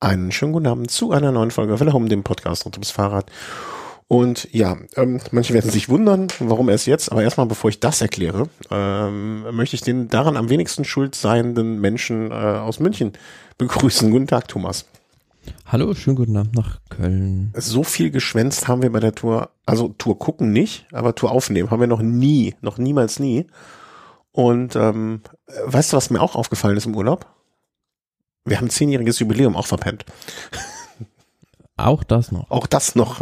Einen schönen guten Abend zu einer neuen Folge Welle um dem Podcast rund ums Fahrrad. Und ja, ähm, manche werden sich wundern, warum erst jetzt, aber erstmal, bevor ich das erkläre, ähm, möchte ich den daran am wenigsten schuld seienden Menschen äh, aus München begrüßen. Guten Tag, Thomas. Hallo, schönen guten Abend nach Köln. So viel geschwänzt haben wir bei der Tour, also Tour gucken nicht, aber Tour aufnehmen haben wir noch nie, noch niemals nie. Und ähm, weißt du, was mir auch aufgefallen ist im Urlaub? Wir haben zehnjähriges Jubiläum auch verpennt. Auch das noch. Auch das noch.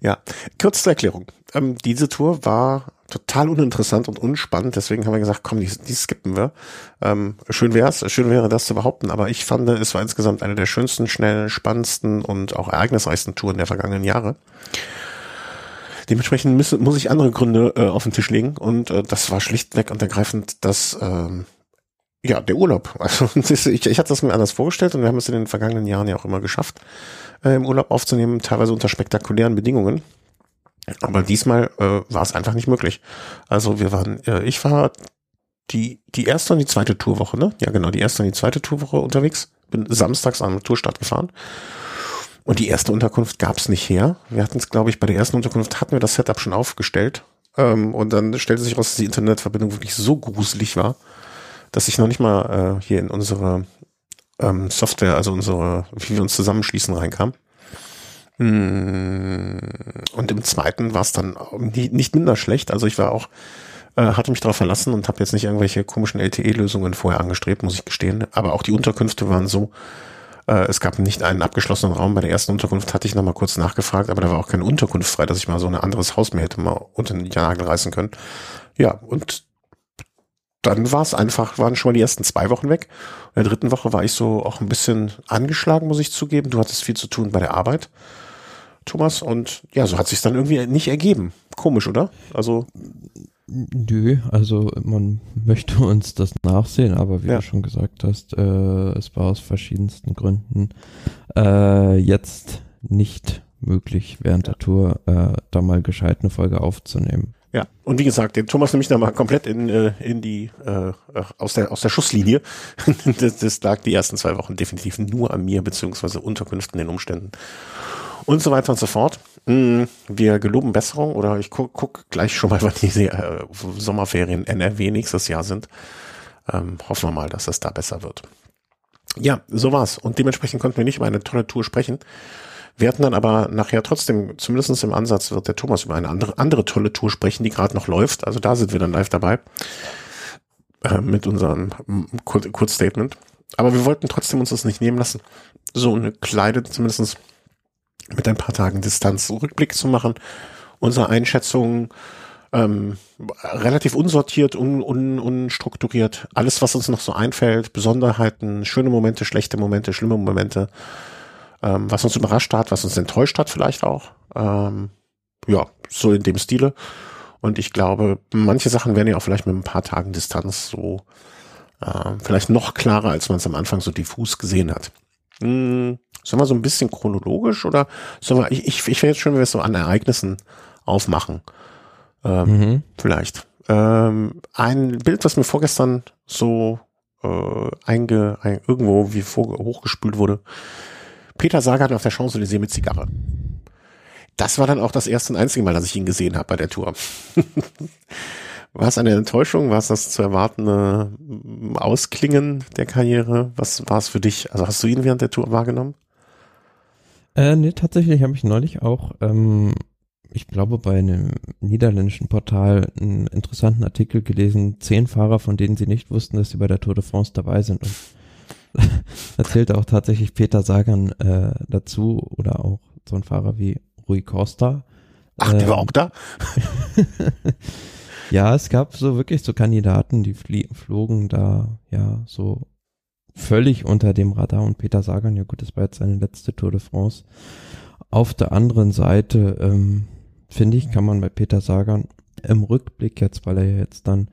ja, kurz zur Erklärung. Ähm, diese Tour war total uninteressant und unspannend, deswegen haben wir gesagt, komm, die, die skippen wir. Ähm, schön wär's, schön wäre das zu behaupten, aber ich fand, es war insgesamt eine der schönsten, schnell, spannendsten und auch ereignisreichsten Touren der vergangenen Jahre. Dementsprechend muss, muss ich andere Gründe äh, auf den Tisch legen und äh, das war schlichtweg und ergreifend das ähm, ja, der Urlaub. Also ich, ich hatte das mir anders vorgestellt und wir haben es in den vergangenen Jahren ja auch immer geschafft, äh, im Urlaub aufzunehmen, teilweise unter spektakulären Bedingungen. Aber diesmal äh, war es einfach nicht möglich. Also wir waren, äh, ich war die, die erste und die zweite Tourwoche, ne? Ja, genau, die erste und die zweite Tourwoche unterwegs. Bin samstags an Tourstart gefahren. Und die erste Unterkunft gab's nicht her. Wir hatten es, glaube ich, bei der ersten Unterkunft hatten wir das Setup schon aufgestellt. Ähm, und dann stellte sich raus, dass die Internetverbindung wirklich so gruselig war, dass ich noch nicht mal äh, hier in unsere ähm, Software, also unsere, wie wir uns zusammenschließen, reinkam. Mm, und im zweiten war es dann nicht minder schlecht. Also ich war auch, äh, hatte mich darauf verlassen und habe jetzt nicht irgendwelche komischen LTE-Lösungen vorher angestrebt, muss ich gestehen. Aber auch die Unterkünfte waren so, äh, es gab nicht einen abgeschlossenen Raum. Bei der ersten Unterkunft hatte ich nochmal kurz nachgefragt, aber da war auch keine Unterkunft frei, dass ich mal so ein anderes Haus mir hätte mal unter den Nagel reißen können. Ja, und dann war es einfach, waren schon mal die ersten zwei Wochen weg. In der dritten Woche war ich so auch ein bisschen angeschlagen, muss ich zugeben. Du hattest viel zu tun bei der Arbeit, Thomas. Und ja, so hat sich dann irgendwie nicht ergeben. Komisch, oder? Also. Nö, also man möchte uns das nachsehen, aber wie ja. du schon gesagt hast, äh, es war aus verschiedensten Gründen äh, jetzt nicht möglich, während der Tour äh, da mal gescheit eine Folge aufzunehmen. Ja, und wie gesagt, den Thomas nämlich da mal komplett in, äh, in die äh, aus der aus der Schusslinie. das, das lag die ersten zwei Wochen definitiv nur an mir beziehungsweise Unterkünften, den Umständen und so weiter und so fort. Mm, wir geloben Besserung oder ich guck, guck gleich schon mal, wann die äh, Sommerferien NRW nächstes Jahr sind. Ähm, hoffen wir mal, dass es da besser wird. Ja, so war's. Und dementsprechend konnten wir nicht über eine tolle Tour sprechen. Wir hatten dann aber nachher trotzdem, zumindest im Ansatz, wird der Thomas über eine andere, andere tolle Tour sprechen, die gerade noch läuft. Also da sind wir dann live dabei äh, mit unserem Kur Kurzstatement. Aber wir wollten trotzdem uns das nicht nehmen lassen, so eine kleine, zumindest mit ein paar Tagen Distanz Rückblick zu machen, unsere Einschätzungen ähm, relativ unsortiert, un, un, unstrukturiert. Alles, was uns noch so einfällt, Besonderheiten, schöne Momente, schlechte Momente, schlimme Momente, ähm, was uns überrascht hat, was uns enttäuscht hat vielleicht auch. Ähm, ja, so in dem Stile. Und ich glaube, manche Sachen werden ja auch vielleicht mit ein paar Tagen Distanz so äh, vielleicht noch klarer, als man es am Anfang so diffus gesehen hat. Hm, sollen wir so ein bisschen chronologisch oder sollen wir, ich, ich, ich wäre jetzt schön, wenn wir es so an Ereignissen aufmachen. Ähm, mhm. Vielleicht. Ähm, ein Bild, was mir vorgestern so äh, einge, ein, irgendwo wie vor, hochgespült wurde, Peter Sagan auf der Champs-Élysées mit Zigarre. Das war dann auch das erste und einzige Mal, dass ich ihn gesehen habe bei der Tour. war es eine Enttäuschung? War es das zu erwartende Ausklingen der Karriere? Was war es für dich? Also hast du ihn während der Tour wahrgenommen? Äh, nee, tatsächlich habe ich neulich auch, ähm, ich glaube, bei einem niederländischen Portal einen interessanten Artikel gelesen, zehn Fahrer, von denen sie nicht wussten, dass sie bei der Tour de France dabei sind. Und erzählte auch tatsächlich Peter Sagan äh, dazu oder auch so ein Fahrer wie Rui Costa. Ach, der war ähm, auch da? ja, es gab so wirklich so Kandidaten, die flogen da ja so völlig unter dem Radar und Peter Sagan, ja gut, das war jetzt seine letzte Tour de France. Auf der anderen Seite, ähm, finde ich, kann man bei Peter Sagan im Rückblick jetzt, weil er jetzt dann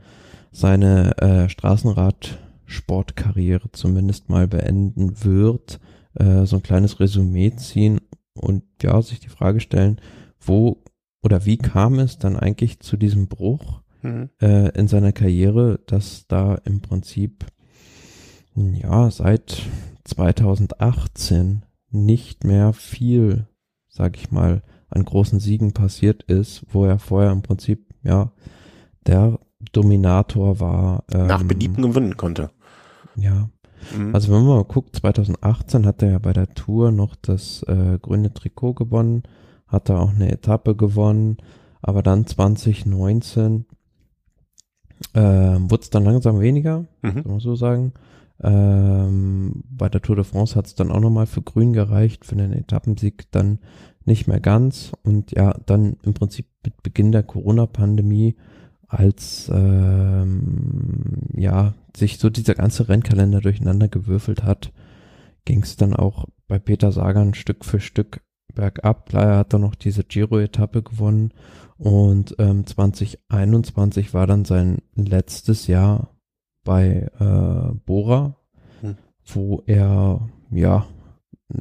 seine äh, Straßenrad Sportkarriere zumindest mal beenden wird, äh, so ein kleines Resümee ziehen und ja, sich die Frage stellen, wo oder wie kam es dann eigentlich zu diesem Bruch mhm. äh, in seiner Karriere, dass da im Prinzip ja seit 2018 nicht mehr viel, sag ich mal, an großen Siegen passiert ist, wo er vorher im Prinzip, ja, der Dominator war. Ähm, Nach Belieben gewinnen konnte. Ja. Mhm. Also wenn man mal guckt, 2018 hat er ja bei der Tour noch das äh, grüne Trikot gewonnen, hat er auch eine Etappe gewonnen, aber dann 2019 äh, wurde es dann langsam weniger, mhm. kann man so sagen. Ähm, bei der Tour de France hat es dann auch nochmal für Grün gereicht, für den Etappensieg dann nicht mehr ganz. Und ja, dann im Prinzip mit Beginn der Corona-Pandemie, als ähm, ja sich so dieser ganze Rennkalender durcheinander gewürfelt hat, ging es dann auch bei Peter Sagan Stück für Stück bergab. Klar, er hat dann noch diese Giro-Etappe gewonnen und ähm, 2021 war dann sein letztes Jahr bei äh, Bora, hm. wo er, ja,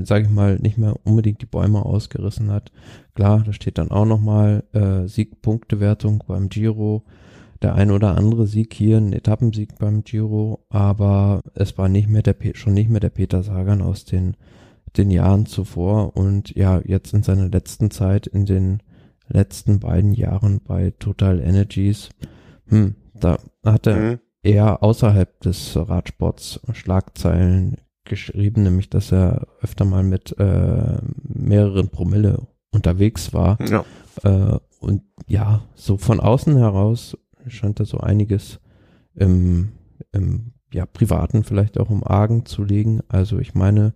sage ich mal, nicht mehr unbedingt die Bäume ausgerissen hat. Klar, da steht dann auch nochmal äh, Siegpunktewertung beim Giro. Der ein oder andere Sieg hier, ein Etappensieg beim Giro, aber es war nicht mehr der schon nicht mehr der Peter Sagan aus den den Jahren zuvor und ja, jetzt in seiner letzten Zeit, in den letzten beiden Jahren bei Total Energies, hm, da hat er mhm eher außerhalb des Radsports Schlagzeilen geschrieben, nämlich dass er öfter mal mit äh, mehreren Promille unterwegs war. Ja. Äh, und ja, so von außen heraus scheint er so einiges im, im ja, privaten vielleicht auch im Argen zu liegen. Also ich meine,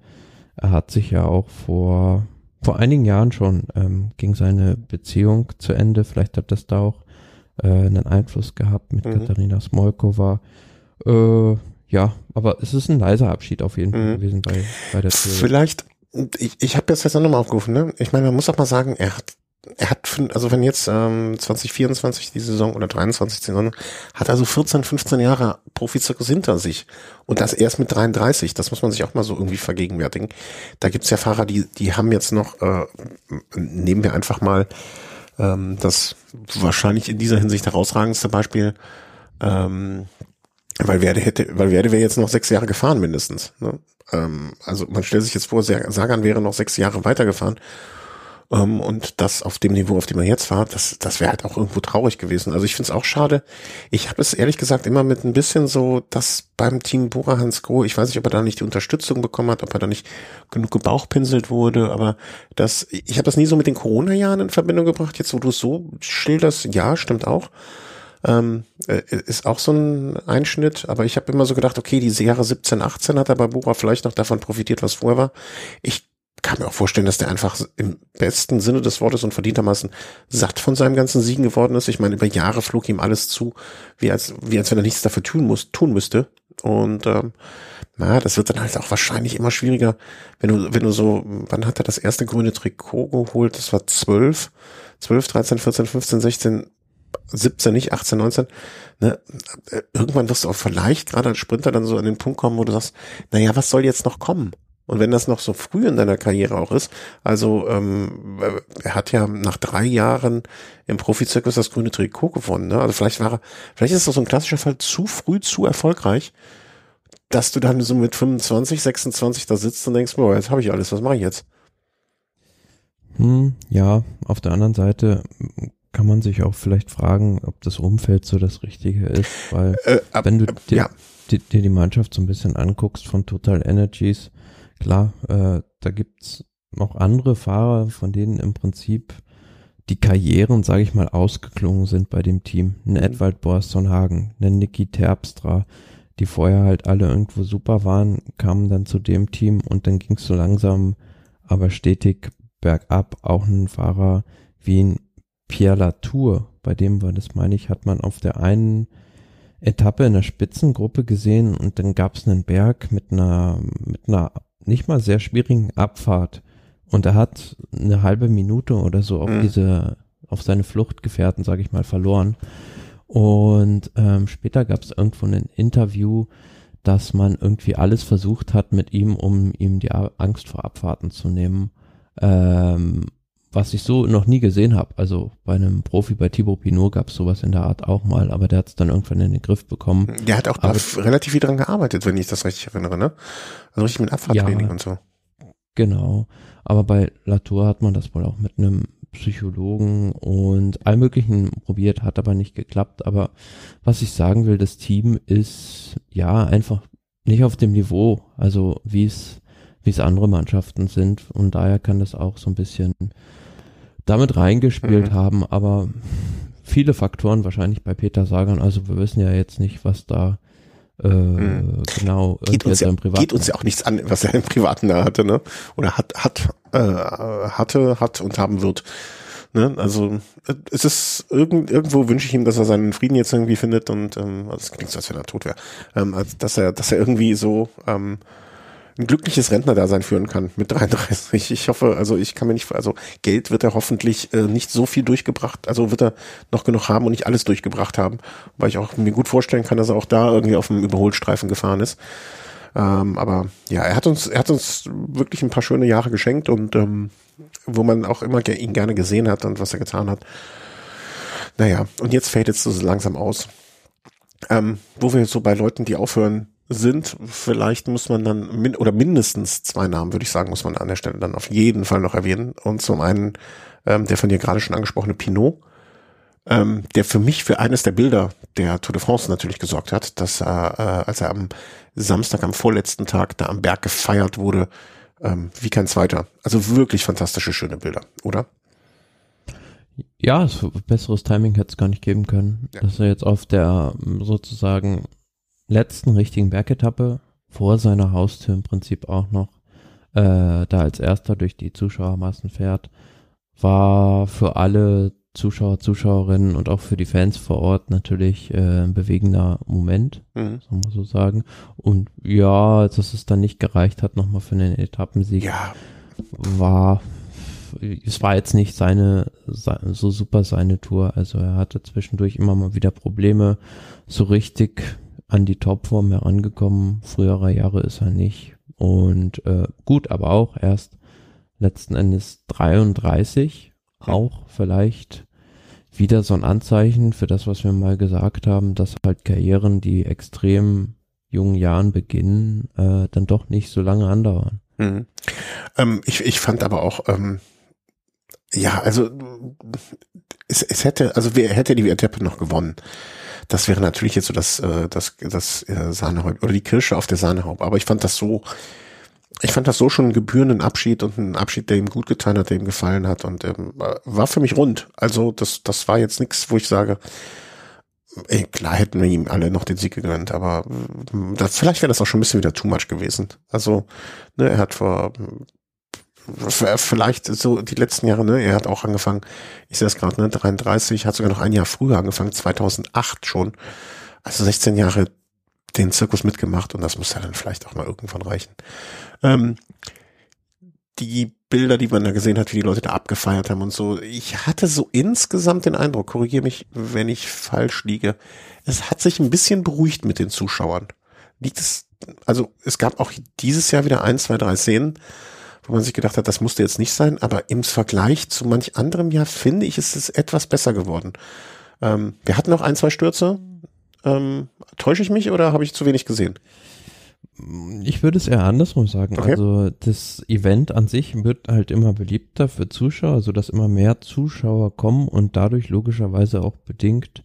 er hat sich ja auch vor vor einigen Jahren schon ähm, ging seine Beziehung zu Ende. Vielleicht hat das da auch äh, einen Einfluss gehabt mit mhm. Katharina Smolkova. Äh, ja, aber es ist ein leiser Abschied auf jeden Fall mhm. gewesen bei, bei der Tür. Vielleicht, ich, ich habe das jetzt nochmal aufgerufen, ne? Ich meine, man muss auch mal sagen, er hat er hat, also wenn jetzt ähm, 2024 die Saison oder 23 die Saison, hat also 14, 15 Jahre Profizirkus hinter sich. Und das erst mit 33, das muss man sich auch mal so irgendwie vergegenwärtigen. Da gibt's ja Fahrer, die, die haben jetzt noch, äh, nehmen wir einfach mal ähm, das wahrscheinlich in dieser Hinsicht herausragendste Beispiel, ähm, weil Werde hätte, weil Werde wäre jetzt noch sechs Jahre gefahren mindestens. Ne? Ähm, also man stellt sich jetzt vor, Sagan wäre noch sechs Jahre weitergefahren ähm, und das auf dem Niveau, auf dem er jetzt war, das, das wäre halt auch irgendwo traurig gewesen. Also ich finde es auch schade. Ich habe es ehrlich gesagt immer mit ein bisschen so, dass beim Team Bora Hans Groh, ich weiß nicht, ob er da nicht die Unterstützung bekommen hat, ob er da nicht genug gebauchpinselt wurde, aber das, ich habe das nie so mit den Corona-Jahren in Verbindung gebracht. Jetzt, wo du es so schilderst, ja, stimmt auch. Ähm, äh, ist auch so ein Einschnitt, aber ich habe immer so gedacht, okay, die Jahre 17, 18 hat er bei Bora vielleicht noch davon profitiert, was vorher war. Ich kann mir auch vorstellen, dass der einfach im besten Sinne des Wortes und verdientermaßen satt von seinem ganzen Siegen geworden ist. Ich meine, über Jahre flog ihm alles zu, wie als, wie als wenn er nichts dafür tun muss, tun müsste. Und ähm, na, das wird dann halt auch wahrscheinlich immer schwieriger, wenn du, wenn du so, wann hat er das erste grüne Trikot geholt? Das war zwölf, zwölf, dreizehn, vierzehn, fünfzehn, sechzehn, 17, nicht 18, 19. Ne? Irgendwann wirst du auch vielleicht gerade als Sprinter dann so an den Punkt kommen, wo du sagst, naja, was soll jetzt noch kommen? Und wenn das noch so früh in deiner Karriere auch ist, also ähm, er hat ja nach drei Jahren im Profizirkus das grüne Trikot gewonnen. Ne? Also vielleicht war er, vielleicht ist das so ein klassischer Fall zu früh, zu erfolgreich, dass du dann so mit 25, 26 da sitzt und denkst, boah, jetzt habe ich alles, was mache ich jetzt? Hm, ja, auf der anderen Seite kann man sich auch vielleicht fragen, ob das Umfeld so das Richtige ist, weil äh, ab, wenn du dir, ja. dir, dir die Mannschaft so ein bisschen anguckst von Total Energies, Klar, äh, da gibt's noch andere Fahrer, von denen im Prinzip die Karrieren, sage ich mal, ausgeklungen sind bei dem Team. Ein mhm. Edwald Boasson Hagen, ein Niki Terpstra, die vorher halt alle irgendwo super waren, kamen dann zu dem Team und dann ging's so langsam, aber stetig bergab. Auch ein Fahrer wie ein Pierre Latour, bei dem war das, meine ich, hat man auf der einen Etappe in der Spitzengruppe gesehen und dann gab's einen Berg mit einer, mit einer nicht mal sehr schwierigen Abfahrt und er hat eine halbe Minute oder so auf mhm. diese, auf seine Fluchtgefährten, sage ich mal, verloren. Und ähm, später gab es irgendwo ein Interview, dass man irgendwie alles versucht hat mit ihm, um ihm die Angst vor Abfahrten zu nehmen. Ähm, was ich so noch nie gesehen habe. Also bei einem Profi, bei Thibaut Pinot gab es sowas in der Art auch mal, aber der hat es dann irgendwann in den Griff bekommen. Der hat auch da relativ viel dran gearbeitet, wenn ich das richtig erinnere, ne? Also richtig mit Abfahrtraining ja, und so. Genau. Aber bei Latour hat man das wohl auch mit einem Psychologen und all möglichen probiert, hat aber nicht geklappt. Aber was ich sagen will, das Team ist ja einfach nicht auf dem Niveau, also wie es wie es andere Mannschaften sind und daher kann das auch so ein bisschen damit reingespielt mhm. haben, aber viele Faktoren wahrscheinlich bei Peter Sagan, also wir wissen ja jetzt nicht, was da äh, mhm. genau geht uns, ja, geht uns ja auch nichts an, was er im Privaten da hatte, ne? Oder hat, hat, äh, hatte, hat und haben wird. Ne? Also es ist irgend, irgendwo wünsche ich ihm, dass er seinen Frieden jetzt irgendwie findet und ähm, also es klingt so, als wenn er tot wäre. Ähm, dass er, dass er irgendwie so ähm, ein glückliches Rentnerdasein führen kann mit 33. Ich hoffe, also ich kann mir nicht, also Geld wird er hoffentlich äh, nicht so viel durchgebracht, also wird er noch genug haben und nicht alles durchgebracht haben, weil ich auch mir gut vorstellen kann, dass er auch da irgendwie auf dem Überholstreifen gefahren ist. Ähm, aber ja, er hat uns, er hat uns wirklich ein paar schöne Jahre geschenkt und ähm, wo man auch immer ihn gerne gesehen hat und was er getan hat. Naja, und jetzt fällt es so langsam aus. Ähm, wo wir so bei Leuten, die aufhören, sind. Vielleicht muss man dann, min oder mindestens zwei Namen, würde ich sagen, muss man an der Stelle dann auf jeden Fall noch erwähnen. Und zum einen ähm, der von dir gerade schon angesprochene Pinot, ähm, der für mich für eines der Bilder der Tour de France natürlich gesorgt hat, dass er, äh, als er am Samstag, am vorletzten Tag da am Berg gefeiert wurde, ähm, wie kein zweiter. Also wirklich fantastische, schöne Bilder, oder? Ja, besseres Timing hätte es gar nicht geben können, ja. dass er jetzt auf der sozusagen letzten richtigen Bergetappe vor seiner Haustür im Prinzip auch noch äh, da als erster durch die Zuschauermassen fährt, war für alle Zuschauer, Zuschauerinnen und auch für die Fans vor Ort natürlich äh, ein bewegender Moment, mhm. soll man so sagen. Und ja, dass es dann nicht gereicht hat nochmal für einen Etappensieg, ja. war es war jetzt nicht seine so super seine Tour. Also er hatte zwischendurch immer mal wieder Probleme, so richtig an die Topform herangekommen. Frühere Jahre ist er nicht. Und äh, gut, aber auch erst letzten Endes 33. Auch vielleicht wieder so ein Anzeichen für das, was wir mal gesagt haben, dass halt Karrieren, die extrem jungen Jahren beginnen, äh, dann doch nicht so lange andauern. Mhm. Ähm, ich, ich fand aber auch, ähm, ja, also es, es hätte, also wer hätte die Etappe noch gewonnen? Das wäre natürlich jetzt so das, äh, das, das äh, Sahnehäub oder die Kirsche auf der Sahnehaube. Aber ich fand das so, ich fand das so schon einen gebührenden Abschied und einen Abschied, der ihm gut getan hat, der ihm gefallen hat und ähm, war für mich rund. Also das, das war jetzt nichts, wo ich sage, ey, klar hätten wir ihm alle noch den Sieg gegönnt, aber äh, das, vielleicht wäre das auch schon ein bisschen wieder too much gewesen. Also ne, er hat vor vielleicht so die letzten Jahre, ne, er hat auch angefangen, ich sehe es gerade, ne, 33, hat sogar noch ein Jahr früher angefangen, 2008 schon. Also 16 Jahre den Zirkus mitgemacht und das muss ja dann vielleicht auch mal irgendwann reichen. Ähm, die Bilder, die man da gesehen hat, wie die Leute da abgefeiert haben und so, ich hatte so insgesamt den Eindruck, korrigiere mich, wenn ich falsch liege, es hat sich ein bisschen beruhigt mit den Zuschauern. Liegt es, also es gab auch dieses Jahr wieder ein, zwei, drei Szenen, wo man sich gedacht hat, das musste jetzt nicht sein, aber im Vergleich zu manch anderem Jahr finde ich, ist es etwas besser geworden. Ähm, wir hatten noch ein, zwei Stürze. Ähm, täusche ich mich oder habe ich zu wenig gesehen? Ich würde es eher andersrum sagen. Okay. Also das Event an sich wird halt immer beliebter für Zuschauer, so dass immer mehr Zuschauer kommen und dadurch logischerweise auch bedingt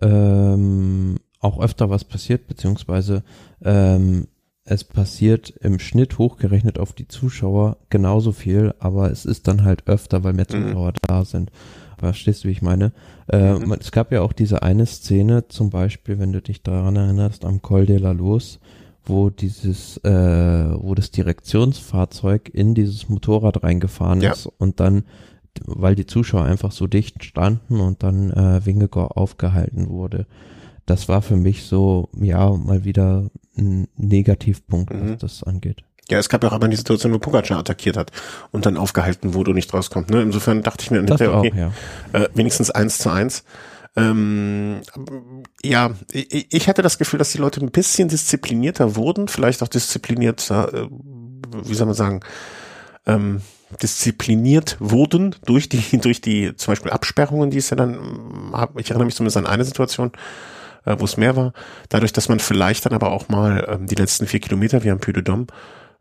ähm, auch öfter was passiert, beziehungsweise ähm, es passiert im Schnitt hochgerechnet auf die Zuschauer genauso viel, aber es ist dann halt öfter, weil mehr mhm. Zuschauer mhm. da sind. Verstehst du, wie ich meine? Äh, mhm. Es gab ja auch diese eine Szene, zum Beispiel, wenn du dich daran erinnerst, am Col de la Luz, wo dieses, äh, wo das Direktionsfahrzeug in dieses Motorrad reingefahren ja. ist und dann, weil die Zuschauer einfach so dicht standen und dann äh, Wingegor aufgehalten wurde das war für mich so, ja, mal wieder ein Negativpunkt, mhm. was das angeht. Ja, es gab ja auch einmal die Situation, wo Pogacar attackiert hat und dann aufgehalten wurde und nicht rauskommt. Ne? Insofern dachte ich mir, das okay, auch, ja. äh, wenigstens eins zu eins. Ähm, ja, ich, ich hatte das Gefühl, dass die Leute ein bisschen disziplinierter wurden, vielleicht auch disziplinierter, äh, wie soll man sagen, ähm, diszipliniert wurden durch die, durch die zum Beispiel Absperrungen, die es ja dann, ich erinnere mich zumindest an eine Situation, äh, wo es mehr war, dadurch, dass man vielleicht dann aber auch mal ähm, die letzten vier Kilometer, wie am Puy de Dôme,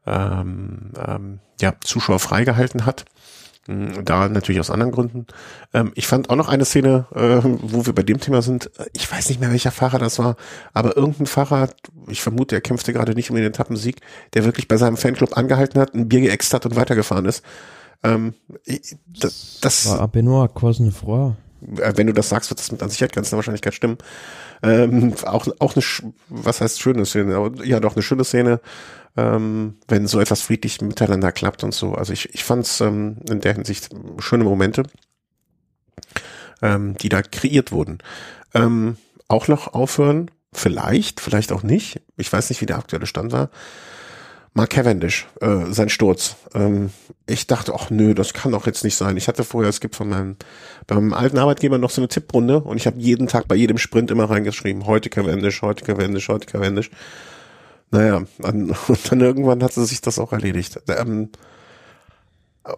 ähm, ähm, ja, Zuschauer freigehalten hat. Hm, da natürlich aus anderen Gründen. Ähm, ich fand auch noch eine Szene, äh, wo wir bei dem Thema sind. Ich weiß nicht mehr, welcher Fahrer das war, aber irgendein Fahrer, ich vermute, er kämpfte gerade nicht um den Etappensieg, der wirklich bei seinem Fanclub angehalten hat, ein Bier geäxt hat und weitergefahren ist. Ähm, das, das war Benoit Cosnefroy. Äh, wenn du das sagst, wird das mit an Sicherheit ganz der Wahrscheinlichkeit stimmen. Ähm, auch, auch eine, was heißt schöne Szene? Ja, doch eine schöne Szene, ähm, wenn so etwas friedlich miteinander klappt und so. Also ich, ich fand es ähm, in der Hinsicht schöne Momente, ähm, die da kreiert wurden. Ähm, auch noch aufhören, vielleicht, vielleicht auch nicht. Ich weiß nicht, wie der aktuelle Stand war. Mark Cavendish, äh, sein Sturz. Ähm, ich dachte, ach nö, das kann doch jetzt nicht sein. Ich hatte vorher, es gibt von meinem, beim alten Arbeitgeber noch so eine Tipprunde und ich habe jeden Tag bei jedem Sprint immer reingeschrieben, heute Cavendish, heute Cavendish, heute Cavendish. Naja, dann, und dann irgendwann hatte sich das auch erledigt. Ähm, äh,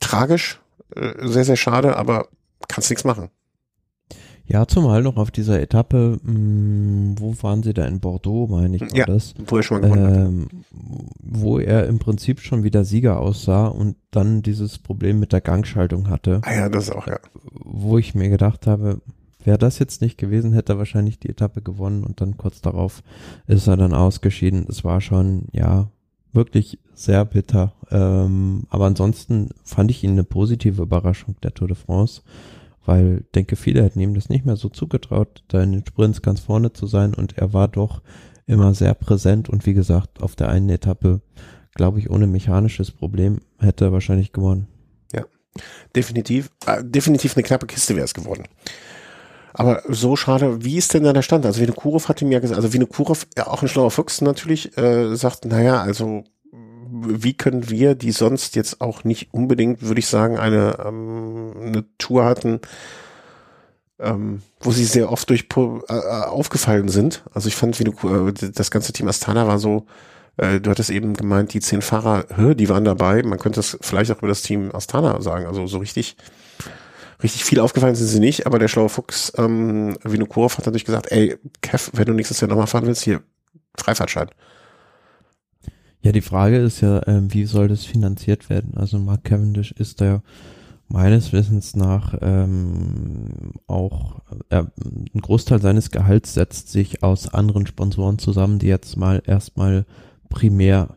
tragisch, äh, sehr, sehr schade, aber kannst nichts machen. Ja, zumal noch auf dieser Etappe, mh, hm, wo waren sie da in Bordeaux, meine ich, war ja, das? Wo er schon ähm, Wo er im Prinzip schon wieder Sieger aussah und dann dieses Problem mit der Gangschaltung hatte. Ah ja, das auch, ja. Wo ich mir gedacht habe, wäre das jetzt nicht gewesen, hätte er wahrscheinlich die Etappe gewonnen und dann kurz darauf ist er dann ausgeschieden. Es war schon, ja, wirklich sehr bitter. Ähm, aber ansonsten fand ich ihn eine positive Überraschung der Tour de France weil denke, viele hätten ihm das nicht mehr so zugetraut, da in den Sprints ganz vorne zu sein und er war doch immer sehr präsent und wie gesagt, auf der einen Etappe, glaube ich, ohne mechanisches Problem hätte er wahrscheinlich gewonnen. Ja, definitiv, äh, definitiv eine knappe Kiste wäre es geworden. Aber so schade, wie ist denn da der Stand? Also Vinokurov hatte mir gesagt, also Vinokurov, ja auch ein schlauer Fuchs natürlich, äh, sagt, naja, also wie können wir, die sonst jetzt auch nicht unbedingt, würde ich sagen, eine, ähm, eine Tour hatten, ähm, wo sie sehr oft durch äh, aufgefallen sind. Also ich fand, wie du, äh, das ganze Team Astana war so, äh, du hattest eben gemeint, die zehn Fahrer, hö, die waren dabei. Man könnte das vielleicht auch über das Team Astana sagen. Also so richtig, richtig viel aufgefallen sind sie nicht, aber der schlaue Fuchs, ähm, Vinokurov hat natürlich gesagt, ey, Kev, wenn du nächstes Jahr nochmal fahren willst, hier, Freifahrtschein. Ja, die Frage ist ja, ähm, wie soll das finanziert werden? Also Mark Cavendish ist da meines Wissens nach ähm, auch äh, ein Großteil seines Gehalts setzt sich aus anderen Sponsoren zusammen, die jetzt mal erstmal primär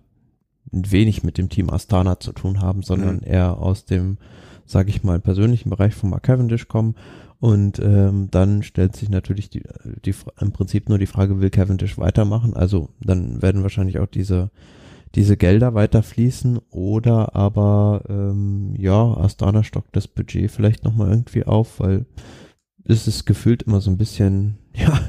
wenig mit dem Team Astana zu tun haben, sondern mhm. eher aus dem, sage ich mal, persönlichen Bereich von Mark Cavendish kommen. Und ähm, dann stellt sich natürlich die, die im Prinzip nur die Frage, will Cavendish weitermachen? Also dann werden wahrscheinlich auch diese diese Gelder weiter fließen oder aber ähm, ja, Astana stockt das Budget vielleicht nochmal irgendwie auf, weil es ist gefühlt immer so ein bisschen ja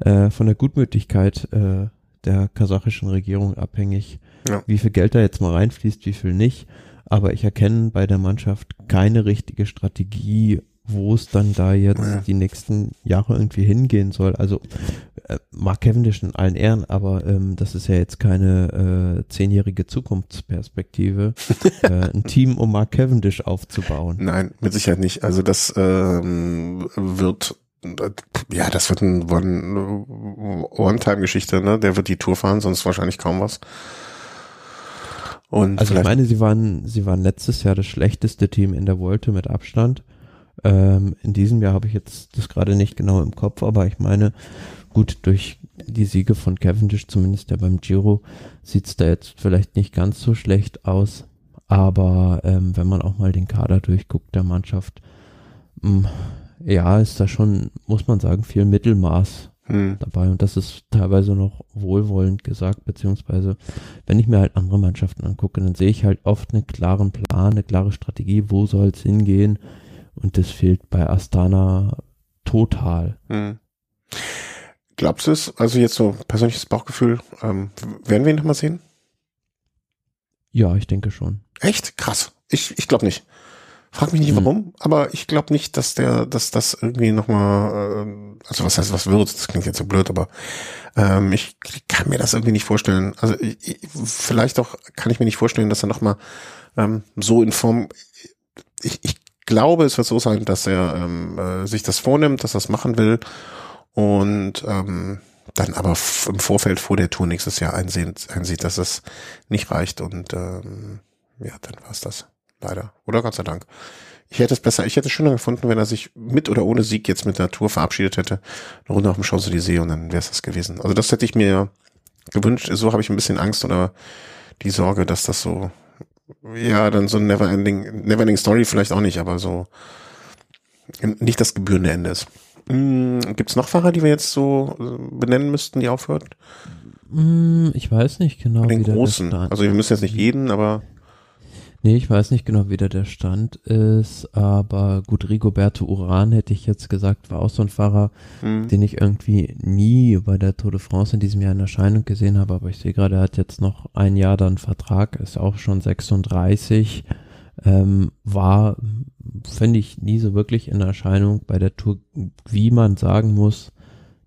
äh, von der Gutmütigkeit äh, der kasachischen Regierung abhängig, ja. wie viel Geld da jetzt mal reinfließt, wie viel nicht. Aber ich erkenne bei der Mannschaft keine richtige Strategie, wo es dann da jetzt ja. die nächsten Jahre irgendwie hingehen soll. Also äh, Mark Cavendish in allen Ehren, aber ähm, das ist ja jetzt keine äh, zehnjährige Zukunftsperspektive, äh, ein Team um Mark Cavendish aufzubauen. Nein, mit Sicherheit nicht. Also das ähm, wird ja, das wird ein One-Time-Geschichte, ne? Der wird die Tour fahren, sonst wahrscheinlich kaum was. Und also ich meine, sie waren, sie waren letztes Jahr das schlechteste Team in der Volte mit Abstand. Ähm, in diesem Jahr habe ich jetzt das gerade nicht genau im Kopf, aber ich meine, gut, durch die Siege von Cavendish, zumindest ja beim Giro, sieht's da jetzt vielleicht nicht ganz so schlecht aus. Aber ähm, wenn man auch mal den Kader durchguckt der Mannschaft, mh, mm, ja, ist da schon, muss man sagen, viel Mittelmaß hm. dabei. Und das ist teilweise noch wohlwollend gesagt, beziehungsweise wenn ich mir halt andere Mannschaften angucke, dann sehe ich halt oft einen klaren Plan, eine klare Strategie, wo soll es hingehen, und das fehlt bei Astana total. Hm. Glaubst du es? Also jetzt so persönliches Bauchgefühl, ähm, werden wir ihn nochmal sehen? Ja, ich denke schon. Echt? Krass. Ich, ich glaube nicht. Frag mich nicht warum, hm. aber ich glaube nicht, dass der, dass das irgendwie nochmal, äh, also was heißt, was wird, das klingt jetzt so blöd, aber ähm, ich kann mir das irgendwie nicht vorstellen. Also ich, vielleicht auch kann ich mir nicht vorstellen, dass er nochmal ähm, so in Form, ich, ich glaube, es wird so sein, dass er ähm, äh, sich das vornimmt, dass er es machen will und ähm, dann aber im Vorfeld vor der Tour nächstes Jahr einsehen, einsieht, dass es nicht reicht und ähm, ja, dann war's das. Leider. Oder Gott sei Dank. Ich hätte es besser, ich hätte es schöner gefunden, wenn er sich mit oder ohne Sieg jetzt mit der Tour verabschiedet hätte. Eine Runde auf dem Champs-Élysées und dann wäre es das gewesen. Also das hätte ich mir gewünscht. So habe ich ein bisschen Angst oder die Sorge, dass das so, ja, dann so ein Never-Ending, Never-Ending Story vielleicht auch nicht, aber so nicht das gebührende Ende ist. Hm, Gibt es noch Fahrer, die wir jetzt so äh, benennen müssten, die aufhört? Hm, ich weiß nicht genau. Den großen. Also wir müssen jetzt nicht jeden, aber Nee, ich weiß nicht genau, wie da der Stand ist, aber gut, Rigoberto Uran hätte ich jetzt gesagt, war auch so ein Fahrer, mhm. den ich irgendwie nie bei der Tour de France in diesem Jahr in Erscheinung gesehen habe, aber ich sehe gerade, er hat jetzt noch ein Jahr dann Vertrag, ist auch schon 36, ähm, war, finde ich, nie so wirklich in Erscheinung bei der Tour, wie man sagen muss,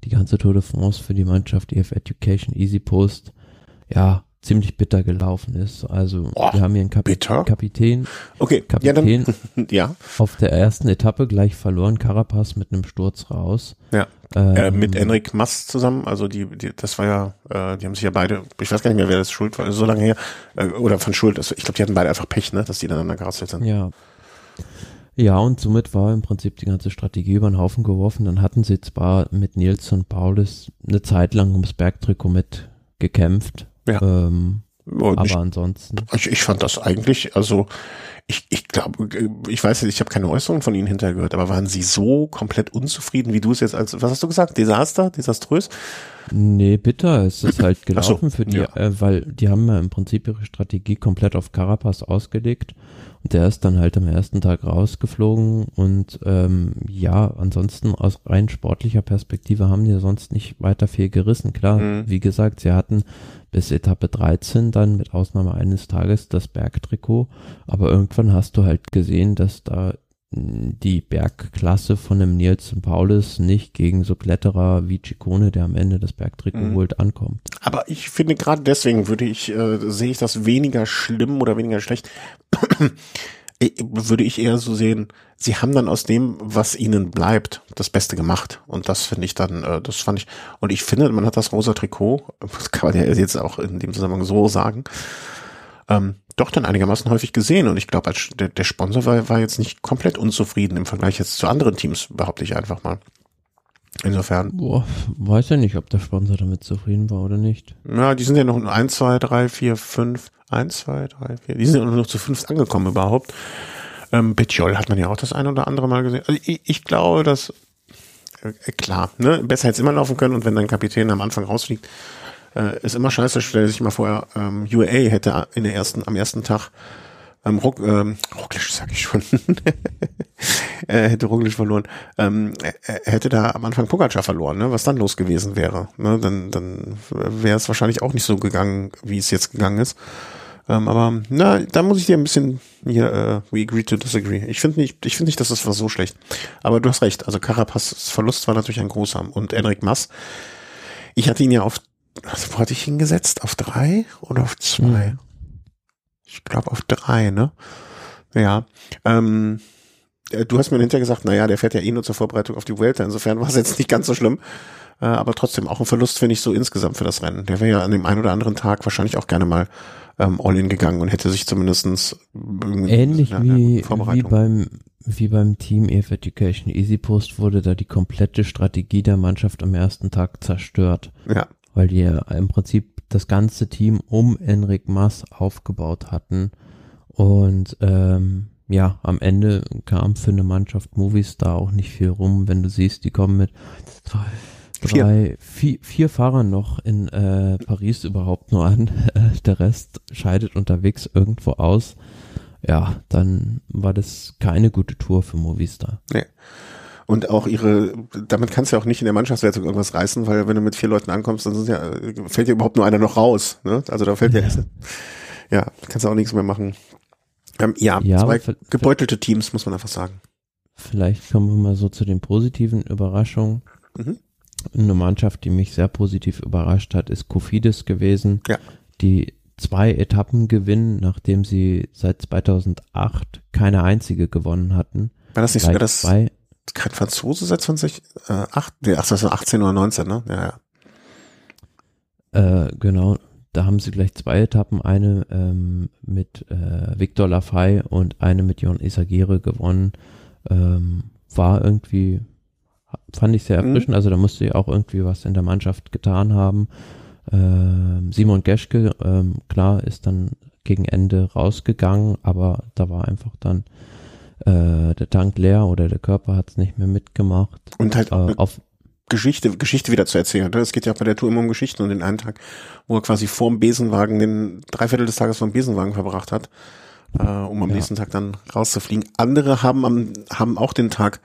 die ganze Tour de France für die Mannschaft EF Education Easy Post, ja, ziemlich bitter gelaufen ist. Also oh, wir haben hier einen Kap bitter? Kapitän, okay. Kapitän ja, dann, ja. auf der ersten Etappe gleich verloren, Carapaz mit einem Sturz raus. Ja. Ähm, äh, mit Enric Mass zusammen, also die, die, das war ja, äh, die haben sich ja beide, ich weiß gar nicht mehr, wer das schuld war, so lange her, äh, oder von Schuld, also ich glaube, die hatten beide einfach Pech, ne, dass die ineinander gerasselt sind. Ja. Ja, und somit war im Prinzip die ganze Strategie über den Haufen geworfen. Dann hatten sie zwar mit Nils und Paulus eine Zeit lang ums Bergtrikot mitgekämpft, ja. Ähm, aber ich, ansonsten. Ich, ich fand das eigentlich, also ich, ich glaube, ich weiß nicht, ich habe keine Äußerungen von Ihnen hinterher gehört, aber waren Sie so komplett unzufrieden, wie du es jetzt als, was hast du gesagt, Desaster, desaströs? Nee, bitter ist es halt gelaufen so, für die, ja. äh, weil die haben ja im Prinzip ihre Strategie komplett auf Carapaz ausgelegt und der ist dann halt am ersten Tag rausgeflogen und ähm, ja, ansonsten aus rein sportlicher Perspektive haben die ja sonst nicht weiter viel gerissen. Klar, mhm. wie gesagt, sie hatten bis Etappe 13 dann mit Ausnahme eines Tages das Bergtrikot, aber irgendwann hast du halt gesehen, dass da die Bergklasse von einem Nielsen Paulus nicht gegen so Kletterer wie Ciccone, der am Ende das Bergtrikot mhm. holt, ankommt. Aber ich finde gerade deswegen würde ich, äh, sehe ich das weniger schlimm oder weniger schlecht. Würde ich eher so sehen, sie haben dann aus dem, was ihnen bleibt, das Beste gemacht. Und das finde ich dann, äh, das fand ich, und ich finde, man hat das rosa Trikot, das kann man ja jetzt auch in dem Zusammenhang so sagen, ähm, doch dann einigermaßen häufig gesehen. Und ich glaube, der, der Sponsor war, war jetzt nicht komplett unzufrieden im Vergleich jetzt zu anderen Teams, behaupte ich einfach mal. Insofern. Boah, weiß ja nicht, ob der Sponsor damit zufrieden war oder nicht. Ja, die sind ja noch eins, zwei, drei, vier, fünf, eins, zwei, drei, vier. Die sind nur noch zu fünf angekommen überhaupt. Ähm, Betjol hat man ja auch das ein oder andere Mal gesehen. Also ich, ich glaube, dass äh, klar, ne, besser hätte es immer laufen können und wenn dein Kapitän am Anfang rausfliegt, äh, ist immer scheiße. Stell sich mal vor, ähm, UAA hätte in der ersten, am ersten Tag ähm, Rock, ähm, Roglic sag ich schon, äh, hätte Roglic verloren, ähm, er hätte da am Anfang Pogacar verloren, ne? was dann los gewesen wäre. Ne? Dann, dann wäre es wahrscheinlich auch nicht so gegangen, wie es jetzt gegangen ist. Ähm, aber na, da muss ich dir ein bisschen hier, äh, we agree to disagree. Ich finde nicht, ich finde nicht, dass das war so schlecht. Aber du hast recht. Also Carapaz Verlust war natürlich ein großer und Enric Mass. Ich hatte ihn ja auf also wo hatte ich hingesetzt? Auf drei oder auf zwei? Mhm. Ich glaube auf drei, ne? Ja. Ähm, äh, du hast mir hinterher gesagt, naja, der fährt ja eh nur zur Vorbereitung auf die Vuelta. Insofern war es jetzt nicht ganz so schlimm. Äh, aber trotzdem auch ein Verlust, finde ich, so insgesamt für das Rennen. Der wäre ja an dem einen oder anderen Tag wahrscheinlich auch gerne mal ähm, All-In gegangen und hätte sich zumindestens ähnlich wie, wie beim wie beim Team EF Education Easy Post wurde da die komplette Strategie der Mannschaft am ersten Tag zerstört. Ja weil die ja im Prinzip das ganze Team um Enric Mas aufgebaut hatten. Und ähm, ja, am Ende kam für eine Mannschaft Movies da auch nicht viel rum, wenn du siehst, die kommen mit zwei, drei, vier, vier Fahrern noch in äh, Paris überhaupt nur an. Der Rest scheidet unterwegs irgendwo aus. Ja, dann war das keine gute Tour für Movistar. Nee. Und auch ihre, damit kannst du ja auch nicht in der Mannschaftswertung irgendwas reißen, weil wenn du mit vier Leuten ankommst, dann sind ja, fällt ja überhaupt nur einer noch raus. Ne? Also da fällt ja, ja, ja kannst du auch nichts mehr machen. Ähm, ja, Ja, zwei gebeutelte Teams, muss man einfach sagen. Vielleicht kommen wir mal so zu den positiven Überraschungen. Mhm. Eine Mannschaft, die mich sehr positiv überrascht hat, ist Kofidis gewesen, Ja. die zwei Etappen gewinnen, nachdem sie seit 2008 keine einzige gewonnen hatten. War das nicht sogar das, kein Franzose seit 20, äh, 8, nee, ach, das war 18 oder 19, ne? Ja, ja. Äh, genau, da haben sie gleich zwei Etappen, eine ähm, mit äh, Victor Lafay und eine mit Jon Isagire gewonnen. Ähm, war irgendwie, fand ich sehr Mhm. erfrischend, also da musste ja auch irgendwie was in der Mannschaft getan haben. Ähm, Simon Geschke, ähm, klar, ist dann gegen Ende rausgegangen, aber da war einfach dann äh, der Tank leer oder der Körper hat es nicht mehr mitgemacht. Und halt Äh, auch auf, Geschichte, Geschichte wieder zu erzählen. Es geht ja auch bei der Tour immer um Geschichten und den einen Tag, wo er quasi vorm Besenwagen, den Dreiviertel des Tages vorm Besenwagen verbracht hat, äh, um am Ja. nächsten Tag dann rauszufliegen. Andere haben am, haben auch den Tag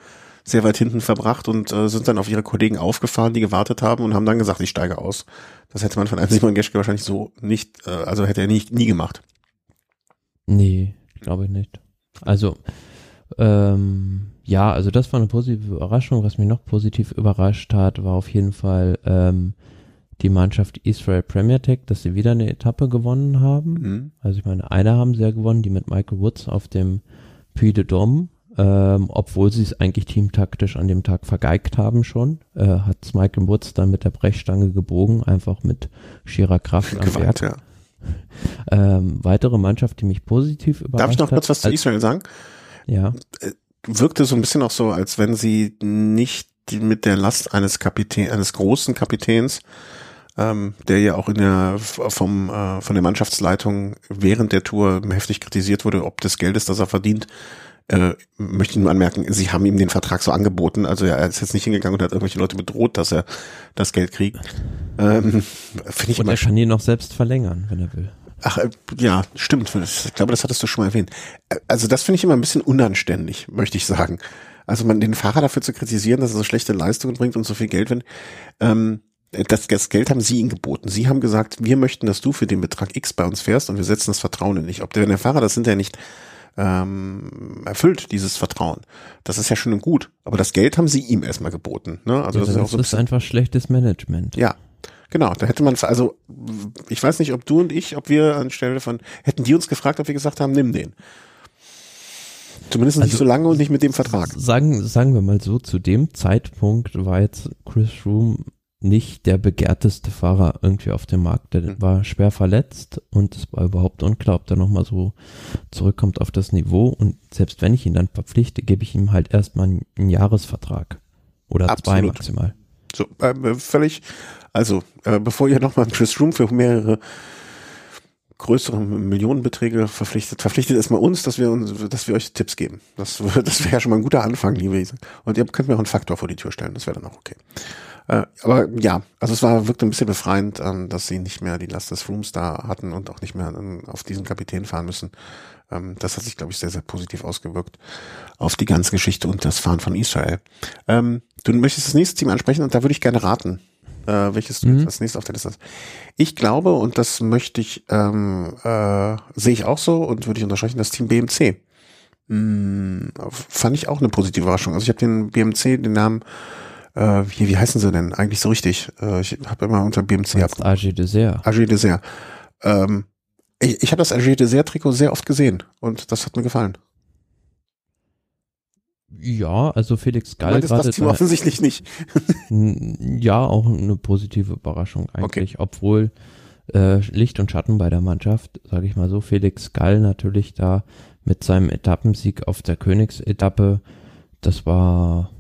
sehr weit hinten verbracht und äh, sind dann auf ihre Kollegen aufgefahren, die gewartet haben und haben dann gesagt, ich steige aus. Das hätte man von einem Simon Geschke wahrscheinlich so nicht, äh, also hätte er nie, nie gemacht. Nee, glaube ich nicht. Also, ähm, ja, also das war eine positive Überraschung. Was mich noch positiv überrascht hat, war auf jeden Fall ähm, die Mannschaft Israel Premier Tech, dass sie wieder eine Etappe gewonnen haben. Mhm. Also ich meine, eine haben sie ja gewonnen, die mit Michael Woods auf dem Puy de Dôme, ähm, obwohl sie es eigentlich teamtaktisch an dem Tag vergeigt haben schon, äh, hat Michael Woods dann mit der Brechstange gebogen, einfach mit schierer Kraft am Gewalt, Berg. ja. Ähm, weitere Mannschaft, die mich positiv überrascht Darf ich noch hat, kurz was zu Israel sagen? Ja, wirkte so ein bisschen auch so, als wenn sie nicht mit der Last eines Kapitän, eines großen Kapitäns, ähm, der ja auch in der vom äh, von der Mannschaftsleitung während der Tour heftig kritisiert wurde, ob des Geldes, das er verdient. Äh, möchte ich nur anmerken, sie haben ihm den Vertrag so angeboten, also er ist jetzt nicht hingegangen und hat irgendwelche Leute bedroht, dass er das Geld kriegt. Ähm, Finde ich und er kann ihn noch selbst verlängern, wenn er will. Ach, äh, ja, stimmt. Ich glaube, das hattest du schon mal erwähnt. Äh, Also das finde ich immer ein bisschen unanständig, möchte ich sagen. Also man den Fahrer dafür zu kritisieren, dass er so schlechte Leistungen bringt und so viel Geld, wenn ähm, das, das Geld haben sie ihm geboten. Sie haben gesagt, wir möchten, dass du für den Betrag X bei uns fährst und wir setzen das Vertrauen in dich. Ob der, wenn der Fahrer das hinterher nicht ähm, erfüllt, dieses Vertrauen, das ist ja schön und gut. Aber das Geld haben sie ihm erstmal geboten. Ne? Also Also das ist ja auch das so ein ist einfach schlechtes Management. ja, genau. Da hätte man, also ich weiß nicht, ob du und ich, ob wir anstelle von, hätten die uns gefragt, ob wir gesagt haben, nimm den. Zumindest nicht Also- so lange und nicht mit dem Vertrag. Sagen, sagen wir mal so, zu dem Zeitpunkt war jetzt Chris Froome nicht der begehrteste Fahrer irgendwie auf dem Markt. Der Mhm. war schwer verletzt und es war überhaupt unklar, ob der nochmal so zurückkommt auf das Niveau. Und selbst wenn ich ihn dann verpflichte, gebe ich ihm halt erstmal einen, Jahresvertrag. Oder zwei Absolut. maximal. So, äh, völlig, also, äh, bevor ihr nochmal Chris Room für mehrere größere Millionenbeträge verpflichtet, verpflichtet erstmal uns, dass wir uns, dass wir euch Tipps geben. Das, das wäre schon mal ein guter Anfang, liebe Isa. Und ihr könnt mir auch einen Faktor vor die Tür stellen, das wäre dann auch okay. Äh, aber ja, also es war wirklich ein bisschen befreiend, ähm, dass sie nicht mehr die Last des Rooms da hatten und auch nicht mehr ähm, auf diesen Kapitän fahren müssen. Ähm, das hat sich, glaube ich, sehr, sehr positiv ausgewirkt auf die ganze Geschichte und das Fahren von Israel. Ähm, du möchtest das nächste Team ansprechen und da würde ich gerne raten, äh, welches du Mhm. jetzt als nächstes auf der Liste hast. Ich glaube, und das möchte ich, ähm, äh, sehe ich auch so und würde ich unterstreichen, das Team BMC. Hm, fand ich auch eine positive Überraschung. Also ich habe den BMC, den Namen, äh, wie, wie heißen sie denn eigentlich so richtig? Äh, ich habe immer unter BMC ab. AG Dessert. AG Dessert. Ähm, ich ich habe das AG Dessert Trikot sehr oft gesehen und das hat mir gefallen. Ja, also Felix Gall meintest gerade das Team da- offensichtlich nicht. Ja, auch eine positive Überraschung eigentlich, obwohl äh, Licht und Schatten bei der Mannschaft, sage ich mal so, Felix Gall natürlich da mit seinem Etappensieg auf der Königsetappe, das war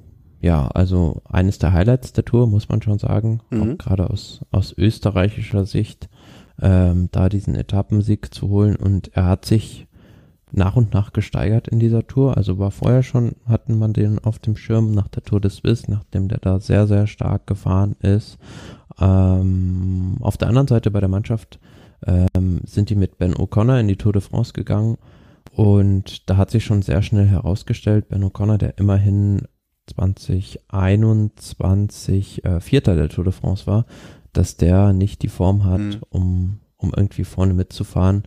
ja also eines der Highlights der Tour, muss man schon sagen, Mhm. gerade aus, aus österreichischer Sicht, ähm, da diesen Etappensieg zu holen und er hat sich nach und nach gesteigert in dieser Tour. Also war vorher schon, hatten man den auf dem Schirm nach der Tour des Swiss, nachdem der da sehr, sehr stark gefahren ist. Ähm, auf der anderen Seite bei der Mannschaft ähm, sind die mit Ben O'Connor in die Tour de France gegangen und da hat sich schon sehr schnell herausgestellt, Ben O'Connor, der immerhin 2021 äh, Vierter der Tour de France war, dass der nicht die Form hat, Mhm. um, um irgendwie vorne mitzufahren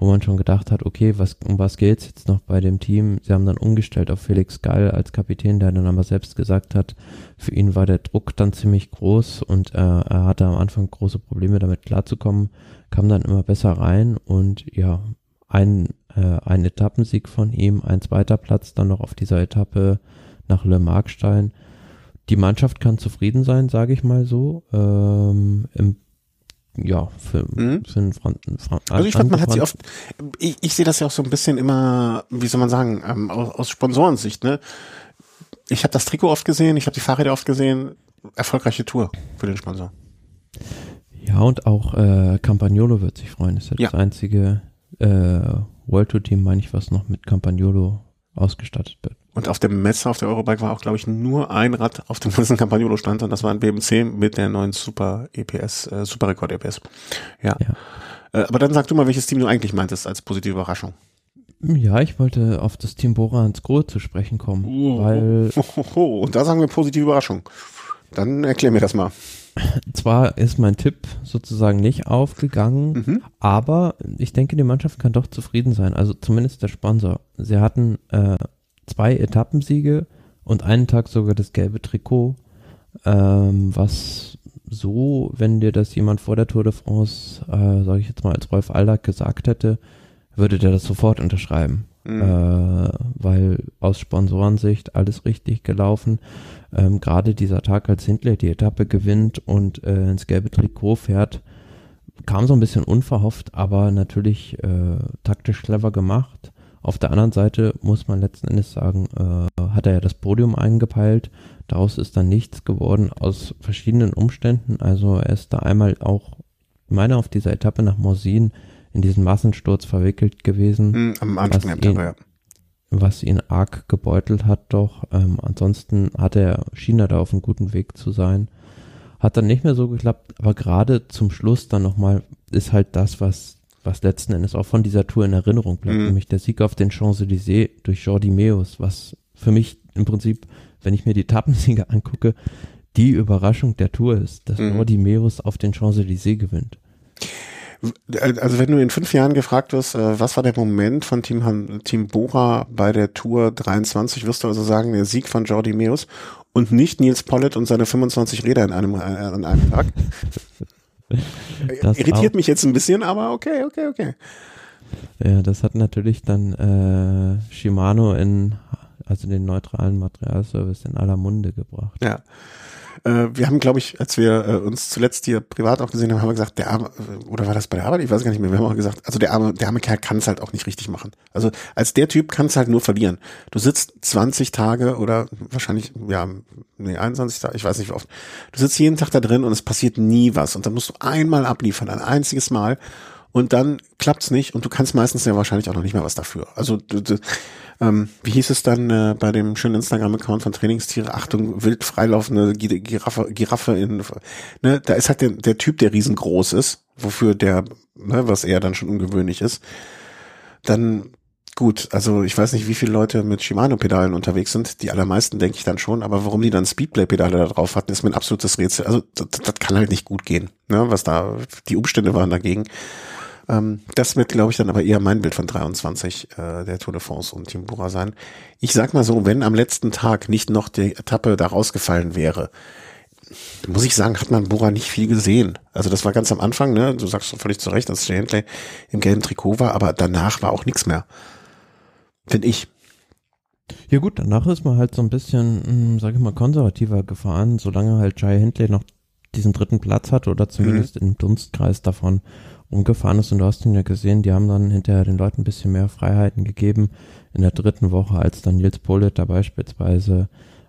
wo man schon gedacht hat, okay, was, um was geht's jetzt noch bei dem Team? Sie haben dann umgestellt auf Felix Gall als Kapitän, der dann aber selbst gesagt hat, für ihn war der Druck dann ziemlich groß und äh, er hatte am Anfang große Probleme damit klarzukommen, kam dann immer besser rein und ja, ein, äh, ein Etappensieg von ihm, ein zweiter Platz dann noch auf dieser Etappe nach Le Markstein. Die Mannschaft kann zufrieden sein, sage ich mal so. Ähm, Im ja, für, mhm. für einen Fran Fran Also ich finde, man hat sie oft, ich, ich sehe das ja auch so ein bisschen immer, wie soll man sagen, ähm, aus, aus Sponsorensicht, ne? Ich habe das Trikot oft gesehen, ich habe die Fahrräder oft gesehen. Erfolgreiche Tour für den Sponsor. Ja, und auch äh, Campagnolo wird sich freuen. Das ist ja, ja. das einzige äh, World Tour Team, meine ich, was noch mit Campagnolo ausgestattet wird. Und auf dem Messer, auf der Eurobike war auch, glaube ich, nur ein Rad auf dem ganzen Campagnolo stand und das war ein BMC mit der neuen Super EPS, äh, Super Rekord EPS. Ja. ja. Äh, aber dann sag du mal, welches Team du eigentlich meintest als positive Überraschung. Ja, ich wollte auf das Team Bora Hans Grohe zu sprechen kommen, oh, weil. Oh, oh, oh, und da sagen wir positive Überraschung. Dann erklär mir das mal. Zwar ist mein Tipp sozusagen nicht aufgegangen, mhm. aber ich denke, die Mannschaft kann doch zufrieden sein. Also zumindest der Sponsor. Sie hatten äh, zwei Etappensiege und einen Tag sogar das gelbe Trikot, ähm, was so, wenn dir das jemand vor der Tour de France, äh, sage ich jetzt mal als Rolf Aldag gesagt hätte, würde der das sofort unterschreiben. Mhm. Äh, weil aus Sponsorensicht alles richtig gelaufen. Ähm, Gerade dieser Tag, als Hindley die Etappe gewinnt und äh, ins gelbe Trikot fährt, kam so ein bisschen unverhofft, aber natürlich äh, taktisch clever gemacht. Auf der anderen Seite muss man letzten Endes sagen, äh, hat er ja das Podium eingepeilt. Daraus ist dann nichts geworden aus verschiedenen Umständen. Also er ist da einmal auch, meine, auf dieser Etappe nach Morsin in diesen Massensturz verwickelt gewesen. Mm, am Anfang der Etappe, ja. Was ihn arg gebeutelt hat doch. Ähm, ansonsten hat er, schien er da auf einem guten Weg zu sein. Hat dann nicht mehr so geklappt, aber gerade zum Schluss dann nochmal ist halt das, was was letzten Endes auch von dieser Tour in Erinnerung bleibt, mhm. nämlich der Sieg auf den Champs-Élysées durch Jordi Meus, was für mich im Prinzip, wenn ich mir die Etappensiege angucke, die Überraschung der Tour ist, dass mhm. Jordi Meus auf den Champs-Élysées gewinnt. Also wenn du in fünf Jahren gefragt wirst, äh, was war der Moment von Team, Team Bora bei der Tour 23, wirst du also sagen, der Sieg von Jordi Meus und nicht Nils Pollitt und seine 25 Räder in einem, äh, an einem Tag. Das Irritiert auch. mich jetzt ein bisschen, aber okay, okay, okay. Ja, das hat natürlich dann äh, Shimano in, also den neutralen Materialservice in aller Munde gebracht. Ja. Äh, wir haben, glaube ich, als wir äh, uns zuletzt hier privat auch gesehen haben, haben wir gesagt, der arme, äh, oder war das bei der Arbeit? Ich weiß gar nicht mehr. Wir haben auch gesagt, also der arme, der arme Kerl kann es halt auch nicht richtig machen. Also als der Typ kann es halt nur verlieren. Du sitzt 20 Tage oder wahrscheinlich, ja, nee, 21 Tage, ich weiß nicht wie oft. Du sitzt jeden Tag da drin und es passiert nie was. Und dann musst du einmal abliefern, ein einziges Mal. Und dann klappt's nicht und du kannst meistens ja wahrscheinlich auch noch nicht mehr was dafür. Also du, du, ähm, wie hieß es dann äh, bei dem schönen Instagram-Account von Trainingstiere? Achtung, wild freilaufende Giraffe, Giraffe in, ne, da ist halt der, der Typ, der riesengroß ist, wofür der, ne, was eher dann schon ungewöhnlich ist. Dann gut, also ich weiß nicht, wie viele Leute mit Shimano-Pedalen unterwegs sind. Die allermeisten denke ich dann schon, aber warum die dann Speedplay-Pedale da drauf hatten, ist mir ein absolutes Rätsel. Also das, das kann halt nicht gut gehen, ne? was da die Umstände waren dagegen. Ähm, das wird, glaube ich, dann aber eher mein Bild von 23 äh, der Tour de France und Team Bura sein. Ich sag mal so, wenn am letzten Tag nicht noch die Etappe da rausgefallen wäre, muss ich sagen, hat man Bora nicht viel gesehen. Also das war ganz am Anfang, ne? Du sagst völlig zu Recht, dass Jay Hindley im gelben Trikot war, aber danach war auch nichts mehr. Finde ich. Ja gut, danach ist man halt so ein bisschen, hm, sag ich mal, konservativer gefahren, solange halt Jay Hindley noch diesen dritten Platz hat oder zumindest mhm. im Dunstkreis davon umgefahren ist. Und du hast ihn ja gesehen, die haben dann hinterher den Leuten ein bisschen mehr Freiheiten gegeben in der dritten Woche, als dann Nils Polit da beispielsweise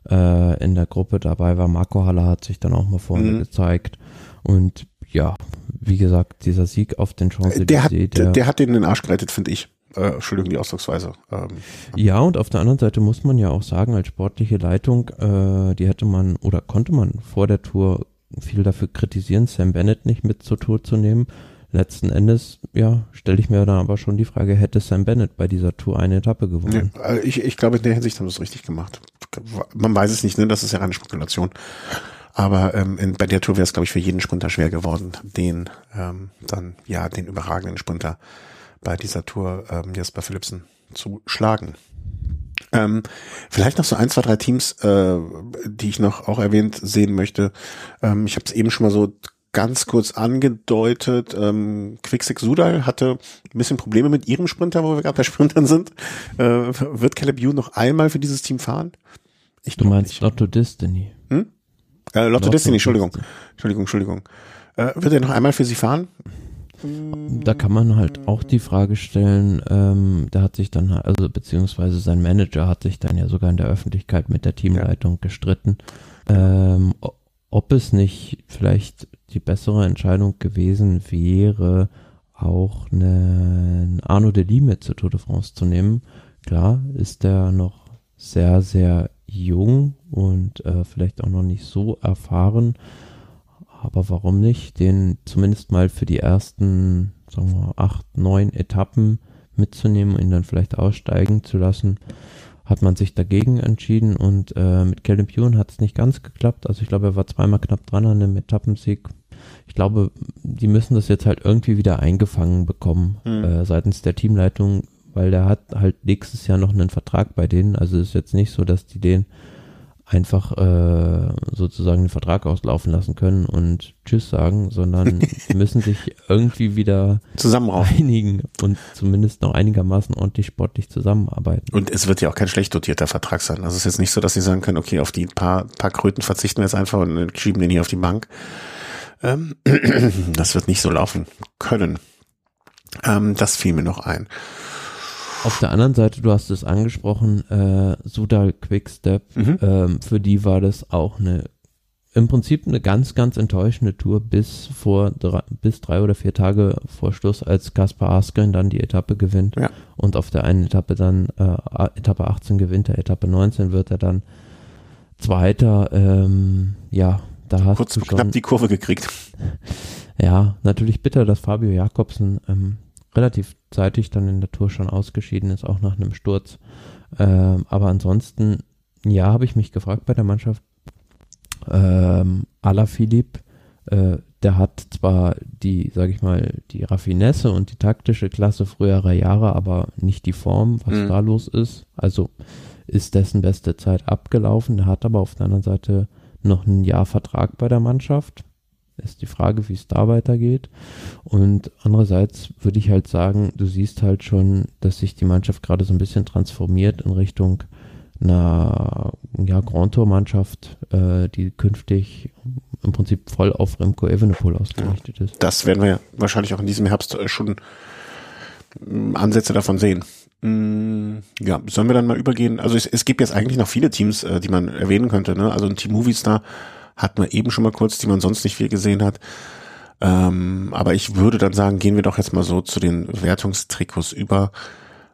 äh, in der Gruppe dabei war. Marco Haller hat sich dann auch mal vorne mhm. gezeigt. Und ja, wie gesagt, dieser Sieg auf den Champs-Élysées. Der hat, der, der hat den in den Arsch gerettet, finde ich. Äh, Entschuldigung, die Ausdrucksweise. Ähm, ja, und auf der anderen Seite muss man ja auch sagen, als sportliche Leitung, äh, die hätte man oder konnte man vor der Tour viel dafür kritisieren, Sam Bennett nicht mit zur Tour zu nehmen letzten Endes, ja, stelle ich mir dann aber schon die Frage, hätte Sam Bennett bei dieser Tour eine Etappe gewonnen? Ja, also ich, ich glaube, in der Hinsicht haben sie es richtig gemacht. Man weiß es nicht, ne? Das ist ja reine Spekulation. Aber ähm, in, bei der Tour wäre es, glaube ich, für jeden Sprinter schwer geworden, den ähm, dann, ja, den überragenden Sprinter bei dieser Tour ähm, Jesper Philipsen zu schlagen. Ähm, vielleicht noch so ein, zwei, drei Teams, äh, die ich noch auch erwähnt sehen möchte. Ähm, ich habe es eben schon mal so ganz kurz angedeutet. Ähm, Quicksix Sudal hatte ein bisschen Probleme mit ihrem Sprinter, wo wir gerade bei Sprintern sind. Äh, wird Caleb Ewan noch einmal für dieses Team fahren? Ich du meinst nicht. Lotto Destiny? Hm? Äh, Lotto, Lotto Destiny, Entschuldigung. Entschuldigung, Entschuldigung. Äh, wird er noch einmal für sie fahren? Da kann man halt auch die Frage stellen, ähm, da hat sich dann, also beziehungsweise sein Manager hat sich dann ja sogar in der Öffentlichkeit mit der Teamleitung ja. gestritten, ähm, ob es nicht vielleicht die bessere Entscheidung gewesen wäre, auch einen Arno de mit zur Tour de France zu nehmen. Klar ist er noch sehr, sehr jung und äh, vielleicht auch noch nicht so erfahren, aber warum nicht, den zumindest mal für die ersten, sagen wir, acht, neun Etappen mitzunehmen und ihn dann vielleicht aussteigen zu lassen, hat man sich dagegen entschieden und äh, mit Caleb Ewan hat es nicht ganz geklappt. Also ich glaube, er war zweimal knapp dran an einem Etappensieg. Ich glaube, die müssen das jetzt halt irgendwie wieder eingefangen bekommen mhm. äh, seitens der Teamleitung, weil der hat halt nächstes Jahr noch einen Vertrag bei denen. Also es ist jetzt nicht so, dass die den einfach äh, sozusagen den Vertrag auslaufen lassen können und Tschüss sagen, sondern müssen sich irgendwie wieder einigen und zumindest noch einigermaßen ordentlich sportlich zusammenarbeiten. Und es wird ja auch kein schlecht dotierter Vertrag sein. Also es ist jetzt nicht so, dass sie sagen können, okay, auf die paar, paar Kröten verzichten wir jetzt einfach und schieben den hier auf die Bank. Ähm, das wird nicht so laufen können. Ähm, das fiel mir noch ein. Auf der anderen Seite, du hast es angesprochen, äh, Sudal Quickstep, mhm. ähm, für die war das auch eine, im Prinzip eine ganz, ganz enttäuschende Tour bis vor drei, bis drei oder vier Tage vor Schluss, als Kaspar Asgren dann die Etappe gewinnt ja. und auf der einen Etappe dann, äh, Etappe 18 gewinnt er, Etappe 19 wird er dann Zweiter, ähm, ja, da hast Kurz du schon, knapp die Kurve gekriegt. Ja, natürlich bitter, dass Fabio Jakobsen ähm, relativ zeitig dann in der Tour schon ausgeschieden ist, auch nach einem Sturz. Ähm, aber ansonsten, ja, habe ich mich gefragt bei der Mannschaft. Ähm, Alaphilippe, äh, der hat zwar die, sage ich mal, die Raffinesse und die taktische Klasse früherer Jahre, aber nicht die Form, was mhm. da los ist. Also ist dessen beste Zeit abgelaufen. Der hat aber auf der anderen Seite noch ein Jahr Vertrag bei der Mannschaft. Ist die Frage, wie es da weitergeht. Und andererseits würde ich halt sagen, du siehst halt schon, dass sich die Mannschaft gerade so ein bisschen transformiert in Richtung einer ja, Grand Tour Mannschaft, äh, die künftig im Prinzip voll auf Remco Evenepoel ausgerichtet ist. Das werden wir wahrscheinlich auch in diesem Herbst äh, schon mm, Ansätze davon sehen. Mm, ja, sollen wir dann mal übergehen? Also es, es gibt jetzt eigentlich noch viele Teams, äh, die man erwähnen könnte. Ne? Also ein Team Movistar hat man eben schon mal kurz, die man sonst nicht viel gesehen hat. Ähm, aber ich würde dann sagen, gehen wir doch jetzt mal so zu den Wertungstrikots über,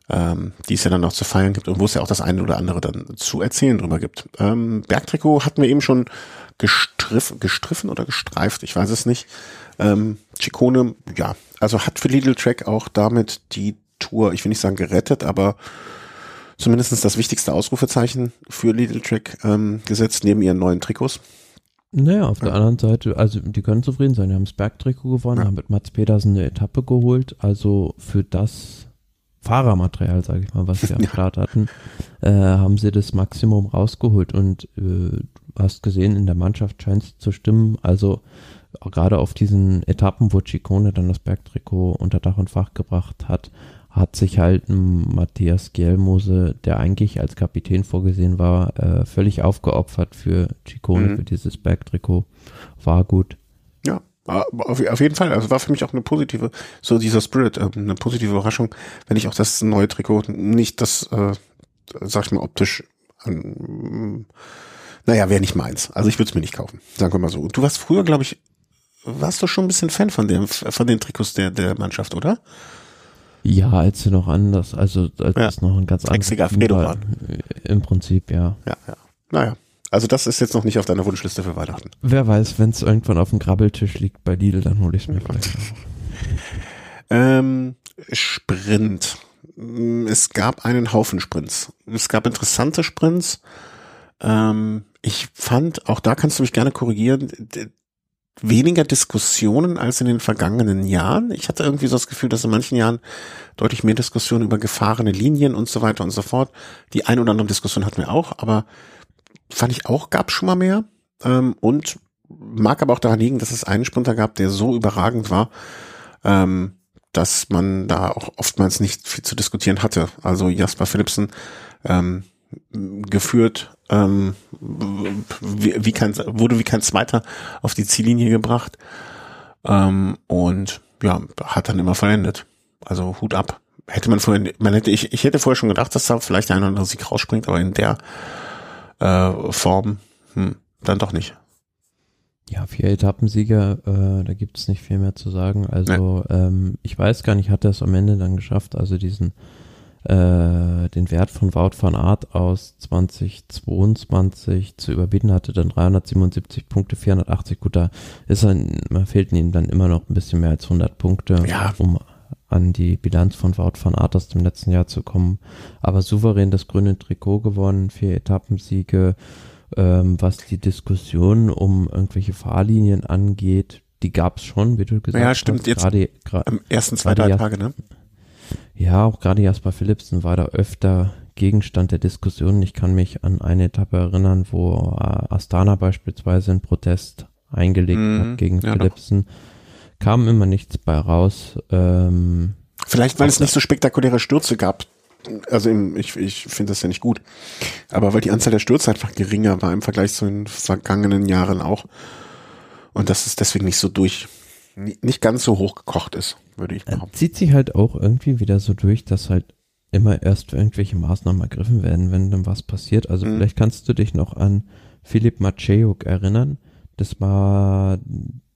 ähm, die es ja dann noch zu feiern gibt und wo es ja auch das eine oder andere dann zu erzählen drüber gibt. Ähm, Bergtrikot hatten wir eben schon gestriff, gestriffen oder gestreift, ich weiß es nicht. Ähm, Chicone, ja, also hat für Lidl Track auch damit die Tour, ich will nicht sagen gerettet, aber zumindestens das wichtigste Ausrufezeichen für Lidl Track ähm, gesetzt, neben ihren neuen Trikots. Naja, auf der anderen Seite, also die können zufrieden sein. Die haben das Bergtrikot gewonnen, ja. haben mit Mats Petersen eine Etappe geholt. Also für das Fahrermaterial, sage ich mal, was sie am. Start hatten, äh, haben sie das Maximum rausgeholt. Und äh, du hast gesehen, in der Mannschaft scheint es zu stimmen. Also gerade auf diesen Etappen, wo Ciccone dann das Bergtrikot unter Dach und Fach gebracht hat, hat sich halt Matthias Gielmose, der eigentlich als Kapitän vorgesehen war, äh, völlig aufgeopfert für Ciccone, mhm. für dieses Bergtrikot. War gut. Ja, auf, auf, jeden Fall. Also war für mich auch eine positive, so dieser Spirit, äh, eine positive Überraschung, wenn ich auch das neue Trikot nicht das, äh, sag ich mal, optisch ähm, naja, wäre nicht meins. Also ich würde es mir nicht kaufen. Sagen wir mal so. Und du warst früher, glaube ich, warst du schon ein bisschen Fan von dem, von den Trikots der, der Mannschaft, oder? Ja, als sie noch anders, also als ja. es noch ein ganz anderes Alfredo war. Im Prinzip, ja. Ja, ja. Naja. Also das ist jetzt noch nicht auf deiner Wunschliste für Weihnachten. Wer weiß, wenn es irgendwann auf dem Grabbeltisch liegt bei Lidl, dann hole ich es mir vielleicht ähm, Sprint. Es gab einen Haufen Sprints. Es gab interessante Sprints. Ähm, ich fand, auch da kannst du mich gerne korrigieren, weniger Diskussionen als in den vergangenen Jahren. Ich hatte irgendwie so das Gefühl, dass in manchen Jahren deutlich mehr Diskussionen über gefahrene Linien und so weiter und so fort. Die ein oder andere Diskussion hatten wir auch, aber fand ich auch, gab schon mal mehr. Ähm, und mag aber auch daran liegen, dass es einen Sprinter gab, der so überragend war, ähm, dass man da auch oftmals nicht viel zu diskutieren hatte. Also Jasper Philipsen ähm, geführt, ähm, wie, wie kein, wurde wie kein Zweiter auf die Ziellinie gebracht ähm, und ja, hat dann immer vollendet. Also Hut ab. Hätte man vorher, man hätte, ich, ich hätte vorher schon gedacht, dass da vielleicht ein oder andere Sieg rausspringt, aber in der äh, Form hm, dann doch nicht. Ja, vier Etappensieger, äh, da gibt es nicht viel mehr zu sagen. Also ja. ähm, ich weiß gar nicht, hat er es am Ende dann geschafft, also diesen äh, den Wert von Wout van Art aus 2022 zu überbieten, hatte dann 377 Punkte, 480. Gut, da ist man fehlten ihm dann immer noch ein bisschen mehr als 100 Punkte, ja. um an die Bilanz von Wout van Art aus dem letzten Jahr zu kommen. Aber souverän das grüne Trikot gewonnen, vier Etappensiege, ähm, was die Diskussion um irgendwelche Fahrlinien angeht, die gab es schon, wie du gesagt hast. Ja, stimmt. Hast. Jetzt gerade, am ersten zwei, drei Tage, ne? Ja, auch gerade Jasper Philipsen war da öfter Gegenstand der Diskussion. Ich kann mich an eine Etappe erinnern, wo äh, Astana beispielsweise einen Protest eingelegt mhm, hat gegen ja, Philipsen. Doch. Kam immer nichts bei raus. Ähm, Vielleicht, weil es nicht so spektakuläre Stürze gab. Also im, ich, ich finde das ja nicht gut. Aber weil die Anzahl der Stürze einfach geringer war im Vergleich zu den vergangenen Jahren auch. Und das ist deswegen nicht so durch, nicht ganz so hoch gekocht ist würde ich behaupten. Zieht sich halt auch irgendwie wieder so durch, dass halt immer erst irgendwelche Maßnahmen ergriffen werden, wenn dann was passiert. Also mhm. vielleicht kannst du dich noch an Philipp Macejuk erinnern. Das war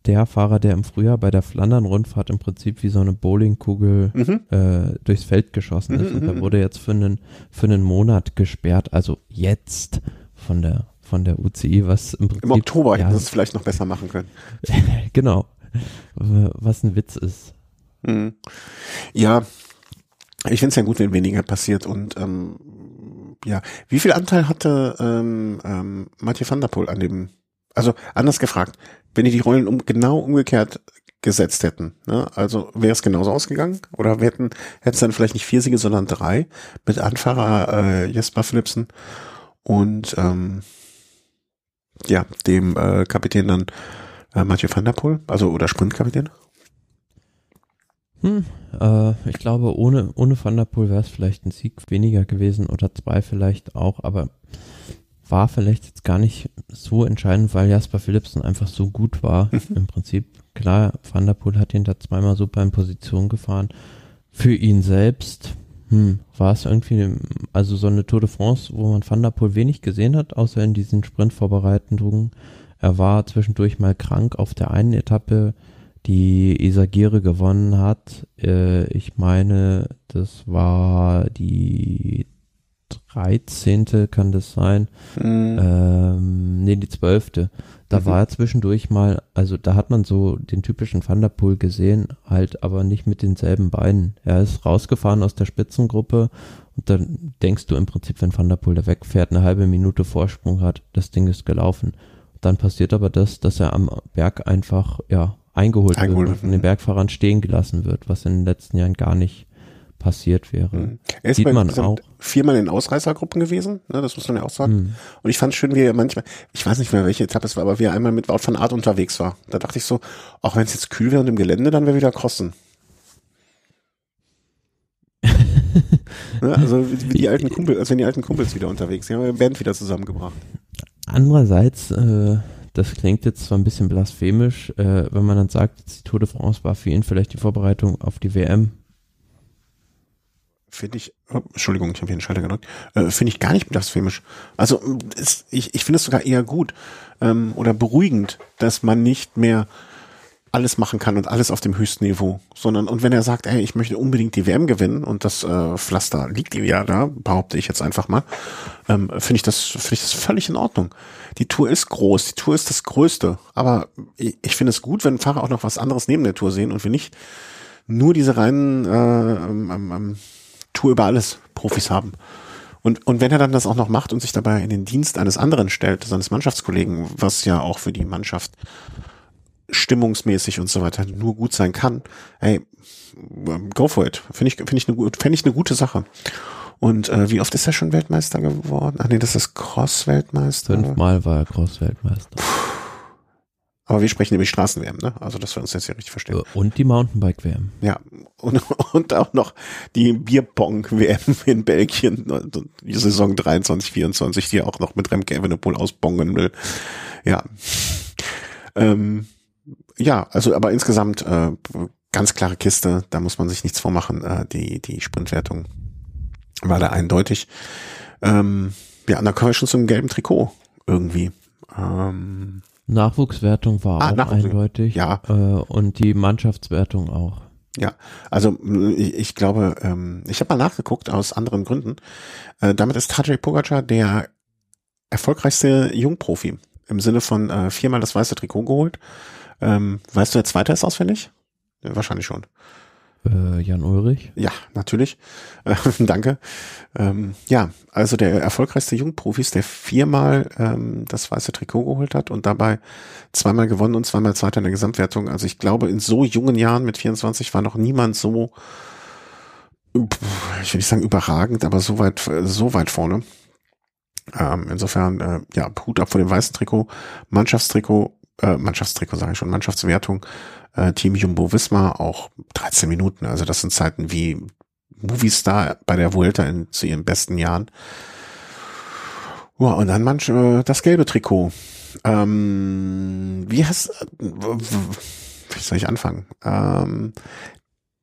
der Fahrer, der im Frühjahr bei der Flandern-Rundfahrt im Prinzip wie so eine Bowlingkugel mhm. äh, durchs Feld geschossen ist. Mhm, und da mhm. wurde jetzt für einen, für einen Monat gesperrt, also jetzt von der von der UCI, was im Prinzip. Im Oktober ja, hätten sie es vielleicht noch besser machen können. genau. Was ein Witz ist. Mhm. Ja, ich finde es ja gut, wenn weniger passiert und ähm, ja, wie viel Anteil hatte ähm, ähm, Mathieu van der Poel an dem, also anders gefragt, wenn die die Rollen um, genau umgekehrt gesetzt hätten, ne? also wäre es genauso ausgegangen oder wir hätten es dann vielleicht nicht vier Siege, sondern drei mit Anfahrer äh, Jesper Philipsen und ähm, ja, dem äh, Kapitän dann äh, Mathieu van der Poel, also oder Sprintkapitän? Hm, äh, ich glaube, ohne, ohne Van der Poel wäre es vielleicht ein Sieg weniger gewesen oder zwei vielleicht auch, aber war vielleicht jetzt gar nicht so entscheidend, weil Jasper Philipsen einfach so gut war. Im Prinzip, klar, Van der Poel hat ihn da zweimal super in Position gefahren. Für ihn selbst hm, war es irgendwie, also so eine Tour de France, wo man Van der Poel wenig gesehen hat, außer in diesen Sprintvorbereitungen. Er war zwischendurch mal krank auf der einen Etappe die Isagire gewonnen hat. Äh, ich meine, das war die 13. kann das sein? Mhm. Ähm, nee, die 12. Da mhm. war er zwischendurch mal, also da hat man so den typischen Thunderpool gesehen, halt aber nicht mit denselben Beinen. Er ist rausgefahren aus der Spitzengruppe und dann denkst du im Prinzip, wenn Thunderpool da wegfährt, eine halbe Minute Vorsprung hat, das Ding ist gelaufen. Dann passiert aber das, dass er am Berg einfach, ja, eingeholt, eingeholt wird, von den Bergfahrern stehen gelassen wird, was in den letzten Jahren gar nicht passiert wäre. Mhm. Er ist Sieht man auch. viermal in Ausreißergruppen gewesen, ne, das muss man ja auch sagen. Mhm. Und ich fand schön, wie er manchmal, ich weiß nicht mehr, welche Etappe es war, aber wie er einmal mit Wout van Art unterwegs war. Da dachte ich so, auch wenn es jetzt kühl wäre und im Gelände, dann wäre wieder Crossen. ne, also wie die alten Kumpel, als wenn die alten Kumpels wieder unterwegs sind, haben wir Band wieder zusammengebracht. Andererseits, äh, das klingt jetzt zwar ein bisschen blasphemisch, äh, wenn man dann sagt, die Tour de France war für ihn vielleicht die Vorbereitung auf die WM. Finde ich, oh, Entschuldigung, ich habe hier einen Schalter gedrückt, äh, finde ich gar nicht blasphemisch. Also es, ich, ich finde es sogar eher gut ähm, oder beruhigend, dass man nicht mehr alles machen kann und alles auf dem höchsten Niveau, sondern und wenn er sagt, ey, ich möchte unbedingt die WM gewinnen und das äh, Pflaster liegt ihm ja da, behaupte ich jetzt einfach mal, ähm, finde ich das finde ich das völlig in Ordnung. Die Tour ist groß, die Tour ist das Größte, aber ich, ich finde es gut, wenn Fahrer auch noch was anderes neben der Tour sehen und wir nicht nur diese reinen äh, ähm, ähm, ähm Tour über alles Profis haben. Und, und wenn er dann das auch noch macht und sich dabei in den Dienst eines anderen stellt, seines Mannschaftskollegen, was ja auch für die Mannschaft stimmungsmäßig und so weiter nur gut sein kann, hey, go for it. Finde ich, finde ich eine, finde ich eine gute Sache. Und äh, wie oft ist er schon Weltmeister geworden? Ach nee, das ist Cross-Weltmeister. Fünfmal war er Cross-Weltmeister. Aber wir sprechen nämlich Straßen-WM, ne? Also, dass wir uns jetzt hier richtig verstehen. Äh, und die Mountainbike-WM. Ja. Und, und auch noch die Bierpong-WM in Belgien, die Saison 23, 24, die auch noch mit Remke Evenepoel ausbongen will. Ja. Ähm, ja, also, aber insgesamt, äh, ganz klare Kiste, da muss man sich nichts vormachen, äh, die, die Sprintwertung war da eindeutig. Ähm, ja, da kommen wir schon zum gelben Trikot irgendwie. Ähm, Nachwuchswertung war ah, auch Nachwuchs eindeutig. Ja. Äh, und die Mannschaftswertung auch. Ja, also ich, ich glaube, ähm, ich habe mal nachgeguckt aus anderen Gründen. Äh, damit ist Tadej Pogacar der erfolgreichste Jungprofi im Sinne von äh, viermal das weiße Trikot geholt. Ähm, weißt du, wer Zweiter ist auswendig? Ja, wahrscheinlich schon. Äh, Jan Ulrich? Ja, natürlich. Äh, danke. Ähm, ja, also der erfolgreichste Jungprofis, der viermal ähm, das weiße Trikot geholt hat und dabei zweimal gewonnen und zweimal Zweiter in der Gesamtwertung. Also ich glaube, in so jungen Jahren mit 24 war noch niemand so, ich will nicht sagen überragend, aber so weit, so weit vorne. Ähm, insofern, äh, ja, Hut ab vor dem weißen Trikot, Mannschaftstrikot, äh, Mannschaftstrikot sage ich schon, Mannschaftswertung äh, Team Jumbo Wismar auch 13 Minuten. Also das sind Zeiten wie Movistar bei der Vuelta in, zu ihren besten Jahren. Ja, und dann manch, äh, das gelbe Trikot. Ähm, wie hast, wie soll ich anfangen? Ähm,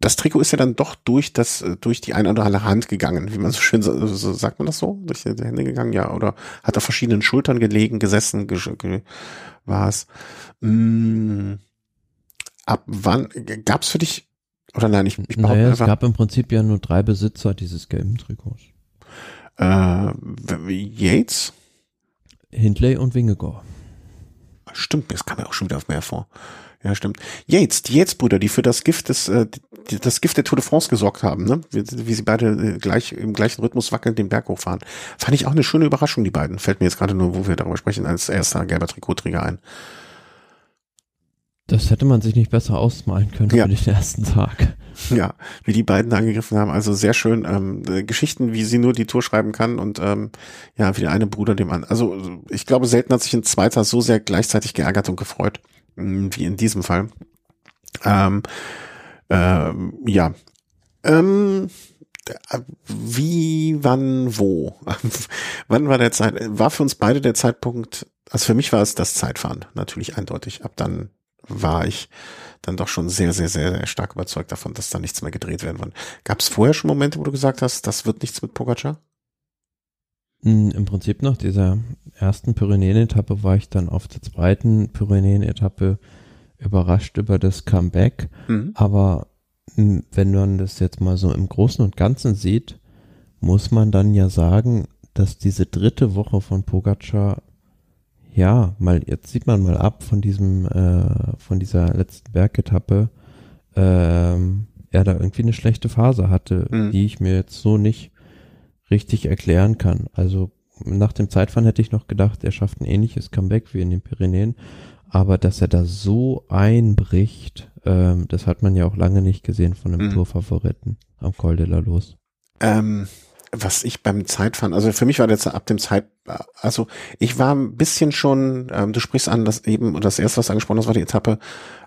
das Trikot ist ja dann doch durch das, durch die eine oder andere Hand gegangen, wie man so schön so, sagt man das so? Durch die Hände gegangen, ja, oder hat auf verschiedenen Schultern gelegen, gesessen, ge, ge, war es. Mm, ab wann gab es für dich oder nein, ich, ich behaupte naja, es gab im Prinzip ja nur drei Besitzer dieses gelben Trikots. Äh, Yates? Hindley und Wingegor. Stimmt, das kam ja auch schon wieder auf mehr vor. Ja, stimmt. Yates, die Yates-Brüder, die für das Gift des, äh, das Gift der Tour de France gesorgt haben, ne? Wie, wie sie beide äh, gleich im gleichen Rhythmus wackelnd den Berg hochfahren. Fand ich auch eine schöne Überraschung, die beiden. Fällt mir jetzt gerade nur, wo wir darüber sprechen, als erster gelber Trikotträger ein. Das hätte man sich nicht besser ausmalen können ja. für den ersten Tag. Ja, wie die beiden angegriffen haben. Also sehr schön. Ähm, äh, Geschichten, wie sie nur die Tour schreiben kann und ähm, ja, wie der eine Bruder dem anderen. Also ich glaube, selten hat sich ein Zweiter so sehr gleichzeitig geärgert und gefreut, wie in diesem Fall. Ähm, ähm, ja. Ähm, wie, wann, wo? wann war der Zeit? War für uns beide der Zeitpunkt, also für mich war es das Zeitfahren, natürlich eindeutig. Ab dann war ich dann doch schon sehr, sehr, sehr, sehr stark überzeugt davon, dass da nichts mehr gedreht werden wird. Gab es vorher schon Momente, wo du gesagt hast, das wird nichts mit Pogacar? Hm, Im Prinzip nach dieser ersten Pyrenäen-Etappe war ich dann auf der zweiten Pyrenäen-Etappe überrascht über das Comeback. Mhm. Aber hm, wenn man das jetzt mal so im Großen und Ganzen sieht, muss man dann ja sagen, dass diese dritte Woche von Pogacar ja, mal, jetzt sieht man mal ab von diesem, äh, von dieser letzten Bergetappe, ähm, er da irgendwie eine schlechte Phase hatte, mhm. die ich mir jetzt so nicht richtig erklären kann. Also nach dem Zeitfahren hätte ich noch gedacht, er schafft ein ähnliches Comeback wie in den Pyrenäen, aber dass er da so einbricht, ähm, das hat man ja auch lange nicht gesehen von einem mhm. Tourfavoriten am Col de la Los. Ähm, was ich beim Zeitfahren, also für mich war jetzt ab dem Zeit, also ich war ein bisschen schon, ähm, du sprichst an, das eben, und das erste, was angesprochen hast, war die Etappe,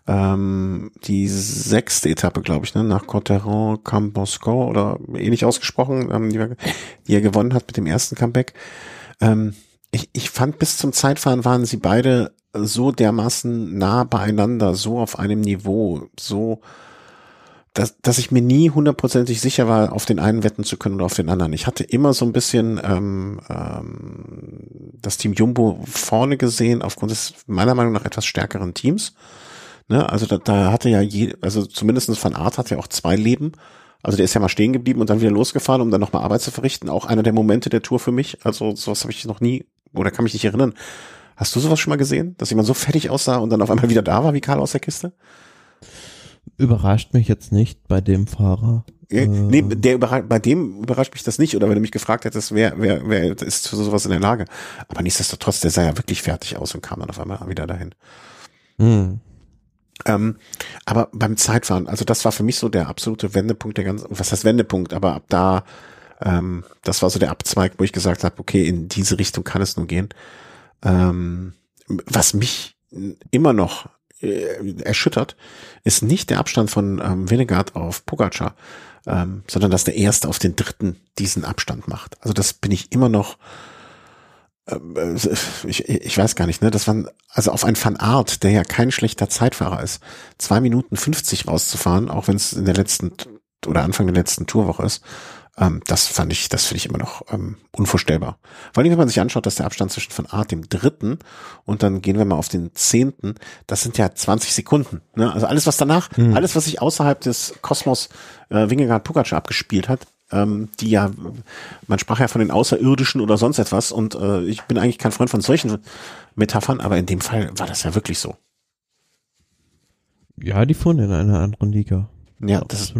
ähm, die sechste Etappe, glaube ich, ne, nach Cotteron Cambosco oder ähnlich ausgesprochen, ähm, die, die er gewonnen hat mit dem ersten Comeback. Ähm, ich, ich fand bis zum Zeitfahren waren sie beide so dermaßen nah beieinander, so auf einem Niveau, so dass, dass ich mir nie hundertprozentig sicher war, auf den einen wetten zu können oder auf den anderen. Ich hatte immer so ein bisschen ähm, ähm, das Team Jumbo vorne gesehen, aufgrund des meiner Meinung nach etwas stärkeren Teams. Ne? Also da, da hatte ja je, also zumindestens Van Art hat ja auch zwei Leben. Also der ist ja mal stehen geblieben und dann wieder losgefahren, um dann nochmal Arbeit zu verrichten. Auch einer der Momente der Tour für mich. Also sowas habe ich noch nie, oder kann mich nicht erinnern. Hast du sowas schon mal gesehen, dass jemand so fertig aussah und dann auf einmal wieder da war wie Karl aus der Kiste? Überrascht mich jetzt nicht bei dem Fahrer. Äh, nee, der überrascht, bei dem überrascht mich das nicht. Oder wenn du mich gefragt hättest, wer, wer, wer ist zu sowas in der Lage. Aber nichtsdestotrotz, der sah ja wirklich fertig aus und kam dann auf einmal wieder dahin. Hm. Ähm, aber beim Zeitfahren, also das war für mich so der absolute Wendepunkt der ganzen, was heißt Wendepunkt, aber ab da, ähm, das war so der Abzweig, wo ich gesagt habe, okay, in diese Richtung kann es nur gehen. Ähm, was mich immer noch äh, erschüttert, ist nicht der Abstand von ähm, Vinegard auf Pogacar, ähm, sondern dass der Erste auf den Dritten diesen Abstand macht. Also das bin ich immer noch ähm, äh, ich, ich weiß gar nicht, ne? Das waren, also auf ein Van Art, der ja kein schlechter Zeitfahrer ist, zwei Minuten 50 rauszufahren, auch wenn es in der letzten oder Anfang der letzten Tourwoche ist, ähm, das fand ich, das finde ich immer noch ähm, unvorstellbar. Vor allem, wenn man sich anschaut, dass der Abstand zwischen Van Art dem dritten und dann gehen wir mal auf den zehnten, das sind ja 20 Sekunden. Ne? Also alles, was danach, mhm. alles, was sich außerhalb des Kosmos äh, Wingegaard Pogacar abgespielt hat, ähm, die ja, man sprach ja von den Außerirdischen oder sonst etwas und äh, ich bin eigentlich kein Freund von solchen Metaphern, aber in dem Fall war das ja wirklich so. Ja, die fuhren in einer anderen Liga. Ja, das,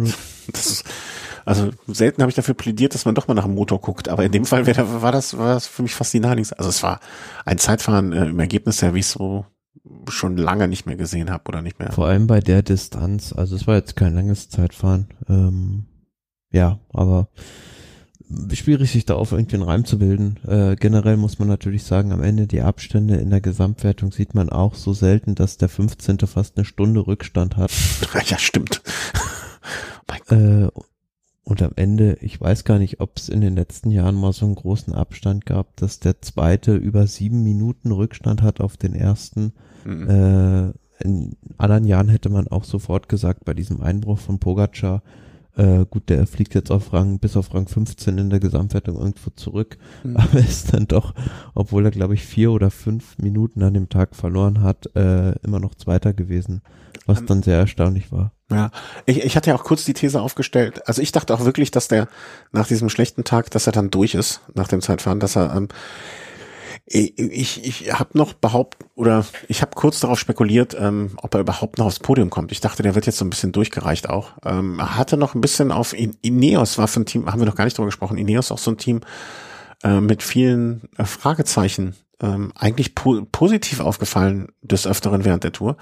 das ist, also selten habe ich dafür plädiert, dass man doch mal nach dem Motor guckt, aber in dem Fall war das, war das für mich fast die Naheliegste. Also es war ein Zeitfahren äh, im Ergebnis ja, wie ich so schon lange nicht mehr gesehen habe oder nicht mehr. Vor allem bei der Distanz, also es war jetzt kein langes Zeitfahren. Ähm, ja, aber schwierig, sich da auf irgendwie einen Reim zu bilden. Äh, generell muss man natürlich sagen, am Ende die Abstände in der Gesamtwertung sieht man auch so selten, dass der 15. fast eine Stunde Rückstand hat. Ja, stimmt. äh, und am Ende, ich weiß gar nicht, ob es in den letzten Jahren mal so einen großen Abstand gab, dass der zweite über sieben Minuten Rückstand hat auf den ersten. Mhm. Äh, in anderen Jahren hätte man auch sofort gesagt, bei diesem Einbruch von Pogacar, äh, gut, der fliegt jetzt auf Rang, bis auf Rang 15 in der Gesamtwertung irgendwo zurück, mhm. aber ist dann doch, obwohl er, glaube ich, vier oder fünf Minuten an dem Tag verloren hat, äh, immer noch Zweiter gewesen, was um, dann sehr erstaunlich war. Ja, ich, ich hatte ja auch kurz die These aufgestellt. Also ich dachte auch wirklich, dass der nach diesem schlechten Tag, dass er dann durch ist, nach dem Zeitfahren, dass er ähm, ich, ich habe noch behauptet, oder ich habe kurz darauf spekuliert, ähm, ob er überhaupt noch aufs Podium kommt. Ich dachte, der wird jetzt so ein bisschen durchgereicht auch. Ähm, er hatte noch ein bisschen auf Ineos, war für ein Team, haben wir noch gar nicht drüber gesprochen, Ineos auch so ein Team äh, mit vielen äh, Fragezeichen. Ähm, eigentlich po positiv aufgefallen des Öfteren während der Tour.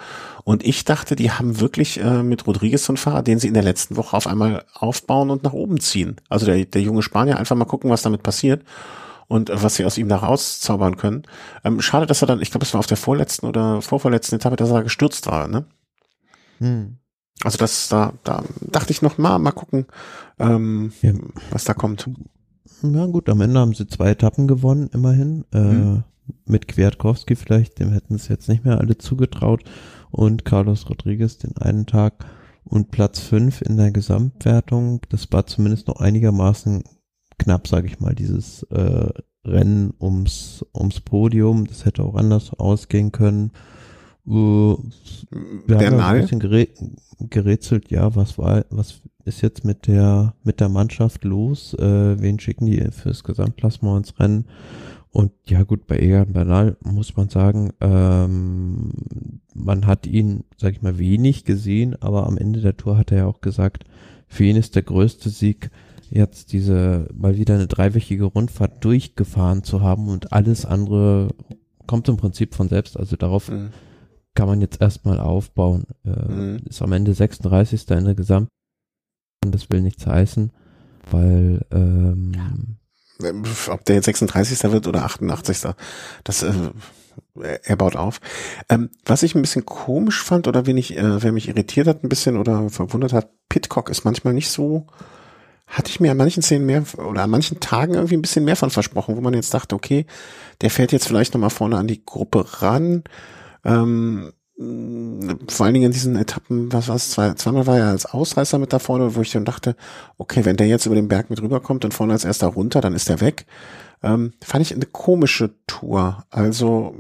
Und ich dachte, die haben wirklich äh, mit Rodriguez so einen Fahrer, den sie in der letzten Woche auf einmal aufbauen und nach oben ziehen. Also der, der junge Spanier einfach mal gucken, was damit passiert und was sie aus ihm da rauszaubern können. Ähm, schade, dass er dann, ich glaube, es war auf der vorletzten oder vorvorletzten Etappe, dass er gestürzt war, ne? Hm. Also das, da, da dachte ich noch mal, mal gucken, ähm, ja. was da kommt. Ja gut, am Ende haben sie zwei Etappen gewonnen, immerhin. Äh, hm. Mit Kwiatkowski vielleicht, dem hätten es jetzt nicht mehr alle zugetraut. Und Carlos Rodriguez den einen Tag und Platz fünf in der Gesamtwertung. Das war zumindest noch einigermaßen knapp, sage ich mal, dieses äh, Rennen ums, ums Podium. Das hätte auch anders ausgehen können. Äh, wir der haben ein bisschen gerä gerätselt, ja, was war, was ist jetzt mit der, mit der Mannschaft los? Äh, wen schicken die fürs Gesamtklassement ins Rennen? Und ja gut, bei Egan Bernal muss man sagen, ähm, man hat ihn, sag ich mal, wenig gesehen, aber am Ende der Tour hat er ja auch gesagt, für ihn ist der größte Sieg jetzt diese mal wieder eine dreiwöchige Rundfahrt durchgefahren zu haben und alles andere kommt im Prinzip von selbst. Also darauf mhm. kann man jetzt erstmal aufbauen. Äh, mhm. Ist am Ende 36. in der Gesamt. Und das will nichts heißen, weil ähm, ja. ob der jetzt 36. wird oder 88. Das äh, er baut auf. Ähm, was ich ein bisschen komisch fand oder wenig, äh, wer mich irritiert hat ein bisschen oder verwundert hat, Pitcock ist manchmal nicht so hatte ich mir an manchen Szenen mehr oder an manchen Tagen irgendwie ein bisschen mehr von versprochen, wo man jetzt dachte, okay, der fährt jetzt vielleicht nochmal vorne an die Gruppe ran. Ähm, vor allen Dingen in diesen Etappen, was war es, zwei, zweimal war er als Ausreißer mit da vorne, wo ich dann dachte, okay, wenn der jetzt über den Berg mit rüberkommt und vorne als erster runter, dann ist er weg. Ähm, fand ich eine komische Tour. Also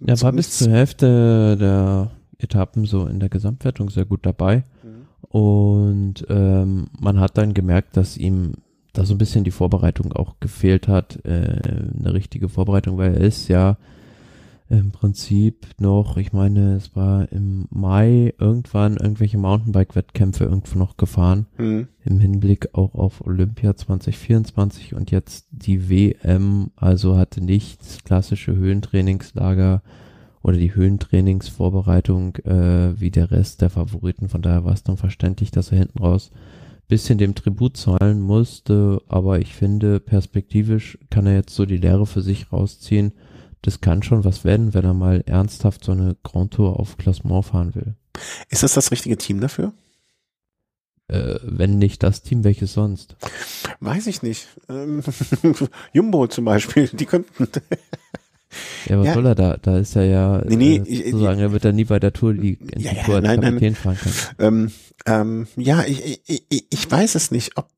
ja, war bis zur Hälfte der Etappen so in der Gesamtwertung sehr gut dabei. Und ähm, man hat dann gemerkt, dass ihm da so ein bisschen die Vorbereitung auch gefehlt hat, äh, eine richtige Vorbereitung, weil er ist ja im Prinzip noch, ich meine, es war im Mai irgendwann irgendwelche Mountainbike-Wettkämpfe irgendwo noch gefahren, mhm. im Hinblick auch auf Olympia 2024 und jetzt die WM, also hatte nichts klassische Höhentrainingslager oder die Höhentrainingsvorbereitung äh, wie der Rest der Favoriten. Von daher war es dann verständlich, dass er hinten raus bisschen dem Tribut zahlen musste, aber ich finde, perspektivisch kann er jetzt so die Lehre für sich rausziehen. Das kann schon was werden, wenn er mal ernsthaft so eine Grand Tour auf Klassement fahren will. Ist das das richtige Team dafür? Äh, wenn nicht das Team, welches sonst? Weiß ich nicht. Ähm, Jumbo zum Beispiel, die könnten. Ja, was ja. soll er da? Da ist er ja nee, nee, äh, sozusagen, er wird dann nie bei der Tour die, ja, die Tour ja, nein, Kapitän nein. fahren können. Ähm, ähm, ja, ich, ich, ich weiß es nicht, ob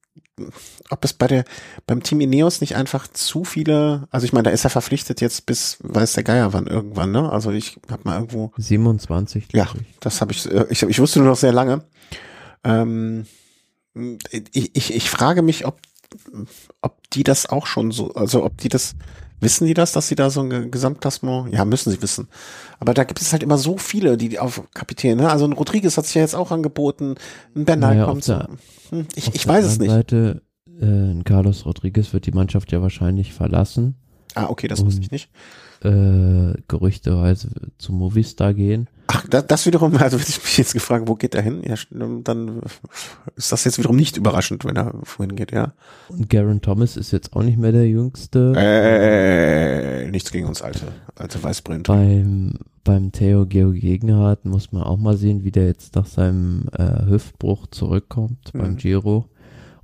ob es bei der beim Team Ineos nicht einfach zu viele, also ich meine, da ist er verpflichtet jetzt bis weiß der Geier wann irgendwann, ne? Also ich habe mal irgendwo 27. Ja, ich. das habe ich, äh, ich ich wusste nur noch sehr lange. Ähm, ich, ich ich frage mich, ob ob die das auch schon so, also ob die das Wissen die das, dass sie da so ein Gesamtklassement? Ja, müssen sie wissen. Aber da gibt es halt immer so viele, die auf Kapitän, ne? Also ein Rodriguez hat sich ja jetzt auch angeboten, ein Bernal naja, kommt. Der, hm, ich ich weiß es nicht. Seite, äh, ein Carlos Rodriguez wird die Mannschaft ja wahrscheinlich verlassen. Ah, okay, das wusste ich nicht. Äh, gerüchteweise zu Movistar gehen. Ach, das, das wiederum, also hätte ich mich jetzt gefragt, wo geht er hin? Ja, dann ist das jetzt wiederum nicht überraschend, wenn er wohin geht, ja. Und Garen Thomas ist jetzt auch nicht mehr der Jüngste. Äh, nichts gegen uns alte, alte Weißbrünnte. Beim, beim Theo Geo Gegenhardt muss man auch mal sehen, wie der jetzt nach seinem äh, Hüftbruch zurückkommt mhm. beim Giro.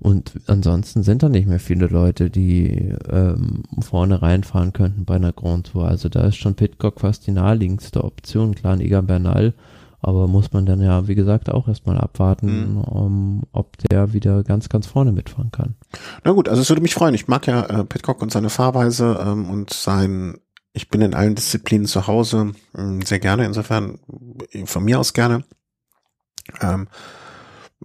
Und ansonsten sind da nicht mehr viele Leute, die ähm, vorne reinfahren könnten bei einer Grand Tour. Also da ist schon Pitcock fast die naheliegendste Option. Klar, Egan Bernal, aber muss man dann ja, wie gesagt, auch erstmal abwarten, mhm. um, ob der wieder ganz, ganz vorne mitfahren kann. Na gut, also es würde mich freuen. Ich mag ja äh, Pitcock und seine Fahrweise ähm, und sein, ich bin in allen Disziplinen zu Hause äh, sehr gerne, insofern von mir aus gerne. Ähm,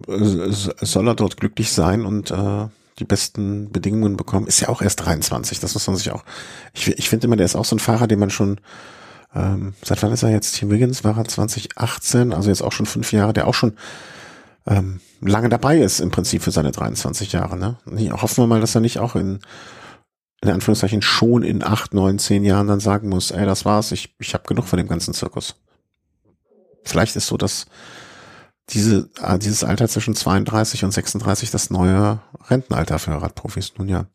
soll er dort glücklich sein und äh, die besten Bedingungen bekommen. Ist ja auch erst 23, das muss man sich auch. Ich, ich finde immer, der ist auch so ein Fahrer, den man schon ähm, seit wann ist er jetzt? Team Wiggins war er 2018, also jetzt auch schon fünf Jahre, der auch schon ähm, lange dabei ist im Prinzip für seine 23 Jahre. Ne? Hoffen wir mal, dass er nicht auch in in Anführungszeichen schon in acht, neun, zehn Jahren dann sagen muss, ey, das war's, ich, ich habe genug von dem ganzen Zirkus. Vielleicht ist so, dass diese, äh, dieses Alter zwischen 32 und 36 das neue Rentenalter für Radprofis. Nun ja.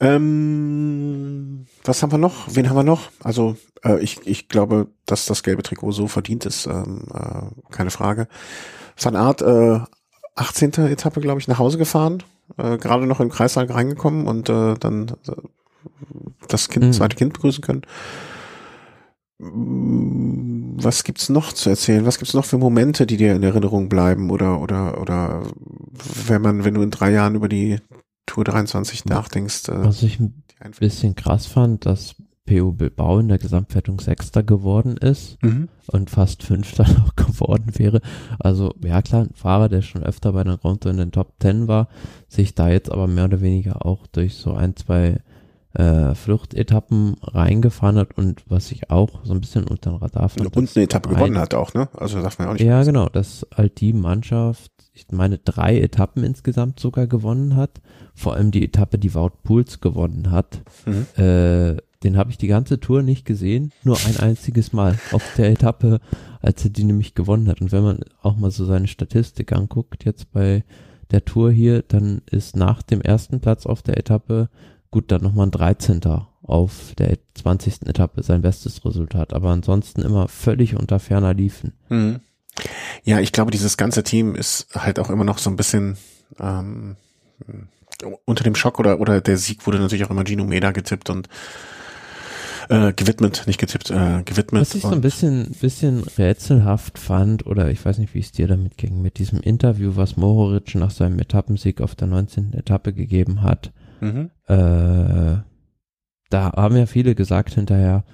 Ähm, was haben wir noch? Wen haben wir noch? Also äh, ich, ich glaube, dass das gelbe Trikot so verdient ist, ähm, äh, keine Frage. Van Art, äh, 18. Etappe, glaube ich, nach Hause gefahren, äh, gerade noch im Kreissaal reingekommen und äh, dann äh, das Kind, mhm. zweite Kind begrüßen können was gibt's noch zu erzählen? Was gibt's noch für Momente, die dir in Erinnerung bleiben? Oder, oder, oder wenn man, wenn du in drei Jahren über die Tour 23 nachdenkst? Äh, Was ich ein bisschen krass fand, dass PO Bilbao in der Gesamtwertung Sechster geworden ist mhm. und fast Fünfter noch geworden wäre. Also, ja klar, ein Fahrer, der schon öfter bei einer Runde in den Top Ten war, sich da jetzt aber mehr oder weniger auch durch so ein, zwei äh, Fluchtetappen reingefahren hat und was ich auch so ein bisschen unter den Radar fand. Und eine Etappe gewonnen hat auch, ne? Also darf man auch nicht. Ja, wissen. genau, dass halt die Mannschaft, ich meine, drei Etappen insgesamt sogar gewonnen hat. Vor allem die Etappe, die Wout Pools gewonnen hat. Mhm. Äh, den habe ich die ganze Tour nicht gesehen, nur ein einziges Mal auf der Etappe, als er die nämlich gewonnen hat. Und wenn man auch mal so seine Statistik anguckt, jetzt bei der Tour hier, dann ist nach dem ersten Platz auf der Etappe Gut, dann nochmal ein 13. auf der 20. Etappe, sein bestes Resultat. Aber ansonsten immer völlig unter ferner Liefen. Mhm. Ja, ich glaube, dieses ganze Team ist halt auch immer noch so ein bisschen ähm, unter dem Schock oder, oder der Sieg wurde natürlich auch immer Gino Meda getippt und äh, gewidmet, nicht getippt, äh, gewidmet. Was ich so ein bisschen, bisschen rätselhaft fand, oder ich weiß nicht, wie es dir damit ging, mit diesem Interview, was Mohoric nach seinem Etappensieg auf der 19. Etappe gegeben hat, Mhm. Äh, da haben ja viele gesagt hinterher,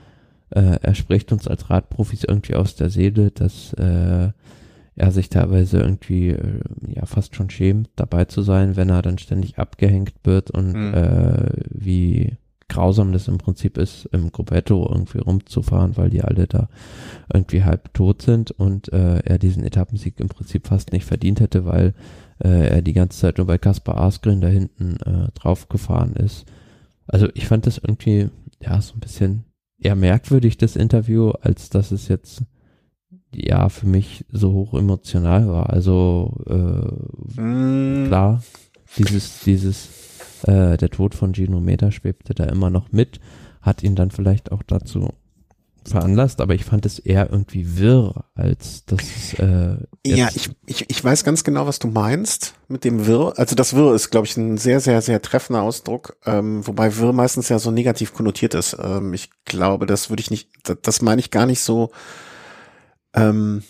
äh, er spricht uns als Radprofis irgendwie aus der Seele, dass äh, er sich teilweise irgendwie äh, ja fast schon schämt, dabei zu sein, wenn er dann ständig abgehängt wird und mhm. äh, wie grausam das im Prinzip ist, im Gruppetto irgendwie rumzufahren, weil die alle da irgendwie halb tot sind und äh, er diesen Etappensieg im Prinzip fast nicht verdient hätte, weil äh, er die ganze Zeit nur bei Kaspar Askren da hinten äh, draufgefahren ist. Also ich fand das irgendwie, ja, so ein bisschen eher merkwürdig, das Interview, als dass es jetzt ja für mich so hoch emotional war. Also äh, mm. klar, dieses, dieses, äh, der Tod von Gino Meda schwebte da immer noch mit, hat ihn dann vielleicht auch dazu veranlasst, aber ich fand es eher irgendwie wirr, als das äh, Ja, ich, ich, ich weiß ganz genau, was du meinst mit dem wirr. Also das wirr ist, glaube ich, ein sehr, sehr, sehr treffender Ausdruck, ähm, wobei wirr meistens ja so negativ konnotiert ist. Ähm, ich glaube, das würde ich nicht, das, das meine ich gar nicht so ähm,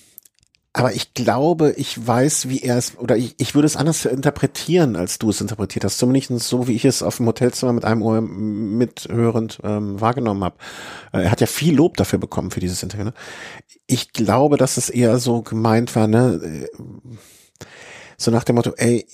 aber ich glaube, ich weiß, wie er es, oder ich, ich würde es anders interpretieren, als du es interpretiert hast. Zumindest so, wie ich es auf dem Hotelzimmer mit einem Ohr mithörend ähm, wahrgenommen habe. Äh, er hat ja viel Lob dafür bekommen für dieses Interview. Ne? Ich glaube, dass es eher so gemeint war, ne? Äh, so nach dem Motto, ey,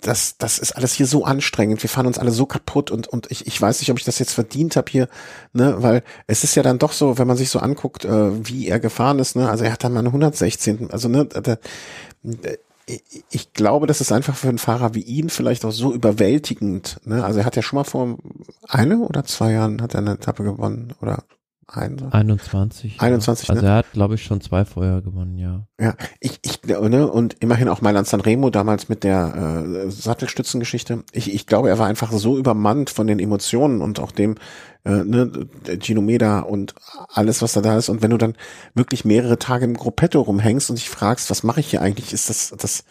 das, das ist alles hier so anstrengend. Wir fahren uns alle so kaputt und, und ich, ich weiß nicht, ob ich das jetzt verdient habe hier, ne, weil es ist ja dann doch so, wenn man sich so anguckt, äh, wie er gefahren ist, ne, also er hat dann mal eine 116. Also, ne, da, ich glaube, das ist einfach für einen Fahrer wie ihn vielleicht auch so überwältigend. Ne? Also er hat ja schon mal vor eine oder zwei Jahren hat er eine Etappe gewonnen oder ein, 21. 21, ja. Also ne? er hat, glaube ich, schon zwei vorher gewonnen, ja. Ja, ich, ich ne, und immerhin auch Mailand Sanremo damals mit der äh, Sattelstützengeschichte. Ich, ich glaube, er war einfach so übermannt von den Emotionen und auch dem äh, ne, Ginomeda und alles, was da da ist. Und wenn du dann wirklich mehrere Tage im Gruppetto rumhängst und dich fragst, was mache ich hier eigentlich, ist das, das,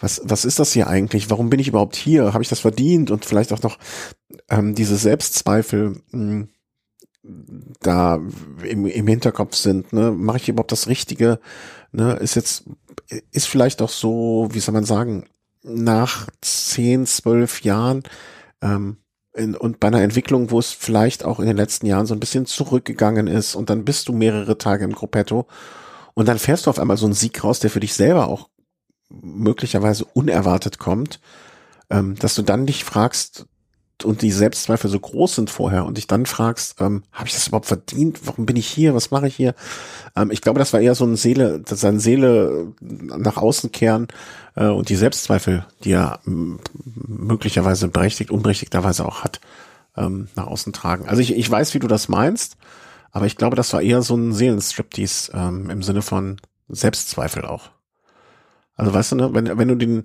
was, was ist das hier eigentlich? Warum bin ich überhaupt hier? Habe ich das verdient? Und vielleicht auch noch ähm, diese Selbstzweifel. Mh, hm, da im, im Hinterkopf sind, ne, mache ich überhaupt das Richtige, ne, ist jetzt, ist vielleicht auch so, wie soll man sagen, nach zehn, zwölf Jahren, ähm, in, und bei einer Entwicklung, wo es vielleicht auch in den letzten Jahren so ein bisschen zurückgegangen ist und dann bist du mehrere Tage im Gruppetto und dann fährst du auf einmal so einen Sieg raus, der für dich selber auch möglicherweise unerwartet kommt, ähm, dass du dann dich fragst, und die Selbstzweifel so groß sind vorher und dich dann fragst, ähm, habe ich das überhaupt verdient? Warum bin ich hier? Was mache ich hier? Ähm, ich glaube, das war eher so ein Seele, seine Seele nach außen kehren äh, und die Selbstzweifel, die er möglicherweise berechtigt, unberechtigterweise auch hat, ähm, nach außen tragen. Also ich, ich weiß, wie du das meinst, aber ich glaube, das war eher so ein Seelenstriptease ähm, im Sinne von Selbstzweifel auch. Also weißt du, ne, wenn, wenn du den,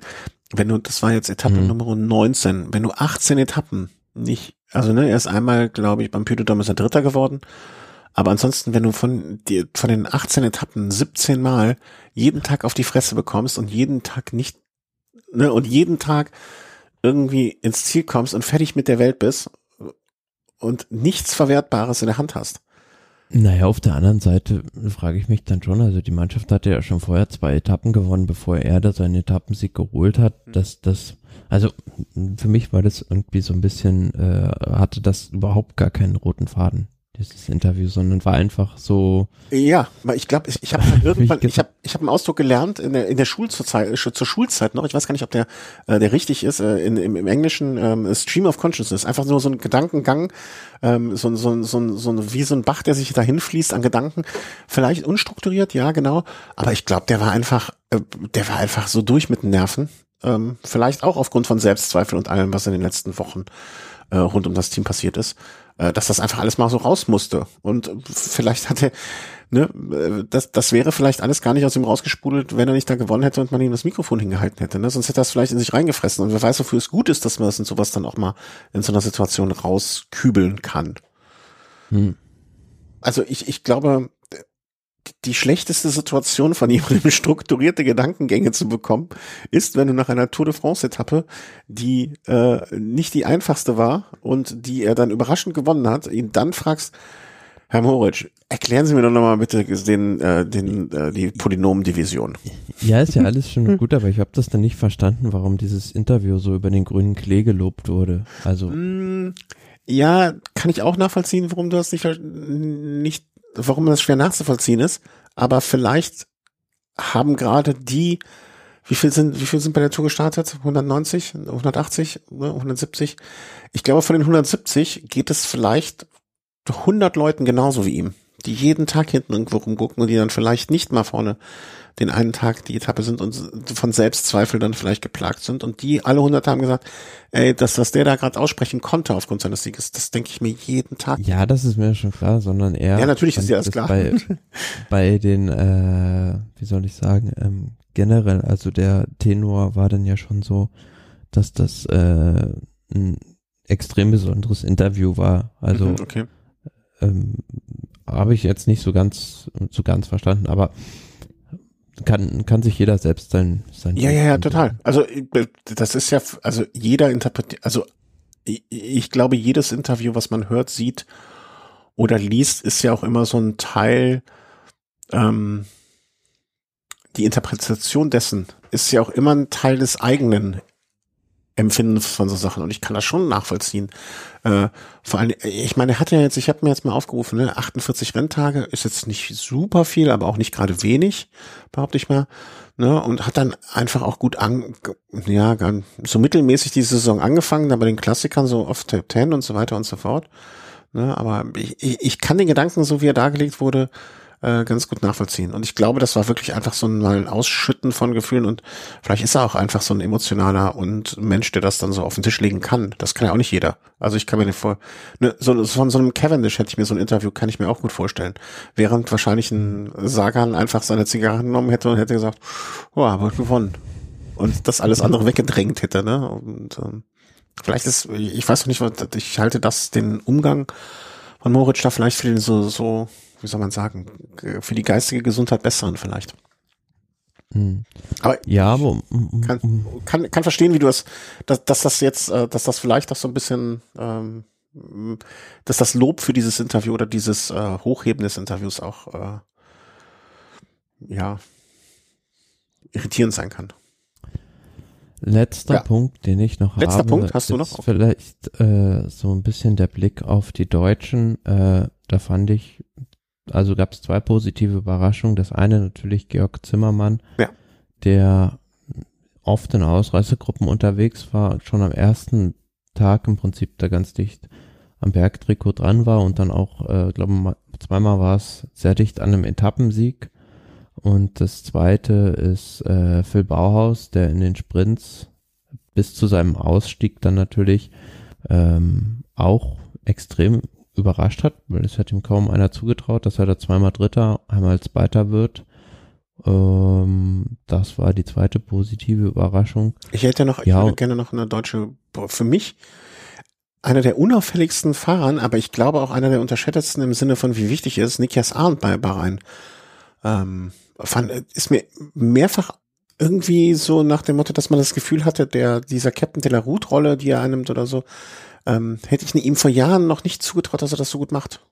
wenn du, das war jetzt Etappe mhm. Nummer 19, wenn du 18 Etappen nicht, also ne, er ist einmal, glaube ich, beim Pyrodom ist er Dritter geworden, aber ansonsten, wenn du von dir, von den 18 Etappen 17 Mal jeden Tag auf die Fresse bekommst und jeden Tag nicht, ne, und jeden Tag irgendwie ins Ziel kommst und fertig mit der Welt bist und nichts Verwertbares in der Hand hast, naja, auf der anderen Seite frage ich mich dann schon, also die Mannschaft hatte ja schon vorher zwei Etappen gewonnen, bevor er da seinen Etappensieg geholt hat, hm. dass das, also für mich war das irgendwie so ein bisschen, äh, hatte das überhaupt gar keinen roten Faden dieses Interview, sondern war einfach so. Ja, weil ich glaube, ich, ich habe halt irgendwann, ich habe ich hab einen Ausdruck gelernt in der in der Schulzeit, äh, zur Schulzeit noch. Ich weiß gar nicht, ob der äh, der richtig ist. Äh, in, im, im Englischen ähm, Stream of Consciousness, einfach nur so ein Gedankengang, ähm, so, so, so, so wie so ein Bach, der sich dahin fließt an Gedanken. Vielleicht unstrukturiert, ja genau. Aber ich glaube, der war einfach, äh, der war einfach so durch mit den Nerven. Ähm, vielleicht auch aufgrund von Selbstzweifel und allem, was in den letzten Wochen äh, rund um das Team passiert ist. Äh, dass das einfach alles mal so raus musste. Und vielleicht hatte, ne, äh, das, das wäre vielleicht alles gar nicht aus ihm rausgespudelt, wenn er nicht da gewonnen hätte und man ihm das Mikrofon hingehalten hätte. Ne? Sonst hätte er es vielleicht in sich reingefressen. Und wer weiß, wofür es gut ist, dass man das in sowas dann auch mal in so einer Situation rauskübeln kann. Hm. Also ich, ich glaube, die schlechteste Situation von jemandem strukturierte Gedankengänge zu bekommen, ist, wenn du nach einer Tour de France Etappe, die äh, nicht die einfachste war und die er dann überraschend gewonnen hat, ihn dann fragst, Herr Moritz, erklären Sie mir doch nochmal bitte den, äh, den, äh, die Polynomdivision. Ja, ist ja alles schon gut, aber ich habe das dann nicht verstanden, warum dieses Interview so über den grünen Klee gelobt wurde. Also. Mm, ja, kann ich auch nachvollziehen, warum du das nicht, nicht warum das schwer nachzuvollziehen ist, aber vielleicht haben gerade die, wie viel sind, wie viel sind bei der Tour gestartet? 190, 180, 170? Ich glaube, von den 170 geht es vielleicht 100 Leuten genauso wie ihm, die jeden Tag hinten irgendwo rumgucken und die dann vielleicht nicht mal vorne den einen Tag die Etappe sind und von Selbstzweifel dann vielleicht geplagt sind und die alle hundert haben gesagt, ey, das, was der da gerade aussprechen konnte aufgrund seines Sieges, das denke ich mir jeden Tag. Ja, das ist mir schon klar, sondern eher. Ja, natürlich ist ja das klar. Bei, bei den, äh, wie soll ich sagen, ähm, generell, also der Tenor war dann ja schon so, dass das äh, ein extrem besonderes Interview war. Also Mhm, okay. ähm, habe ich jetzt nicht so ganz so ganz verstanden, aber kann kann sich jeder selbst sein sein Ja, ja, ja, total. Also das ist ja, also jeder interpretiert, also ich, ich glaube, jedes Interview, was man hört, sieht oder liest, ist ja auch immer so ein Teil, ähm, die Interpretation dessen ist ja auch immer ein Teil des eigenen Empfindens von so Sachen und ich kann das schon nachvollziehen. Äh, vor allem, ich meine, er hat ja jetzt, ich habe mir jetzt mal aufgerufen, ne, 48 Renntage ist jetzt nicht super viel, aber auch nicht gerade wenig, behaupte ich mal. Ne, und hat dann einfach auch gut an, ja, so mittelmäßig die Saison angefangen, dann bei den Klassikern so oft Top 10 und so weiter und so fort. Ne, aber ich, ich kann den Gedanken, so wie er dargelegt wurde, äh, ganz gut nachvollziehen. Und ich glaube, das war wirklich einfach so ein, mal ein Ausschütten von Gefühlen und vielleicht ist er auch einfach so ein emotionaler und Mensch, der das dann so auf den Tisch legen kann. Das kann ja auch nicht jeder. Also ich kann mir nicht vor, ne, so, von so einem Cavendish hätte ich mir so ein Interview, kann ich mir auch gut vorstellen. Während wahrscheinlich ein Sagan einfach seine Zigarren genommen hätte und hätte gesagt, oh, aber gewonnen. Und das alles andere weggedrängt hätte, ne? Und ähm, vielleicht ist, ich weiß noch nicht, ich halte das, den Umgang von Moritz da vielleicht für den so, so, wie soll man sagen, für die geistige Gesundheit besseren vielleicht. Hm. Aber Ja, aber mm, kann, kann, kann verstehen, wie du das, dass, dass das jetzt, äh, dass das vielleicht auch so ein bisschen, ähm, dass das Lob für dieses Interview oder dieses äh, Hochheben des Interviews auch, äh, ja, irritierend sein kann. Letzter Ja. Punkt, den ich noch Letzter habe, Punkt, hast du noch? vielleicht äh, so ein bisschen der Blick auf die Deutschen. Äh, da fand ich, also gab es zwei positive Überraschungen. Das eine natürlich Georg Zimmermann, Ja. der oft in Ausreißergruppen unterwegs war, schon am ersten Tag im Prinzip da ganz dicht am Bergtrikot dran war und dann auch, äh, glaube zweimal war es sehr dicht an einem Etappensieg. Und das zweite ist äh, Phil Bauhaus, der in den Sprints bis zu seinem Ausstieg dann natürlich ähm, auch extrem überrascht hat, weil es hat ihm kaum einer zugetraut, dass er da zweimal Dritter, einmal Zweiter wird. Ähm, das war die zweite positive Überraschung. Ich hätte noch, ich Ja. würde gerne noch eine deutsche, für mich einer der unauffälligsten Fahrern, aber ich glaube auch einer der unterschätztesten im Sinne von wie wichtig ist, Nikias Arndt bei Bahrain. Ähm, fand, ist mir mehrfach irgendwie so nach dem Motto, dass man das Gefühl hatte, der, dieser Captain de la Route Rolle, die er einnimmt oder so, ähm, hätte ich ihm vor Jahren noch nicht zugetraut, dass er das so gut macht.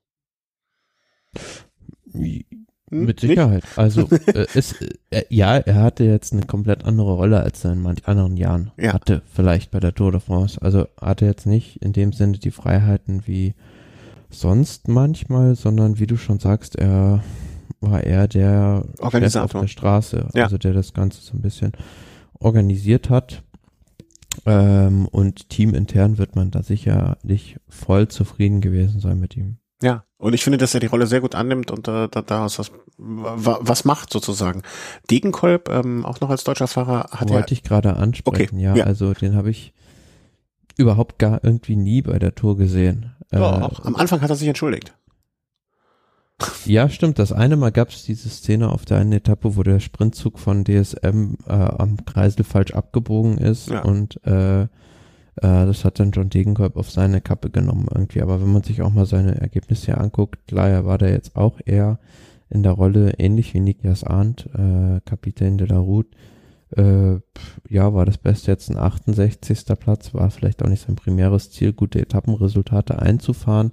Hm? Mit Nicht? Sicherheit. Also äh, ist, äh, ja, er hatte jetzt eine komplett andere Rolle, als er in manch anderen Jahren Ja. hatte, vielleicht bei der Tour de France. Also hatte jetzt nicht in dem Sinne die Freiheiten wie sonst manchmal, sondern wie du schon sagst, er war eher der Chef auf Organisator. der Straße, Ja. also der das Ganze so ein bisschen organisiert hat. Ähm, und teamintern wird man da sicherlich voll zufrieden gewesen sein mit ihm. Ja, und ich finde, dass er die Rolle sehr gut annimmt und äh, da, daraus was, wa- was macht sozusagen. Degenkolb, ähm, auch noch als deutscher Fahrer, hat er, Wollte ich gerade ansprechen, Okay, ja, ja. Also den habe ich überhaupt gar irgendwie nie bei der Tour gesehen. ja, Äh, auch, am Anfang hat er sich entschuldigt. Ja, stimmt. Das eine Mal gab es diese Szene auf der einen Etappe, wo der Sprintzug von DSM äh, am Kreisel falsch abgebogen ist Ja. und äh, äh, das hat dann John Degenkolb auf seine Kappe genommen irgendwie. Aber wenn man sich auch mal seine Ergebnisse hier anguckt, klar, er war da jetzt auch eher in der Rolle ähnlich wie Nikias Arndt, äh, Kapitän de la Route. Äh, ja, war das Beste jetzt ein 68. Platz, war vielleicht auch nicht sein primäres Ziel, gute Etappenresultate einzufahren.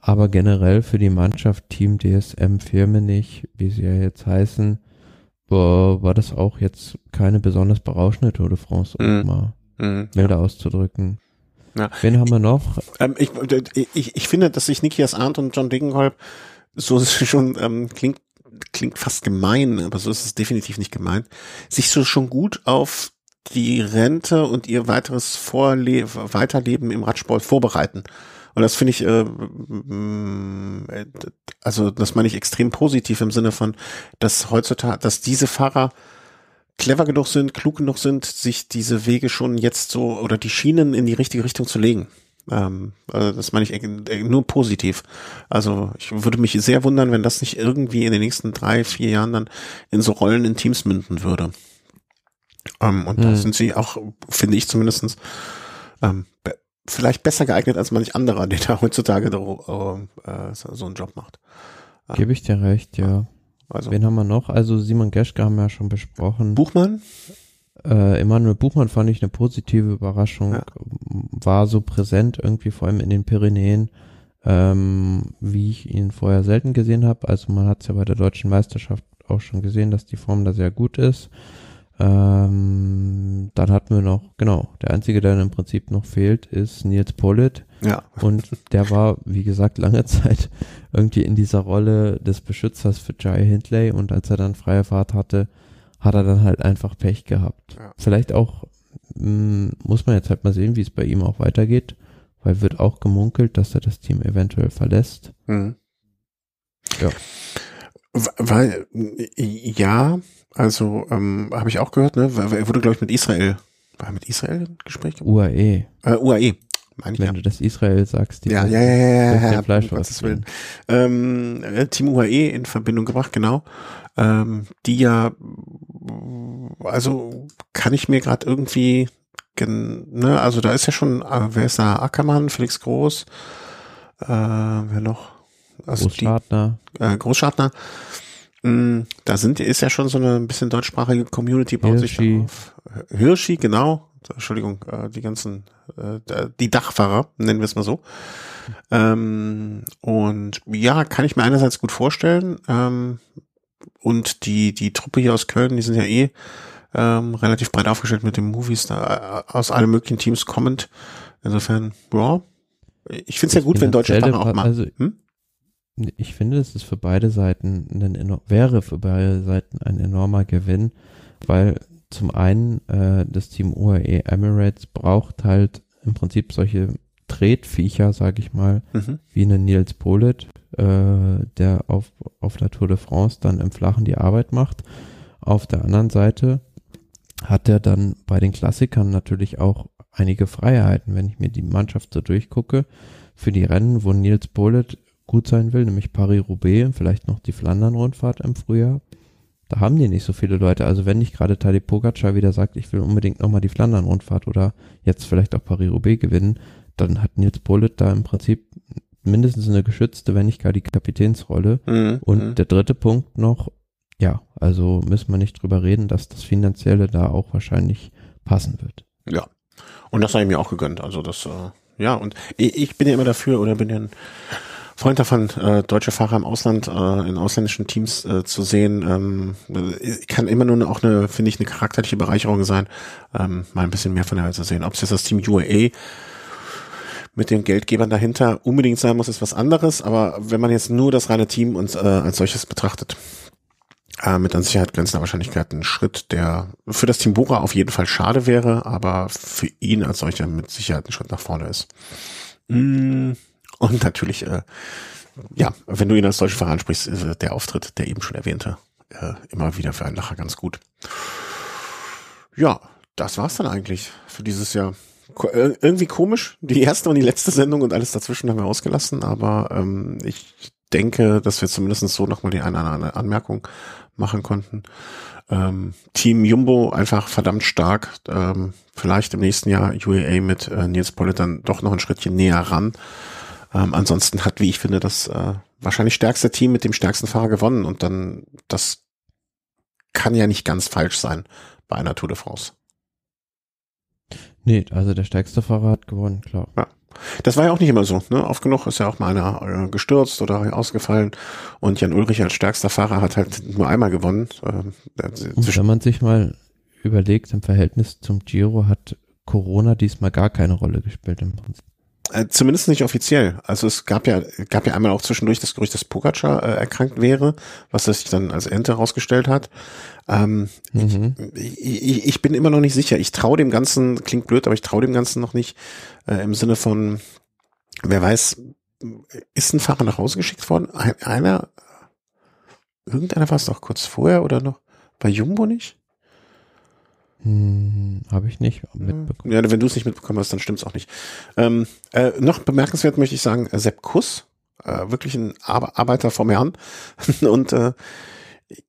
Aber generell für die Mannschaft Team DSM Firmenich, wie sie ja jetzt heißen, war, das auch jetzt keine besonders berauschende Tour de France, um es mal Mhm. milder auszudrücken. Ja. Wen haben wir noch? Ähm, ich, ich, ich finde, dass sich Nikias Arndt und John Degenkolb so schon ähm, klingt klingt fast gemein, aber so ist es definitiv nicht gemeint, sich so schon gut auf die Rente und ihr weiteres Vorle Weiterleben im Radsport vorbereiten. Und das finde ich, äh, mm, also das meine ich extrem positiv im Sinne von, dass heutzutage, dass diese Fahrer clever genug sind, klug genug sind, sich diese Wege schon jetzt so oder die Schienen in die richtige Richtung zu legen. Ähm, also das meine ich nur positiv. Also ich würde mich sehr wundern, wenn das nicht irgendwie in den nächsten drei, vier Jahren dann in so Rollen in Teams münden würde. Ähm, und mhm. da hm. sind sie auch, finde ich zumindestens ähm, vielleicht besser geeignet als manch anderer, der da heutzutage äh, so einen Job macht. Gebe ich dir recht, ja. Also. Wen haben wir noch? Also Simon Geschke haben wir ja schon besprochen. Buchmann? Äh, Emanuel Buchmann fand ich eine positive Überraschung. Ja. War so präsent irgendwie, vor allem in den Pyrenäen, ähm, wie ich ihn vorher selten gesehen habe. Also man hat es ja bei der deutschen Meisterschaft auch schon gesehen, dass die Form da sehr gut ist. Ähm, dann hatten wir noch, genau, der einzige, der im Prinzip noch fehlt, ist Nils Pollitt. Ja. Und der war, wie gesagt, lange Zeit irgendwie in dieser Rolle des Beschützers für Jai Hindley und als er dann freie Fahrt hatte, hat er dann halt einfach Pech gehabt. Ja. Vielleicht auch, mh, mm, muss man jetzt halt mal sehen, wie es bei ihm auch weitergeht, weil wird auch gemunkelt, dass er das Team eventuell verlässt. Mhm. Ja. Weil, ja, also ähm, habe ich auch gehört, ne? Er wurde, glaube ich, mit Israel, war er mit Israel im Gespräch? UAE. Äh, UAE. Meine ich, Wenn ja. du das Israel sagst, die ja, ja, ja, ja, ja, ja, Fleisch Willen. Ähm, äh, Team UAE in Verbindung gebracht, genau. Ähm, die ja, also kann ich mir gerade irgendwie, ne, also da ist ja schon, äh, wer ist da? Ackermann, Felix Groß, äh, wer noch? Also Großschartner. Die, äh, Großschartner. Mm, da sind, ist ja schon so eine ein bisschen deutschsprachige Community, baut Hirschi. sich auf. Hirschi, genau. Entschuldigung, äh, die ganzen, äh, die Dachfahrer, nennen wir es mal so. Ähm, und ja, kann ich mir einerseits gut vorstellen. Ähm, und die, die Truppe hier aus Köln, die sind ja eh ähm, relativ breit aufgestellt mit den Movies, da äh, aus allen möglichen Teams kommend. Insofern, ja, ich finde es ja gut, wenn deutsche Fahrer auch machen. Also, hm? Ich finde, es ist für beide Seiten ein, wäre für beide Seiten ein enormer Gewinn, weil zum einen äh, das Team UAE Emirates braucht halt im Prinzip solche Tretviecher, sag ich mal, mhm. wie eine Nils Polit, äh, der auf, auf der Tour de France dann im Flachen die Arbeit macht. Auf der anderen Seite hat er dann bei den Klassikern natürlich auch einige Freiheiten, wenn ich mir die Mannschaft so durchgucke. Für die Rennen, wo Nils Polit gut sein will, nämlich Paris-Roubaix, vielleicht noch die Flandern-Rundfahrt im Frühjahr. Da haben die nicht so viele Leute. Also wenn nicht gerade Tadej Pogacar wieder sagt, ich will unbedingt nochmal die Flandern-Rundfahrt oder jetzt vielleicht auch Paris-Roubaix gewinnen, dann hat Nils Bullet da im Prinzip mindestens eine geschützte, wenn nicht gar die Kapitänsrolle. Mhm. Und mhm. der dritte Punkt noch, ja, also müssen wir nicht drüber reden, dass das Finanzielle da auch wahrscheinlich passen wird. Ja. Und das habe ich mir auch gegönnt. Also das, äh, ja, und ich, ich bin ja immer dafür oder bin ja ein Freund davon, äh, deutsche Fahrer im Ausland, äh, in ausländischen Teams äh, zu sehen, ähm, kann immer nur auch eine, finde ich, eine charakterliche Bereicherung sein, ähm, mal ein bisschen mehr von der Welt zu sehen. Ob es jetzt das Team UAE mit den Geldgebern dahinter unbedingt sein muss, ist was anderes, aber wenn man jetzt nur das reine Team uns äh, als solches betrachtet, äh, mit an Sicherheit grenzender Wahrscheinlichkeit ein Schritt, der für das Team Bora auf jeden Fall schade wäre, aber für ihn als solcher mit Sicherheit ein Schritt nach vorne ist. Mm. Und natürlich, äh, ja, wenn du ihn als deutschen Fahrer ansprichst, ist der Auftritt, der eben schon erwähnte, äh, immer wieder für einen Lacher ganz gut. Ja, das war's dann eigentlich für dieses Jahr. Ko äh, irgendwie komisch, die erste und die letzte Sendung und alles dazwischen haben wir ausgelassen, aber ähm, ich denke, dass wir zumindest so nochmal die eine oder andere Anmerkung machen konnten. Ähm, Team Jumbo einfach verdammt stark. Ähm, vielleicht im nächsten Jahr UAA mit äh, Nils Pollitt dann doch noch ein Schrittchen näher ran. Ähm, ansonsten hat, wie ich finde, das äh, wahrscheinlich stärkste Team mit dem stärksten Fahrer gewonnen und dann, das kann ja nicht ganz falsch sein bei einer Tour de France. Nee, also der stärkste Fahrer hat gewonnen, klar. Ja. Das war ja auch nicht immer so. Ne? Oft genug ist ja auch mal einer äh, gestürzt oder ausgefallen und Jan Ulrich als stärkster Fahrer hat halt nur einmal gewonnen. Äh, wenn man sich mal überlegt, im Verhältnis zum Giro hat Corona diesmal gar keine Rolle gespielt im Prinzip. Äh, zumindest nicht offiziell. Also es gab ja, gab ja einmal auch zwischendurch das Gerücht, dass Pogacar äh, erkrankt wäre, was sich dann als Ente herausgestellt hat. Ähm, mhm. ich, ich, ich bin immer noch nicht sicher. Ich traue dem Ganzen, klingt blöd, aber ich traue dem Ganzen noch nicht äh, im Sinne von, wer weiß, ist ein Fahrer nach Hause geschickt worden? Einer, irgendeiner war es doch kurz vorher oder noch bei Jumbo nicht? Hm, Habe ich nicht mitbekommen. Ja, wenn du es nicht mitbekommen hast, dann stimmt es auch nicht. Ähm, äh, noch bemerkenswert möchte ich sagen, äh, Sepp Kuss, äh, wirklich ein Ar Arbeiter vom Herrn. Und äh,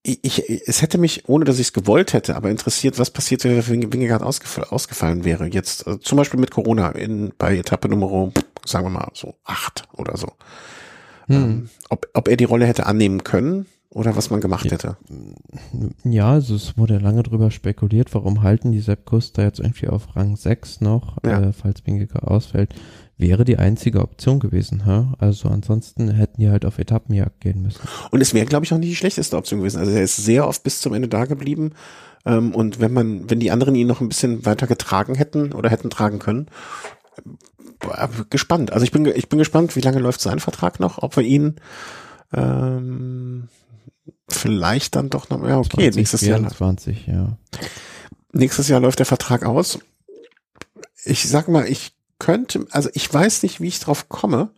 ich, ich, es hätte mich, ohne dass ich es gewollt hätte, aber interessiert, was passiert wäre, wenn Wingegaard ausgefall, ausgefallen wäre. Jetzt äh, zum Beispiel mit Corona in, bei Etappe Nummer, sagen wir mal, so acht oder so. Hm. Ähm, ob, ob er die Rolle hätte annehmen können, oder was man gemacht ja. hätte. Ja, also es wurde lange drüber spekuliert, warum halten die Seppkus da jetzt irgendwie auf Rang 6 noch, ja. äh, falls Bingeka ausfällt. Wäre die einzige Option gewesen, ha? Also ansonsten hätten die halt auf Etappenjagd gehen müssen. Und es wäre, glaube ich, auch nicht die schlechteste Option gewesen. Also er ist sehr oft bis zum Ende da geblieben. Ähm, und wenn man, wenn die anderen ihn noch ein bisschen weiter getragen hätten oder hätten tragen können, äh, gespannt. Also ich bin, ich bin gespannt, wie lange läuft sein Vertrag noch, ob wir ihn ähm, vielleicht dann doch noch, ja, okay, 20, nächstes 24, Jahr. ja. Nächstes Jahr läuft der Vertrag aus. Ich sag mal, ich könnte, also ich weiß nicht, wie ich drauf komme,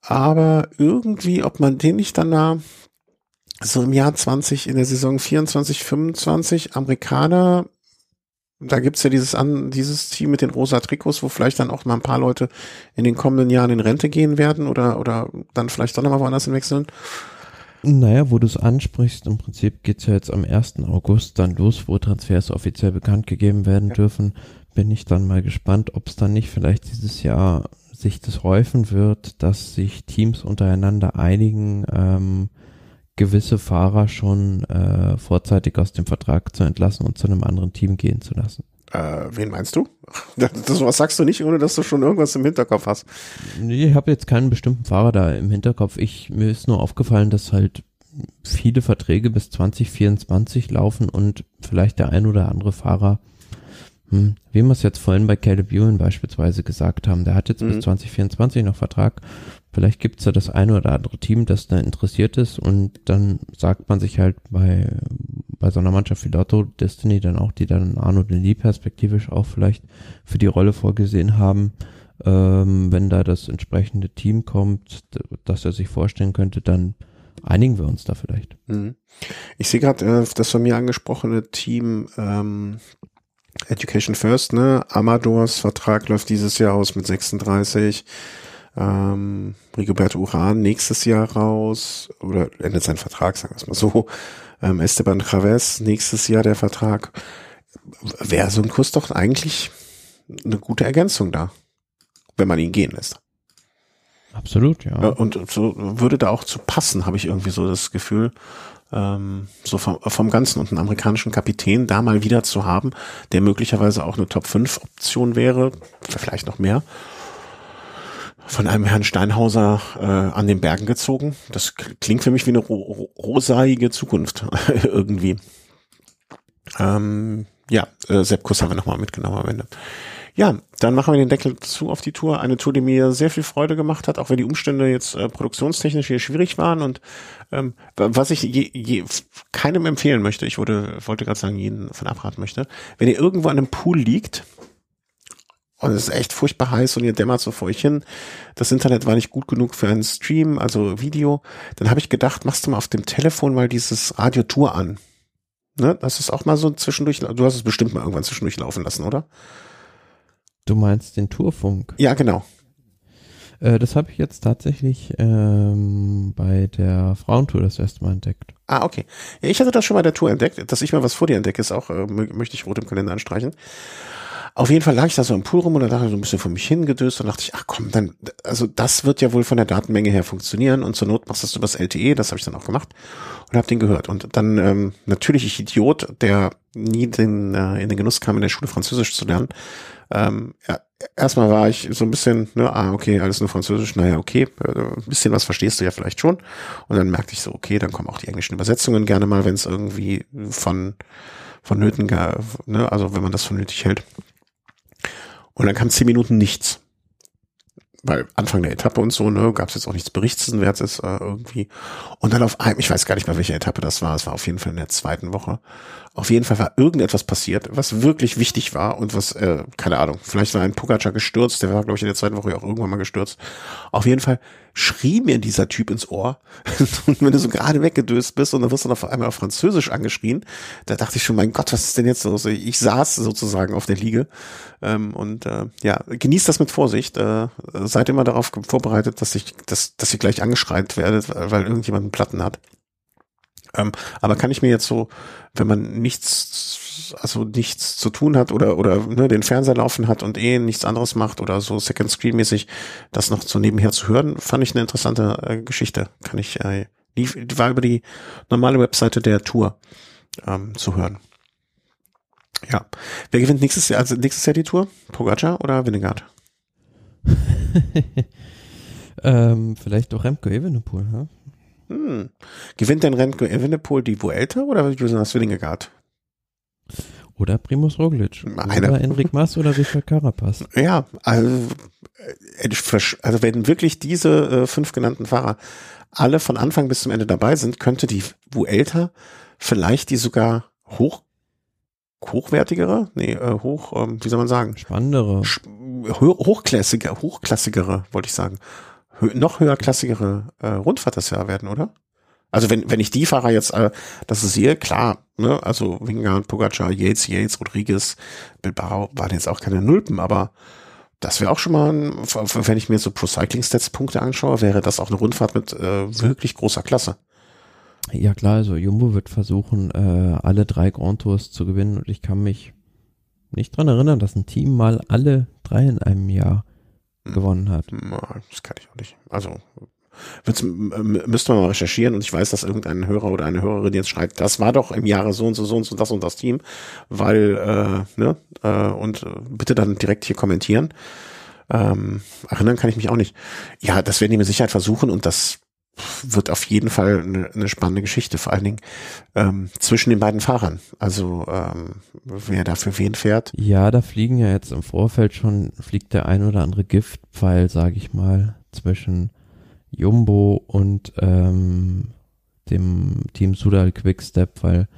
aber irgendwie, ob man den nicht dann da so im Jahr 20, in der Saison 24, 25 Amerikaner, da gibt's ja dieses an, dieses Team mit den rosa Trikots, wo vielleicht dann auch mal ein paar Leute in den kommenden Jahren in Rente gehen werden oder, oder dann vielleicht doch nochmal woanders hinwechseln. Naja, wo du es ansprichst, im Prinzip geht's ja jetzt am 1. August dann los, wo Transfers offiziell bekannt gegeben werden ja. dürfen. Bin ich dann mal gespannt, ob es dann nicht vielleicht dieses Jahr sich das häufen wird, dass sich Teams untereinander einigen, ähm, gewisse Fahrer schon äh, vorzeitig aus dem Vertrag zu entlassen und zu einem anderen Team gehen zu lassen. Äh, wen meinst du? Das, was sagst du nicht, ohne dass du schon irgendwas im Hinterkopf hast? Nee, ich habe jetzt keinen bestimmten Fahrer da im Hinterkopf. Ich, mir ist nur aufgefallen, dass halt viele Verträge bis 2024 laufen und vielleicht der ein oder andere Fahrer, hm, wie wir es jetzt vorhin bei Caleb Ewan beispielsweise gesagt haben, der hat jetzt mhm. bis 2024 noch Vertrag. Vielleicht gibt's da das eine oder andere Team, das da interessiert ist und dann sagt man sich halt bei bei so einer Mannschaft wie Lotto Destiny dann auch, die dann Arno Denis perspektivisch auch vielleicht für die Rolle vorgesehen haben, ähm, wenn da das entsprechende Team kommt, dass er sich vorstellen könnte, dann einigen wir uns da vielleicht. Mhm. Ich sehe gerade äh, das von mir angesprochene Team ähm, Education First, ne? Amadors Vertrag läuft dieses Jahr aus mit 36. Ähm, Rigoberto Uran nächstes Jahr raus oder endet sein Vertrag, sagen wir es mal so ähm, Esteban Chavez nächstes Jahr der Vertrag. Wäre so ein Kurs doch eigentlich eine gute Ergänzung da, wenn man ihn gehen lässt. Absolut, ja. Und so würde da auch zu passen, habe ich irgendwie so das Gefühl, ähm, so vom, vom Ganzen und einen amerikanischen Kapitän da mal wieder zu haben, der möglicherweise auch eine Top 5 Option wäre, vielleicht noch mehr von einem Herrn Steinhauser äh, an den Bergen gezogen. Das klingt für mich wie eine ro rosaige Zukunft irgendwie. Ähm, ja, äh, Sepp Kuss haben wir nochmal mitgenommen am Ende. Ja, dann machen wir den Deckel zu auf die Tour. Eine Tour, die mir sehr viel Freude gemacht hat, auch wenn die Umstände jetzt äh, produktionstechnisch hier schwierig waren und ähm, was ich je, je, keinem empfehlen möchte, ich wurde, wollte gerade sagen, jeden von abraten möchte, wenn ihr irgendwo an einem Pool liegt und es ist echt furchtbar heiß und ihr dämmert so vor euch hin. Das Internet war nicht gut genug für einen Stream, also Video. Dann habe ich gedacht, machst du mal auf dem Telefon mal dieses Radiotour an. Ne? Das ist auch mal so zwischendurch, du hast es bestimmt mal irgendwann zwischendurch laufen lassen, oder? Du meinst den Tourfunk? Ja, genau. Äh, das habe ich jetzt tatsächlich ähm, bei der Frauentour das erste Mal entdeckt. Ah, okay. Ja, ich hatte das schon bei der Tour entdeckt. Dass ich mal was vor dir entdecke, ist auch, äh, möchte ich rot im Kalender anstreichen. Auf jeden Fall lag ich da so im Pool rum und da dachte ich so ein bisschen vor mich hingedöst und dachte ich, ach komm, dann, also das wird ja wohl von der Datenmenge her funktionieren und zur Not machst du das LTE, das habe ich dann auch gemacht und habe den gehört. Und dann ähm, natürlich ich Idiot, der nie den, äh, in den Genuss kam, in der Schule Französisch zu lernen. Ähm, ja, erstmal war ich so ein bisschen, ne, ah, okay, alles nur Französisch, naja, okay, äh, ein bisschen was verstehst du ja vielleicht schon. Und dann merkte ich so, okay, dann kommen auch die englischen Übersetzungen gerne mal, wenn es irgendwie von vonnöten, ne, also wenn man das für nötig hält. Und dann kam zehn Minuten nichts. weil Anfang der Etappe und so, ne, gab es jetzt auch nichts Berichtswertes äh, irgendwie. Und dann auf einem, ich weiß gar nicht mehr, welche Etappe das war, es war auf jeden Fall in der zweiten Woche. Auf jeden Fall war irgendetwas passiert, was wirklich wichtig war und was, äh, keine Ahnung, vielleicht war ein Pogacar gestürzt, der war, glaube ich, in der zweiten Woche auch irgendwann mal gestürzt. Auf jeden Fall schrie mir dieser Typ ins Ohr. und wenn du so gerade weggedöst bist und dann wirst du auf einmal auf Französisch angeschrien, da dachte ich schon, mein Gott, was ist denn jetzt los? Ich saß sozusagen auf der Liege. Ähm, und äh, ja, genießt das mit Vorsicht. Äh, seid immer darauf vorbereitet, dass ich, dass, dass ihr gleich angeschreit werdet, weil irgendjemand einen Platten hat. Ähm, aber kann ich mir jetzt so, wenn man nichts, also nichts zu tun hat oder oder ne, den Fernseher laufen hat und eh nichts anderes macht oder so Second Screen mäßig, das noch so nebenher zu hören, fand ich eine interessante äh, Geschichte. Kann ich, äh, die war über die normale Webseite der Tour ähm, zu hören. Ja. Wer gewinnt nächstes Jahr, also nächstes Jahr die Tour? Pogacar oder Winnegard? ähm, vielleicht auch Remco Evenepoel, ja? Hm. Gewinnt denn Remco Evenepoel die Vuelta oder Jonas Wingegaard? Oder Primus Roglic. Eine. Oder Enric Mas oder Richard Carapaz. Ja, also, äh, also wenn wirklich diese äh, fünf genannten Fahrer alle von Anfang bis zum Ende dabei sind, könnte die Vuelta vielleicht die sogar hoch hochwertigere, nee, äh, hoch, ähm, wie soll man sagen? Spannendere. Hochklassige, hochklassigere, wollte ich sagen noch höherklassigere äh, Rundfahrt das Jahr werden, oder? Also wenn, wenn ich die Fahrer jetzt, äh, das ist hier klar, ne, also Wingard, Pogacar, Yates, Yates, Rodriguez, Bilbao waren jetzt auch keine Nulpen, aber das wäre auch schon mal, ein, wenn ich mir so Pro Cycling Stats Punkte anschaue, wäre das auch eine Rundfahrt mit äh, wirklich großer Klasse. Ja klar, also Jumbo wird versuchen, äh, alle drei Grand Tours zu gewinnen und ich kann mich nicht dran erinnern, dass ein Team mal alle drei in einem Jahr. Gewonnen hat. Das kann ich auch nicht. Also müsste man mal recherchieren und ich weiß, dass irgendein Hörer oder eine Hörerin jetzt schreibt, das war doch im Jahre so und so, so und so das und das Team, weil, äh, ne, äh, und äh, bitte dann direkt hier kommentieren. Ähm, erinnern kann ich mich auch nicht. Ja, das werden die mit Sicherheit versuchen und das wird auf jeden Fall eine, eine spannende Geschichte, vor allen Dingen ähm, zwischen den beiden Fahrern. Also ähm, wer da für wen fährt. Ja, da fliegen ja jetzt im Vorfeld schon, fliegt der ein oder andere Giftpfeil, sage ich mal, zwischen Jumbo und ähm, dem Team Sudal Quickstep, weil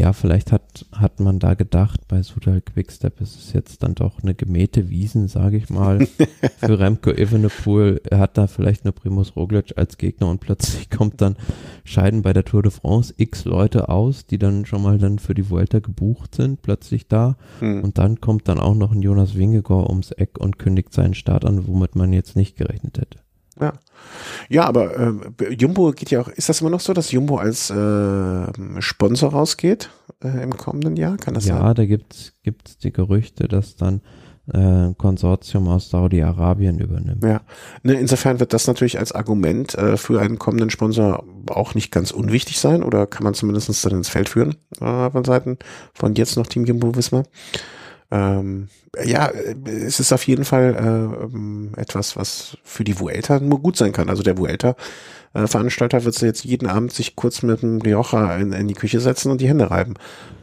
ja, vielleicht hat, hat man da gedacht, bei Sudal Quickstep ist es jetzt dann doch eine gemähte Wiesen, sage ich mal, für Remco Evenepoel. Er hat da vielleicht eine Primus Roglic als Gegner und plötzlich kommt dann, scheiden bei der Tour de France x Leute aus, die dann schon mal dann für die Vuelta gebucht sind, plötzlich da. Hm. Und dann kommt dann auch noch ein Jonas Wingegor ums Eck und kündigt seinen Start an, womit man jetzt nicht gerechnet hätte. Ja. Ja, aber äh, Jumbo geht ja auch, ist das immer noch so, dass Jumbo als äh, Sponsor rausgeht äh, im kommenden Jahr? Kann das ja, sein? Ja, da gibt's gibt's die Gerüchte, dass dann äh, ein Konsortium aus Saudi-Arabien übernimmt. Ja, ne, insofern wird das natürlich als Argument äh, für einen kommenden Sponsor auch nicht ganz unwichtig sein oder kann man zumindest dann ins Feld führen äh, von Seiten von jetzt noch Team Jumbo Wismar. Ähm, ja, es ist auf jeden Fall äh, ähm, etwas, was für die Vuelta nur gut sein kann. Also der Vuelta äh, Veranstalter wird jetzt jeden Abend sich kurz mit dem Rioja in, in die Küche setzen und die Hände reiben,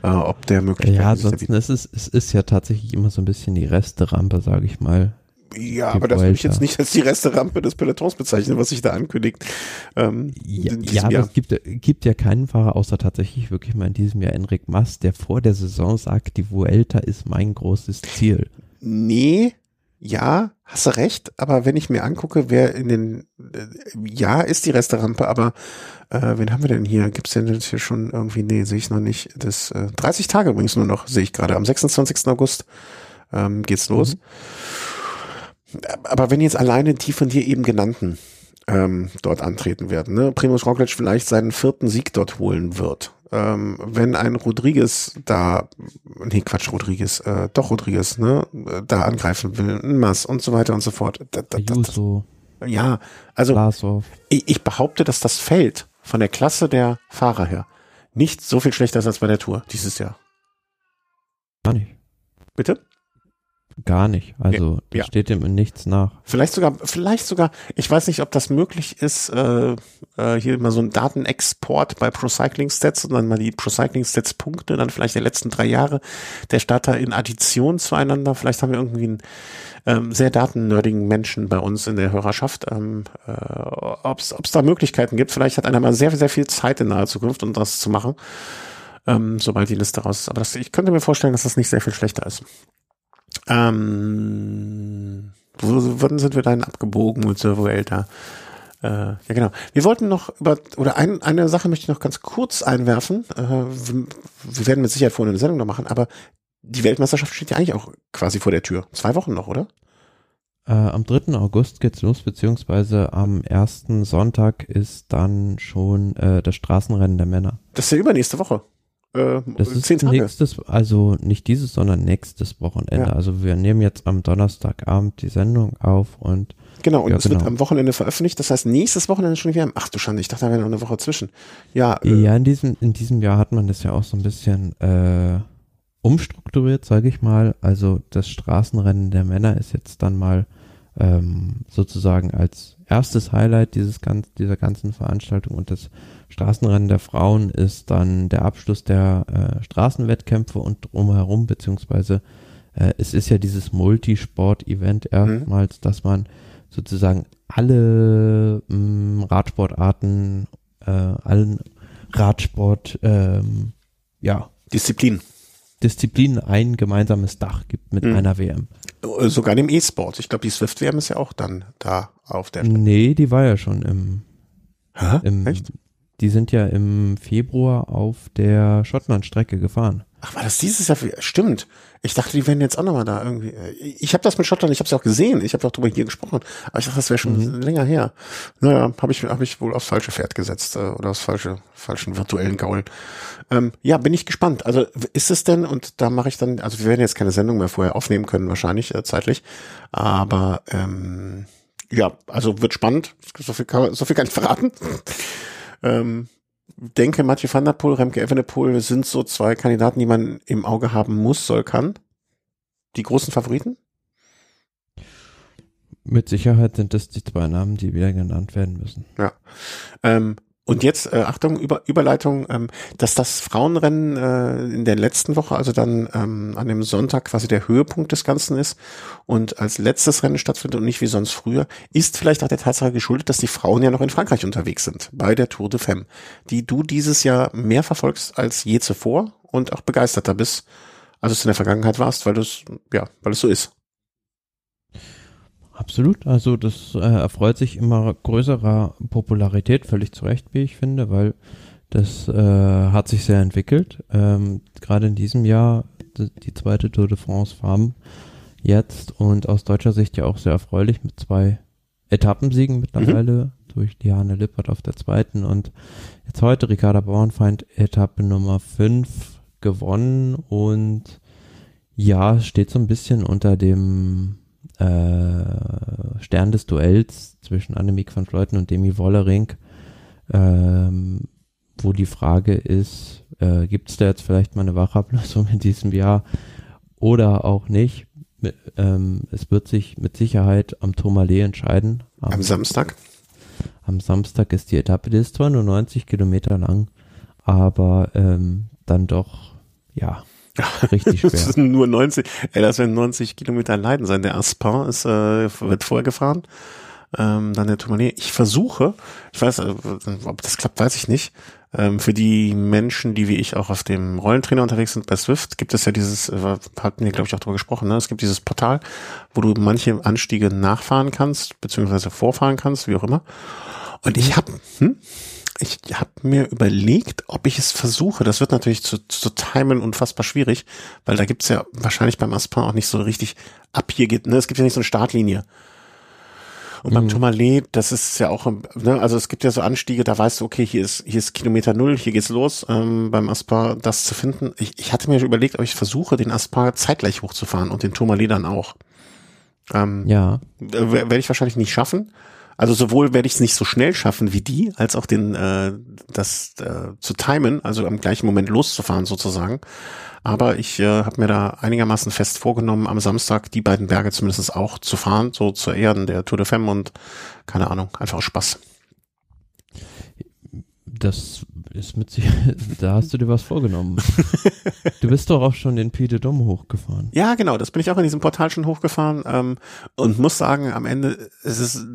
äh, ob der möglich ist. Ja, ansonsten ist es, es ist ja tatsächlich immer so ein bisschen die Resterampe, sage ich mal. Ja, aber das würde ich jetzt nicht als die Resterampe des Pelotons bezeichnen, was sich da ankündigt. Ähm, ja, ja aber es gibt, gibt ja keinen Fahrer, außer tatsächlich wirklich mal in diesem Jahr Enric Mas, der vor der Saison sagt, die Vuelta ist mein großes Ziel. Nee, ja, hast du recht, aber wenn ich mir angucke, wer in den, äh, ja, ist die Resterampe, aber äh, wen haben wir denn hier? Gibt's denn jetzt hier schon irgendwie, nee, sehe ich noch nicht. Das äh, 30 Tage übrigens nur noch, sehe ich gerade. Am 26. August ähm, geht's los. Mhm aber wenn jetzt alleine die von dir eben genannten ähm, dort antreten werden, ne? Primus Roglic vielleicht seinen vierten Sieg dort holen wird, ähm, wenn ein Rodriguez da, nee, Quatsch, Rodriguez, äh, doch Rodriguez, ne, da angreifen will, ein Mass und so weiter und so fort. Da, da, da, ja, also ich, ich behaupte, dass das Feld von der Klasse der Fahrer her nicht so viel schlechter ist als bei der Tour dieses Jahr. Gar nicht. Bitte? Gar nicht. Also das ja. steht dem in nichts nach. Vielleicht sogar, vielleicht sogar, ich weiß nicht, ob das möglich ist, äh, äh, hier mal so ein Datenexport bei Procycling Stats und dann mal die Procycling Stats Punkte, dann vielleicht der letzten drei Jahre der Starter in Addition zueinander. Vielleicht haben wir irgendwie einen ähm, sehr datennerdigen Menschen bei uns in der Hörerschaft. Ähm, äh, ob es da Möglichkeiten gibt. Vielleicht hat einer mal sehr, sehr viel Zeit in naher Zukunft, um das zu machen, ähm, sobald die Liste raus ist. Aber das, ich könnte mir vorstellen, dass das nicht sehr viel schlechter ist. Ähm, wo, wann sind wir dahin abgebogen mit Servo Elta? Äh, ja, genau. Wir wollten noch über, oder ein, eine Sache möchte ich noch ganz kurz einwerfen. Äh, wir, wir werden mit Sicherheit vorhin eine Sendung noch machen, aber die Weltmeisterschaft steht ja eigentlich auch quasi vor der Tür. Zwei Wochen noch, oder? Äh, am 3. August geht's los, beziehungsweise am ersten Sonntag ist dann schon äh, das Straßenrennen der Männer. Das ist ja übernächste Woche. Äh, Das ist zehn Tage. nächstes, also nicht dieses, sondern nächstes Wochenende. Ja. Also wir nehmen jetzt am Donnerstagabend die Sendung auf und Genau, und Ja, es wird genau. am Wochenende veröffentlicht. Das heißt, nächstes Wochenende schon wieder. Ach du Schande, ich dachte, da wäre noch eine Woche zwischen. Ja, äh, ja, in diesem, in diesem Jahr hat man das ja auch so ein bisschen äh, umstrukturiert, sage ich mal. Also das Straßenrennen der Männer ist jetzt dann mal ähm, sozusagen als erstes Highlight dieses ganz, dieser ganzen Veranstaltung und das Straßenrennen der Frauen ist dann der Abschluss der äh, Straßenwettkämpfe und drumherum, beziehungsweise äh, es ist ja dieses Multisport-Event erstmals, dass man sozusagen alle mh, Radsportarten, äh, allen Radsport, ähm, ja, Disziplin. Disziplinen ein gemeinsames Dach gibt mit Mhm. einer WM. Äh, Sogar dem E-Sport. Ich glaube, die Swift-WM ist ja auch dann da auf der Nee, die war ja schon im, Hä? im Echt? die sind ja im Februar auf der Schottland-Strecke gefahren. Ach, war das dieses Jahr? Stimmt. Ich dachte, die wären jetzt auch nochmal da irgendwie. Ich habe das mit Schottland, ich habe es ja auch gesehen. Ich habe auch drüber hier gesprochen. Aber ich dachte, das wäre schon länger her. Naja, habe ich, hab ich wohl aufs falsche Pferd gesetzt äh, oder aufs falsche, falschen virtuellen Gaul. Ähm, ja, bin ich gespannt. Also ist es denn, und da mache ich dann, also wir werden jetzt keine Sendung mehr vorher aufnehmen können, wahrscheinlich äh, zeitlich. Aber ähm, ja, also wird spannend. So viel kann, so viel kann ich verraten. ähm, denke, Mathieu van der Poel, Remke Evenepoel sind so zwei Kandidaten, die man im Auge haben muss, soll, kann. Die großen Favoriten? Mit Sicherheit sind das die zwei Namen, die wieder genannt werden müssen. Ähm, und jetzt, äh, Achtung, Über, Überleitung, ähm, dass das Frauenrennen äh, in der letzten Woche, also dann ähm, an dem Sonntag quasi der Höhepunkt des Ganzen ist und als letztes Rennen stattfindet und nicht wie sonst früher, ist vielleicht auch der Tatsache geschuldet, dass die Frauen ja noch in Frankreich unterwegs sind, bei der Tour de Femme, die du dieses Jahr mehr verfolgst als je zuvor und auch begeisterter bist, als es in der Vergangenheit warst, weil es, ja, weil es so ist. Absolut, also das äh, erfreut sich immer größerer Popularität, völlig zu Recht, wie ich finde, weil das äh, hat sich sehr entwickelt. Ähm, Gerade in diesem Jahr die, zweite Tour de France Farm jetzt und aus deutscher Sicht ja auch sehr erfreulich mit zwei Etappensiegen mittlerweile durch Diane Lippert auf der zweiten und jetzt heute Ricarda Bauernfeind Etappe Nummer 5 gewonnen und ja, steht so ein bisschen unter dem äh, Stern des Duells zwischen Annemiek van Vleuten und Demi Wollering, ähm, wo die Frage ist, äh, gibt es da jetzt vielleicht mal eine Wachablösung in diesem Jahr oder auch nicht? Mit, ähm, es wird sich mit Sicherheit am Tourmalet entscheiden. Am Samstag. Am Samstag ist die Etappe, die ist zwar nur 90 Kilometer lang, aber ähm, dann doch, ja, richtig Das schwer. sind nur 90, ey, das werden 90 Kilometer Leiden sein. Der Aspin ist, äh, wird vorher gefahren. Ähm, dann der Tourmalet. Ich versuche, ich weiß, äh, ob das klappt, weiß ich nicht. Ähm, für die Menschen, die wie ich auch auf dem Rollentrainer unterwegs sind bei Swift, gibt es ja dieses, äh, hatten wir glaube ich auch drüber gesprochen, ne? es gibt dieses Portal, wo du manche Anstiege nachfahren kannst, beziehungsweise vorfahren kannst, wie auch immer. Und ich habe, hm, ich habe mir überlegt, ob ich es versuche. Das wird natürlich zu, zu timen unfassbar schwierig, weil da gibt's ja wahrscheinlich beim Aspin auch nicht so richtig ab hier geht. Ne? Es gibt ja nicht so eine Startlinie. Und beim Tourmalet, das ist ja auch, ne, also es gibt ja so Anstiege, da weißt du, okay, hier ist, hier ist Kilometer Null, hier geht's los, ähm, beim Aspin das zu finden. Ich, ich hatte mir überlegt, ob ich versuche, den Aspin zeitgleich hochzufahren und den Tourmalet dann auch. Ähm, Ja, werde ich wahrscheinlich nicht schaffen. Also sowohl werde ich es nicht so schnell schaffen wie die, als auch den äh, das äh, zu timen, also am gleichen Moment loszufahren sozusagen. Aber ich äh, habe mir da einigermaßen fest vorgenommen, am Samstag die beiden Berge zumindest auch zu fahren, so zu Ehren der Tour de Femme und keine Ahnung, einfach Spaß. Das ist mit sich, da hast du dir was vorgenommen. du bist doch auch schon den Pied de Dom hochgefahren. Ja, genau, das bin ich auch in diesem Portal schon hochgefahren ähm, und muss sagen, am Ende ist es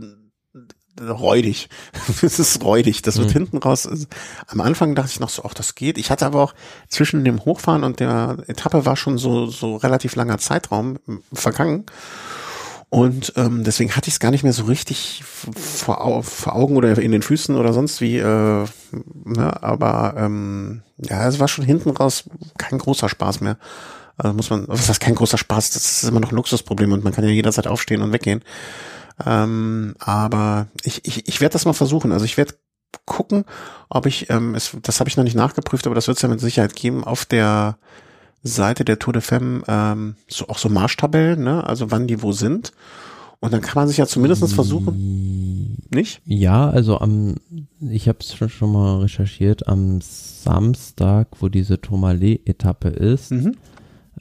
räudig. es ist räudig. Das wird mhm. hinten raus. Am Anfang dachte ich noch so, ach, das geht. Ich hatte aber auch zwischen dem Hochfahren und der Etappe war schon so, so relativ langer Zeitraum vergangen. Und ähm, deswegen hatte ich es gar nicht mehr so richtig vor, vor Augen oder in den Füßen oder sonst wie. Äh, ne? Aber ähm, ja, es war schon hinten raus kein großer Spaß mehr. Also muss man, was heißt kein großer Spaß? Das ist immer noch ein Luxusproblem und man kann ja jederzeit aufstehen und weggehen. Ähm, aber ich, ich, ich werde das mal versuchen. Also ich werde gucken, ob ich, ähm, es, das habe ich noch nicht nachgeprüft, aber das wird es ja mit Sicherheit geben, auf der Seite der Tour de Femme ähm, so, auch so Marschtabellen, ne? also wann die wo sind. Und dann kann man sich ja zumindest versuchen. Nicht? Ja, also am, ich habe es schon, schon mal recherchiert, am Samstag, wo diese Tourmalet-Etappe ist, mhm.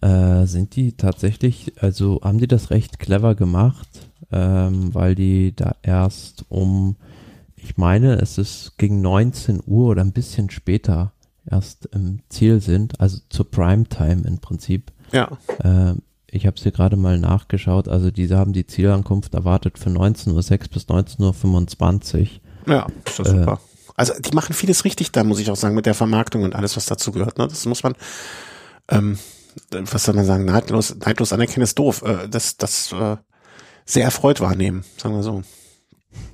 äh, sind die tatsächlich, also haben die das recht clever gemacht ähm, weil die da erst um, ich meine, es ist gegen 19 Uhr oder ein bisschen später erst im Ziel sind, also zur Primetime im Prinzip. Ja. Ähm, ich habe es hier gerade mal nachgeschaut, also diese haben die Zielankunft erwartet für 19.06 Uhr bis 19.25 Uhr. Ja, ist das äh, super. Also die machen vieles richtig da, muss ich auch sagen, mit der Vermarktung und alles, was dazu gehört. Ne? Das muss man, ähm, was soll man sagen, neidlos, neidlos anerkennen ist doof. Äh, das, das äh, sehr erfreut wahrnehmen, sagen wir so.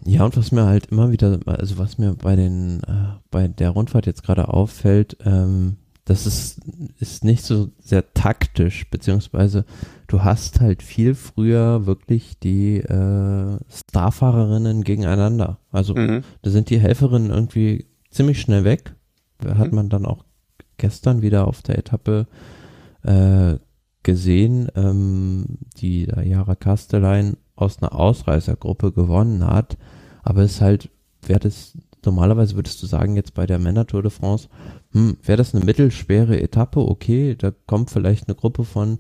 Ja, und was mir halt immer wieder, also was mir bei den, äh, bei der Rundfahrt jetzt gerade auffällt, ähm, das ist, ist nicht so sehr taktisch, beziehungsweise du hast halt viel früher wirklich die äh, Starfahrerinnen gegeneinander. Also mhm. da sind die Helferinnen irgendwie ziemlich schnell weg. Hat mhm. man dann auch gestern wieder auf der Etappe äh, gesehen, ähm, die Jara Kastelein aus einer Ausreißergruppe gewonnen hat. Aber es ist halt, wäre das, normalerweise würdest du sagen, jetzt bei der Männer Tour de France, hm, wäre das eine mittelschwere Etappe, okay, da kommt vielleicht eine Gruppe von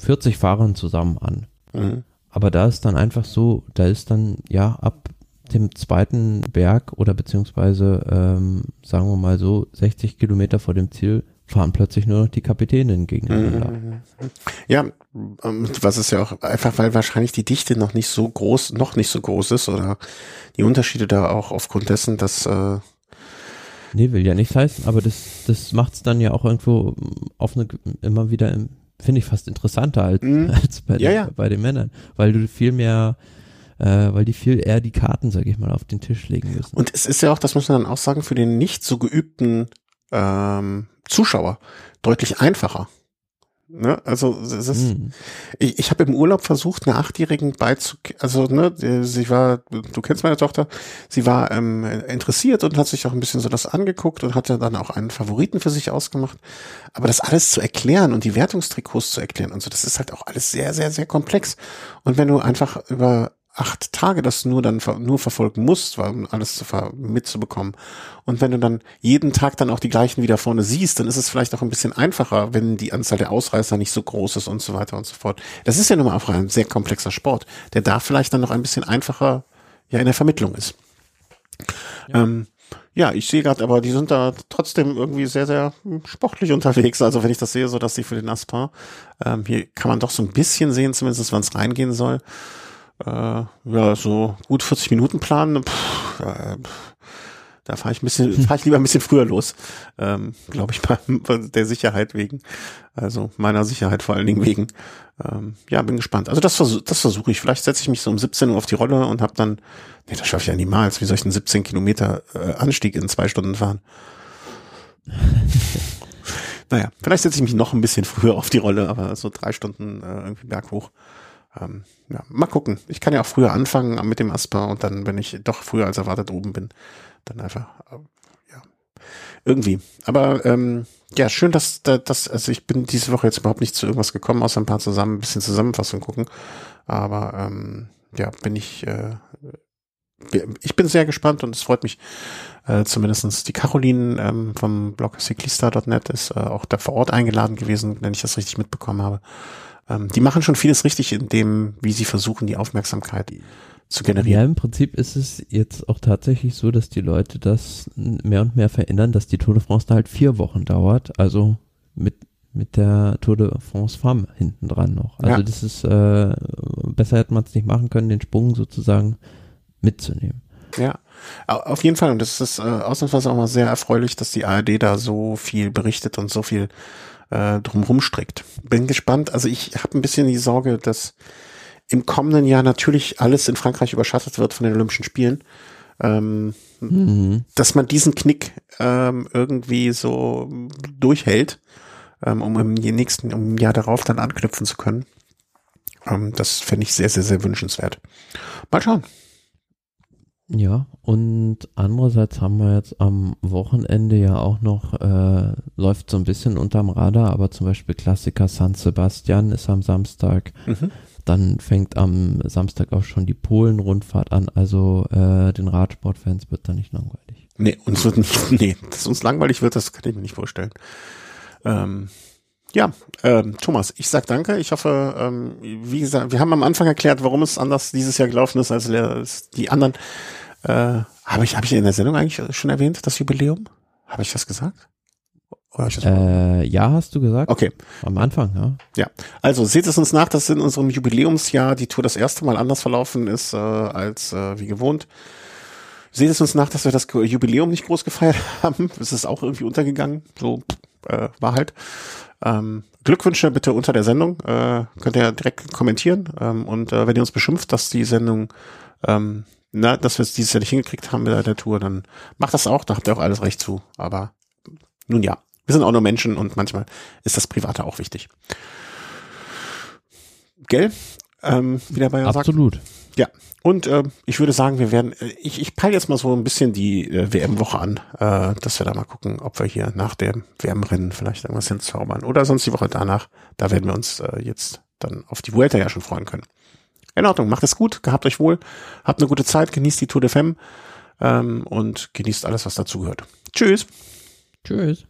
40 Fahrern zusammen an. Mhm. Aber da ist dann einfach so, da ist dann, ja, ab dem zweiten Berg oder beziehungsweise, ähm, sagen wir mal so, 60 Kilometer vor dem Ziel fahren plötzlich nur noch die Kapitänin gegeneinander. Mhm. Ja, ähm, was ist ja auch einfach, weil wahrscheinlich die Dichte noch nicht so groß, noch nicht so groß ist oder die Unterschiede da auch aufgrund dessen, dass äh Nee, will ja nicht heißen, aber das, das macht es dann ja auch irgendwo auf eine, immer wieder, finde ich fast interessanter als, mhm. als bei, ja, den, ja. bei den Männern, weil du viel mehr, äh, weil die viel eher die Karten, sag ich mal, auf den Tisch legen müssen. Und es ist ja auch, das muss man dann auch sagen, für den nicht so geübten ähm, Zuschauer deutlich einfacher. Ne? Also es ist, mhm. ich, ich habe im Urlaub versucht, einer Achtjährigen beizubringen, also ne, sie war, du kennst meine Tochter, sie war ähm, interessiert und hat sich auch ein bisschen so das angeguckt und hatte dann auch einen Favoriten für sich ausgemacht. Aber das alles zu erklären und die Wertungstrikots zu erklären und so, das ist halt auch alles sehr, sehr, sehr komplex. Und wenn du einfach über acht Tage das nur dann nur verfolgen musst, um alles zu mitzubekommen. Und wenn du dann jeden Tag dann auch die gleichen wieder vorne siehst, dann ist es vielleicht auch ein bisschen einfacher, wenn die Anzahl der Ausreißer nicht so groß ist und so weiter und so fort. Das ist ja nun mal auch ein sehr komplexer Sport, der da vielleicht dann noch ein bisschen einfacher ja in der Vermittlung ist. Ja. Ähm, ja, ich sehe gerade, aber die sind da trotzdem irgendwie sehr, sehr sportlich unterwegs. Also wenn ich das sehe, so dass sie für den Aspar, ähm, hier kann man doch so ein bisschen sehen, zumindest wann es reingehen soll äh, ja, so gut 40 Minuten planen, pff, äh, da fahre ich ein bisschen, fahre ich lieber ein bisschen früher los, ähm, glaube ich, bei, bei der Sicherheit wegen, also meiner Sicherheit vor allen Dingen wegen. Ähm, ja, bin gespannt. Also das, versuch, das versuche ich. Vielleicht setze ich mich so um 17 Uhr auf die Rolle und habe dann, nee, das schaffe ich ja niemals. Wie soll ich einen 17 Kilometer äh, Anstieg in zwei Stunden fahren? naja, vielleicht setze ich mich noch ein bisschen früher auf die Rolle, aber so drei Stunden äh, irgendwie berghoch ähm, ja, mal gucken. Ich kann ja auch früher anfangen mit dem Asper und dann, wenn ich doch früher als erwartet oben bin, dann einfach, äh, ja, irgendwie. Aber ähm, ja, schön, dass das, also ich bin diese Woche jetzt überhaupt nicht zu irgendwas gekommen, außer ein paar zusammen, ein bisschen Zusammenfassung gucken. Aber ähm, ja, bin ich äh, ich bin sehr gespannt und es freut mich, äh, zumindestens die Caroline ähm, vom Blog cyclista.net ist äh, auch da vor Ort eingeladen gewesen, wenn ich das richtig mitbekommen habe. Ähm, die machen schon vieles richtig in dem, wie sie versuchen, die Aufmerksamkeit zu generieren. Ja, im Prinzip ist es jetzt auch tatsächlich so, dass die Leute das mehr und mehr verändern, dass die Tour de France da halt vier Wochen dauert, also mit mit der Tour de France Femme hinten dran noch. Also ja. das ist äh, besser hätte man es nicht machen können, den Sprung sozusagen mitzunehmen. Ja, auf jeden Fall. Und das ist äh, ausnahmsweise auch mal sehr erfreulich, dass die ARD da so viel berichtet und so viel äh, drumherum strickt. Bin gespannt. Also ich habe ein bisschen die Sorge, dass im kommenden Jahr natürlich alles in Frankreich überschattet wird von den Olympischen Spielen. Ähm, mhm. Dass man diesen Knick ähm, irgendwie so durchhält, ähm, um im nächsten, um im Jahr darauf dann anknüpfen zu können. Ähm, das fände ich sehr, sehr, sehr wünschenswert. Mal schauen. Ja, und andererseits haben wir jetzt am Wochenende ja auch noch, äh, läuft so ein bisschen unterm Radar, aber zum Beispiel Klassiker San Sebastian ist am Samstag. Mhm. Dann fängt am Samstag auch schon die Polen-Rundfahrt an, also äh, den Radsportfans wird da nicht langweilig. Nee, uns wird nicht, nee, dass uns langweilig wird, das kann ich mir nicht vorstellen. Ähm, ja, ähm, Thomas, ich sag danke. Ich hoffe, ähm, wie gesagt, wir haben am Anfang erklärt, warum es anders dieses Jahr gelaufen ist als, als die anderen. Äh, habe ich, hab ich in der Sendung eigentlich schon erwähnt, das Jubiläum? Habe ich das gesagt? Oder ich das äh, ja, hast du gesagt. Okay. Am Anfang, ja. Ja. Also seht es uns nach, dass in unserem Jubiläumsjahr die Tour das erste Mal anders verlaufen ist äh, als äh, wie gewohnt. Seht es uns nach, dass wir das Jubiläum nicht groß gefeiert haben. Es ist auch irgendwie untergegangen. So äh, war halt. Ähm, Glückwünsche bitte unter der Sendung. Äh, könnt ihr direkt kommentieren. Ähm, und äh, wenn ihr uns beschimpft, dass die Sendung, ähm, na, dass wir es dieses Jahr nicht hingekriegt haben mit der Tour, dann macht das auch. Da habt ihr auch alles recht zu. Aber nun ja, wir sind auch nur Menschen und manchmal ist das Private auch wichtig. Gell? Ähm, wie der Bayer Absolut. sagt. Ja, und äh, ich würde sagen, wir werden, äh, ich, ich peile jetzt mal so ein bisschen die äh, WM-Woche an, äh, dass wir da mal gucken, ob wir hier nach dem WM-Rennen vielleicht irgendwas hinzaubern oder sonst die Woche danach. Da werden wir uns äh, jetzt dann auf die Vuelta ja schon freuen können. In Ordnung, macht es gut, gehabt euch wohl, habt eine gute Zeit, genießt die Tour de Femme ähm, und genießt alles, was dazugehört. Tschüss. Tschüss.